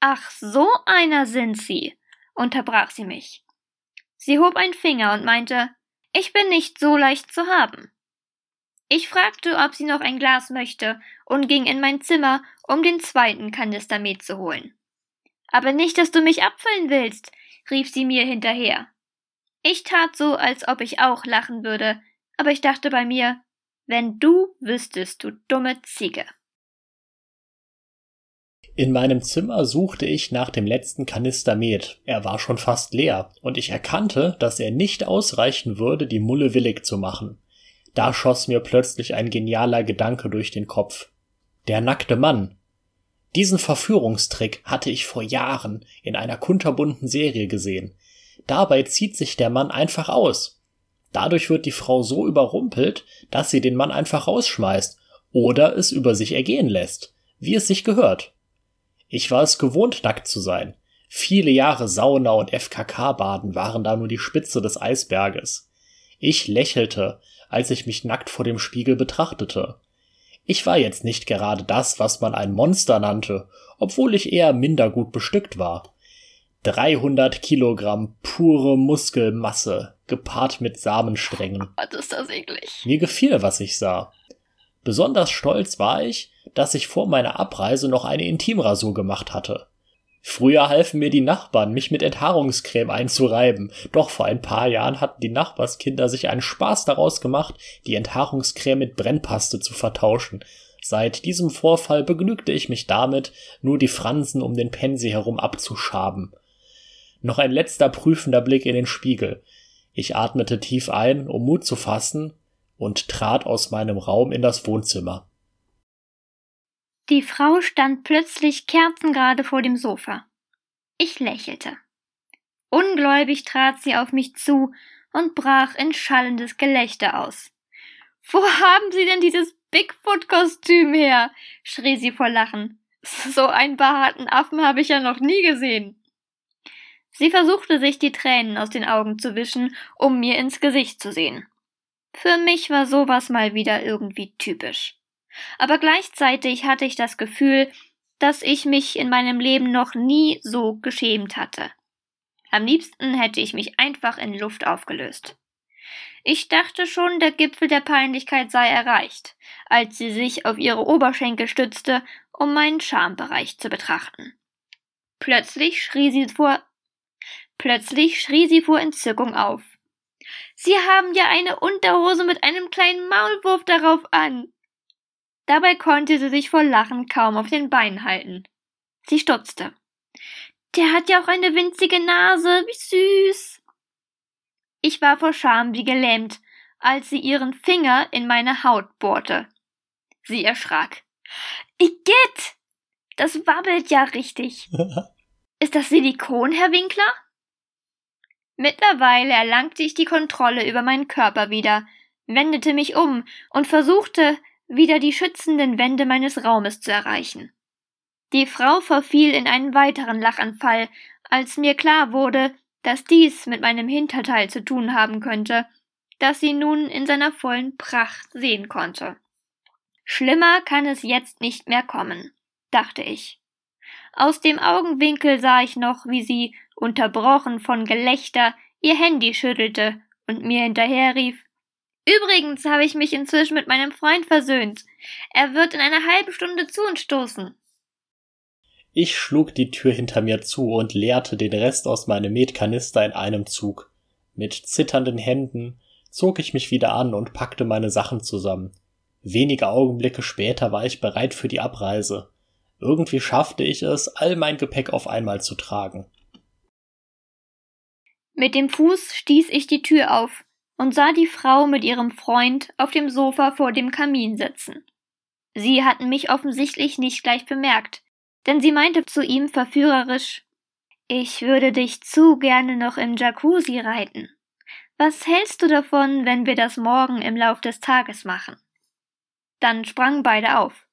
Ach, so einer sind Sie, unterbrach sie mich. Sie hob einen Finger und meinte, ich bin nicht so leicht zu haben. Ich fragte, ob sie noch ein Glas möchte und ging in mein Zimmer, um den zweiten Kanister Met zu holen. Aber nicht, dass du mich abfüllen willst rief sie mir hinterher. Ich tat so, als ob ich auch lachen würde, aber ich dachte bei mir, wenn du wüsstest, du dumme Ziege. In meinem Zimmer suchte ich nach dem letzten Kanister Met. Er war schon fast leer, und ich erkannte, dass er nicht ausreichen würde, die Mulle willig zu machen. Da schoss mir plötzlich ein genialer Gedanke durch den Kopf. Der nackte Mann, diesen Verführungstrick hatte ich vor Jahren in einer kunterbunten Serie gesehen. Dabei zieht sich der Mann einfach aus. Dadurch wird die Frau so überrumpelt, dass sie den Mann einfach rausschmeißt oder es über sich ergehen lässt, wie es sich gehört. Ich war es gewohnt, nackt zu sein. Viele Jahre Sauna und FKK-Baden waren da nur die Spitze des Eisberges. Ich lächelte, als ich mich nackt vor dem Spiegel betrachtete. Ich war jetzt nicht gerade das, was man ein Monster nannte, obwohl ich eher minder gut bestückt war. 300 Kilogramm pure Muskelmasse, gepaart mit Samensträngen. Was ist das eklig? Mir gefiel, was ich sah. Besonders stolz war ich, dass ich vor meiner Abreise noch eine Intimrasur gemacht hatte. Früher halfen mir die Nachbarn, mich mit Enthaarungscreme einzureiben, doch vor ein paar Jahren hatten die Nachbarskinder sich einen Spaß daraus gemacht, die Enthaarungscreme mit Brennpaste zu vertauschen. Seit diesem Vorfall begnügte ich mich damit, nur die Fransen um den Pensi herum abzuschaben. Noch ein letzter prüfender Blick in den Spiegel. Ich atmete tief ein, um Mut zu fassen, und trat aus meinem Raum in das Wohnzimmer. Die Frau stand plötzlich kerzengerade vor dem Sofa. Ich lächelte. Ungläubig trat sie auf mich zu und brach in schallendes Gelächter aus. Wo haben Sie denn dieses Bigfoot-Kostüm her? schrie sie vor Lachen. So einen behaarten Affen habe ich ja noch nie gesehen. Sie versuchte sich die Tränen aus den Augen zu wischen, um mir ins Gesicht zu sehen. Für mich war sowas mal wieder irgendwie typisch aber gleichzeitig hatte ich das Gefühl, dass ich mich in meinem Leben noch nie so geschämt hatte. Am liebsten hätte ich mich einfach in Luft aufgelöst. Ich dachte schon, der Gipfel der Peinlichkeit sei erreicht, als sie sich auf ihre Oberschenkel stützte, um meinen Schambereich zu betrachten. Plötzlich schrie sie vor Plötzlich schrie sie vor Entzückung auf. Sie haben ja eine Unterhose mit einem kleinen Maulwurf darauf an. Dabei konnte sie sich vor Lachen kaum auf den Beinen halten. Sie stutzte. Der hat ja auch eine winzige Nase, wie süß. Ich war vor Scham wie gelähmt, als sie ihren Finger in meine Haut bohrte. Sie erschrak. Igitt! Das wabbelt ja richtig. Ist das Silikon, Herr Winkler? Mittlerweile erlangte ich die Kontrolle über meinen Körper wieder, wendete mich um und versuchte, wieder die schützenden Wände meines Raumes zu erreichen. Die Frau verfiel in einen weiteren Lachanfall, als mir klar wurde, dass dies mit meinem Hinterteil zu tun haben könnte, das sie nun in seiner vollen Pracht sehen konnte. Schlimmer kann es jetzt nicht mehr kommen, dachte ich. Aus dem Augenwinkel sah ich noch, wie sie, unterbrochen von Gelächter, ihr Handy schüttelte und mir hinterherrief Übrigens habe ich mich inzwischen mit meinem Freund versöhnt. Er wird in einer halben Stunde zu uns stoßen. Ich schlug die Tür hinter mir zu und leerte den Rest aus meinem Metkanister in einem Zug. Mit zitternden Händen zog ich mich wieder an und packte meine Sachen zusammen. Wenige Augenblicke später war ich bereit für die Abreise. Irgendwie schaffte ich es, all mein Gepäck auf einmal zu tragen. Mit dem Fuß stieß ich die Tür auf und sah die Frau mit ihrem Freund auf dem Sofa vor dem Kamin sitzen. Sie hatten mich offensichtlich nicht gleich bemerkt, denn sie meinte zu ihm verführerisch Ich würde dich zu gerne noch im Jacuzzi reiten. Was hältst du davon, wenn wir das morgen im Lauf des Tages machen? Dann sprangen beide auf.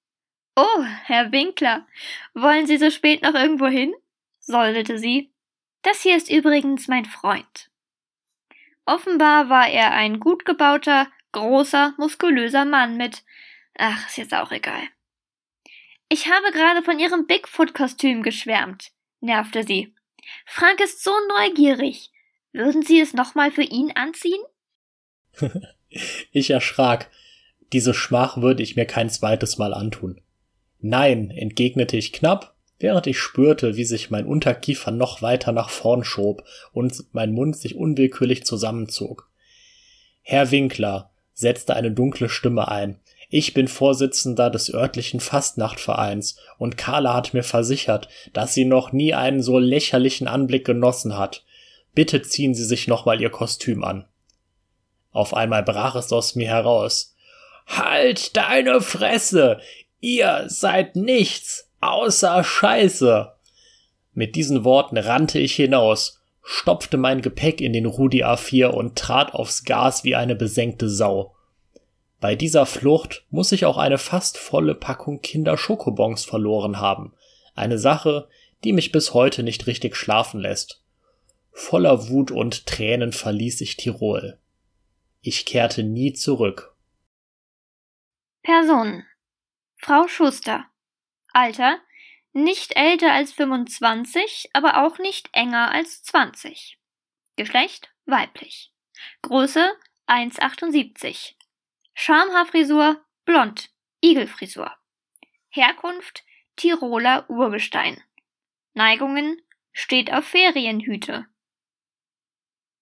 Oh, Herr Winkler, wollen Sie so spät noch irgendwo hin? säuselte sie. Das hier ist übrigens mein Freund. Offenbar war er ein gut gebauter, großer, muskulöser Mann mit. Ach, ist jetzt auch egal. Ich habe gerade von Ihrem Bigfoot-Kostüm geschwärmt, nervte sie. Frank ist so neugierig. Würden Sie es nochmal für ihn anziehen? ich erschrak. Diese Schmach würde ich mir kein zweites Mal antun. Nein, entgegnete ich knapp während ich spürte, wie sich mein Unterkiefer noch weiter nach vorn schob und mein Mund sich unwillkürlich zusammenzog. Herr Winkler, setzte eine dunkle Stimme ein. Ich bin Vorsitzender des örtlichen Fastnachtvereins und Carla hat mir versichert, dass sie noch nie einen so lächerlichen Anblick genossen hat. Bitte ziehen Sie sich nochmal Ihr Kostüm an. Auf einmal brach es aus mir heraus. Halt deine Fresse! Ihr seid nichts! Außer Scheiße. Mit diesen Worten rannte ich hinaus, stopfte mein Gepäck in den Rudi A4 und trat aufs Gas wie eine besenkte Sau. Bei dieser Flucht muss ich auch eine fast volle Packung Kinder-Schokobons verloren haben. Eine Sache, die mich bis heute nicht richtig schlafen lässt. Voller Wut und Tränen verließ ich Tirol. Ich kehrte nie zurück. Personen. Frau Schuster. Alter. Nicht älter als 25, aber auch nicht enger als 20. Geschlecht weiblich. Größe 1,78. Schamhaarfrisur blond, Igelfrisur. Herkunft Tiroler Urgestein. Neigungen steht auf Ferienhüte.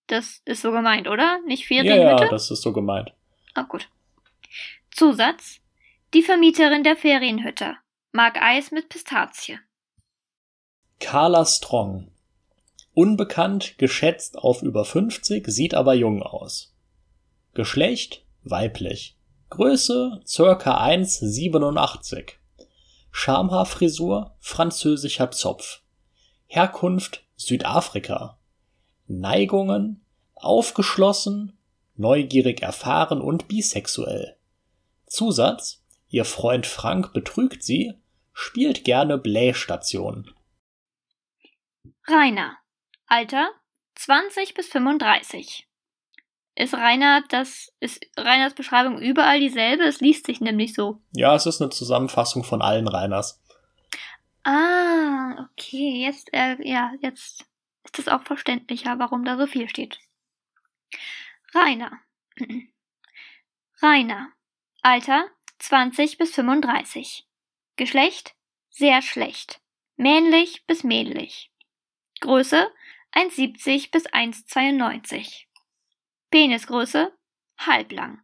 Das ist so gemeint, oder? Nicht Ferienhüte? Ja, ja, das ist so gemeint. Ah, gut. Zusatz. Die Vermieterin der Ferienhütte. Mag Eis mit Pistazie. Carla Strong. Unbekannt, geschätzt auf über 50, sieht aber jung aus. Geschlecht weiblich. Größe circa 1,87. Schamhaarfrisur, französischer Zopf. Herkunft Südafrika. Neigungen aufgeschlossen, neugierig erfahren und bisexuell. Zusatz Ihr Freund Frank betrügt sie, spielt gerne Blähstation. Rainer. Alter 20 bis 35. Ist Rainer, das ist Rainers Beschreibung überall dieselbe? Es liest sich nämlich so. Ja, es ist eine Zusammenfassung von allen Rainers. Ah, okay, jetzt, äh, ja, jetzt ist es auch verständlicher, warum da so viel steht. Rainer. Rainer. Alter 20 bis 35. Geschlecht sehr schlecht. Männlich bis männlich. Größe 1,70 bis 1,92. Penisgröße halblang.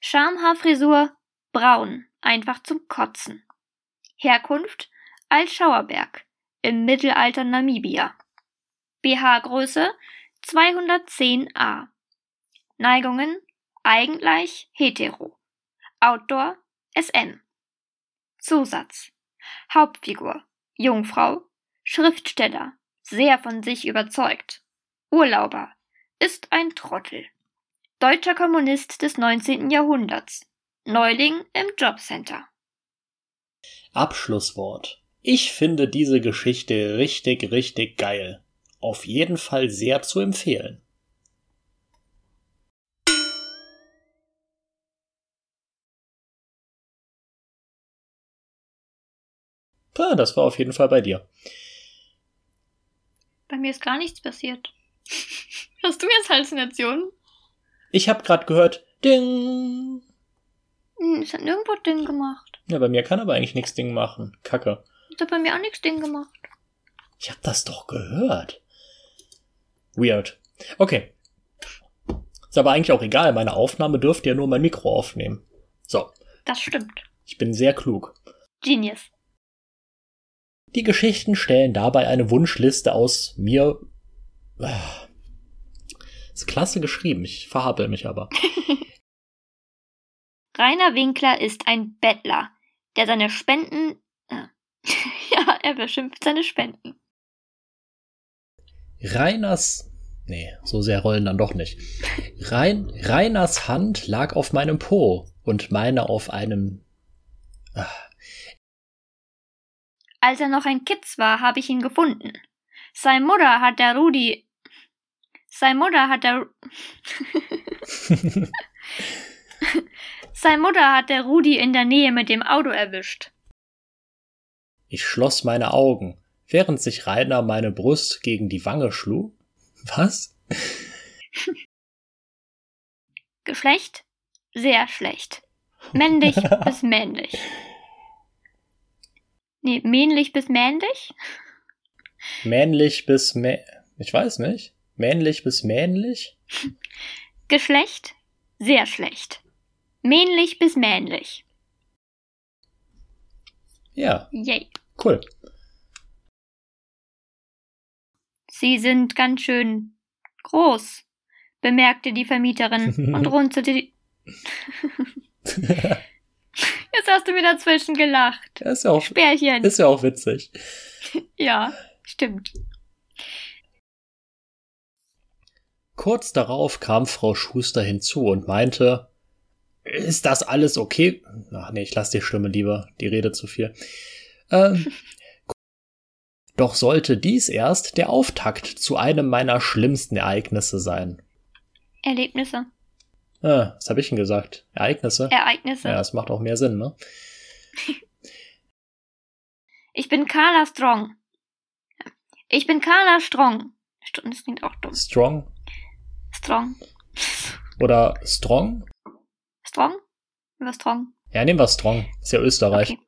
Schamhaarfrisur braun, einfach zum Kotzen. Herkunft Altschauerberg im Mittelalter Namibia. BH-Größe 210a. Neigungen eigentlich hetero. Outdoor SM. Zusatz. Hauptfigur Jungfrau, Schriftsteller, sehr von sich überzeugt. Urlauber, ist ein Trottel. Deutscher Kommunist des 19. Jahrhunderts. Neuling im Jobcenter. Abschlusswort. Ich finde diese Geschichte richtig, richtig geil. Auf jeden Fall sehr zu empfehlen. Ah, das war auf jeden Fall bei dir. Bei mir ist gar nichts passiert. Hast du jetzt Halluzinationen? Ich habe gerade gehört, Ding. Hm, es hat nirgendwo Ding gemacht. Ja, bei mir kann aber eigentlich nichts Ding machen. Kacke. Es hat bei mir auch nichts Ding gemacht. Ich habe das doch gehört. Weird. Okay. Ist aber eigentlich auch egal. Meine Aufnahme dürfte ja nur mein Mikro aufnehmen. So. Das stimmt. Ich bin sehr klug. Genius. Die Geschichten stellen dabei eine Wunschliste aus mir. Ah. Ist klasse geschrieben, ich verhappel mich aber. Rainer Winkler ist ein Bettler, der seine Spenden. Äh, ja, er beschimpft seine Spenden. Reiners. Nee, so sehr rollen dann doch nicht. Rein, Reiners Hand lag auf meinem Po und meine auf einem. Ach, als er noch ein Kitz war, habe ich ihn gefunden. Sein Mutter hat der Rudi. Sein Mutter hat der. Sein Mutter hat der Rudi in der Nähe mit dem Auto erwischt. Ich schloss meine Augen, während sich Rainer meine Brust gegen die Wange schlug. Was? Geschlecht? Sehr schlecht. Männlich bis männlich. Nee, männlich bis männlich? Männlich bis mä ich weiß nicht. Männlich bis männlich? Geschlecht? Sehr schlecht. Männlich bis männlich. Ja. Yay. Cool. Sie sind ganz schön groß, bemerkte die Vermieterin und runzelte die. Jetzt hast du mir dazwischen gelacht. ist ja auch, Spärchen. Ist ja auch witzig. ja, stimmt. Kurz darauf kam Frau Schuster hinzu und meinte, ist das alles okay? Ach nee, ich lasse die Stimme lieber, die Rede zu viel. Ähm, doch sollte dies erst der Auftakt zu einem meiner schlimmsten Ereignisse sein. Erlebnisse. Ah, was habe ich denn gesagt? Ereignisse? Ereignisse. Ja, das macht auch mehr Sinn, ne? Ich bin Carla Strong. Ich bin Carla Strong. Das klingt auch dumm. Strong? Strong. Oder Strong? Strong? Oder Strong? Ja, nehmen wir Strong. Ist ja Österreich. Okay.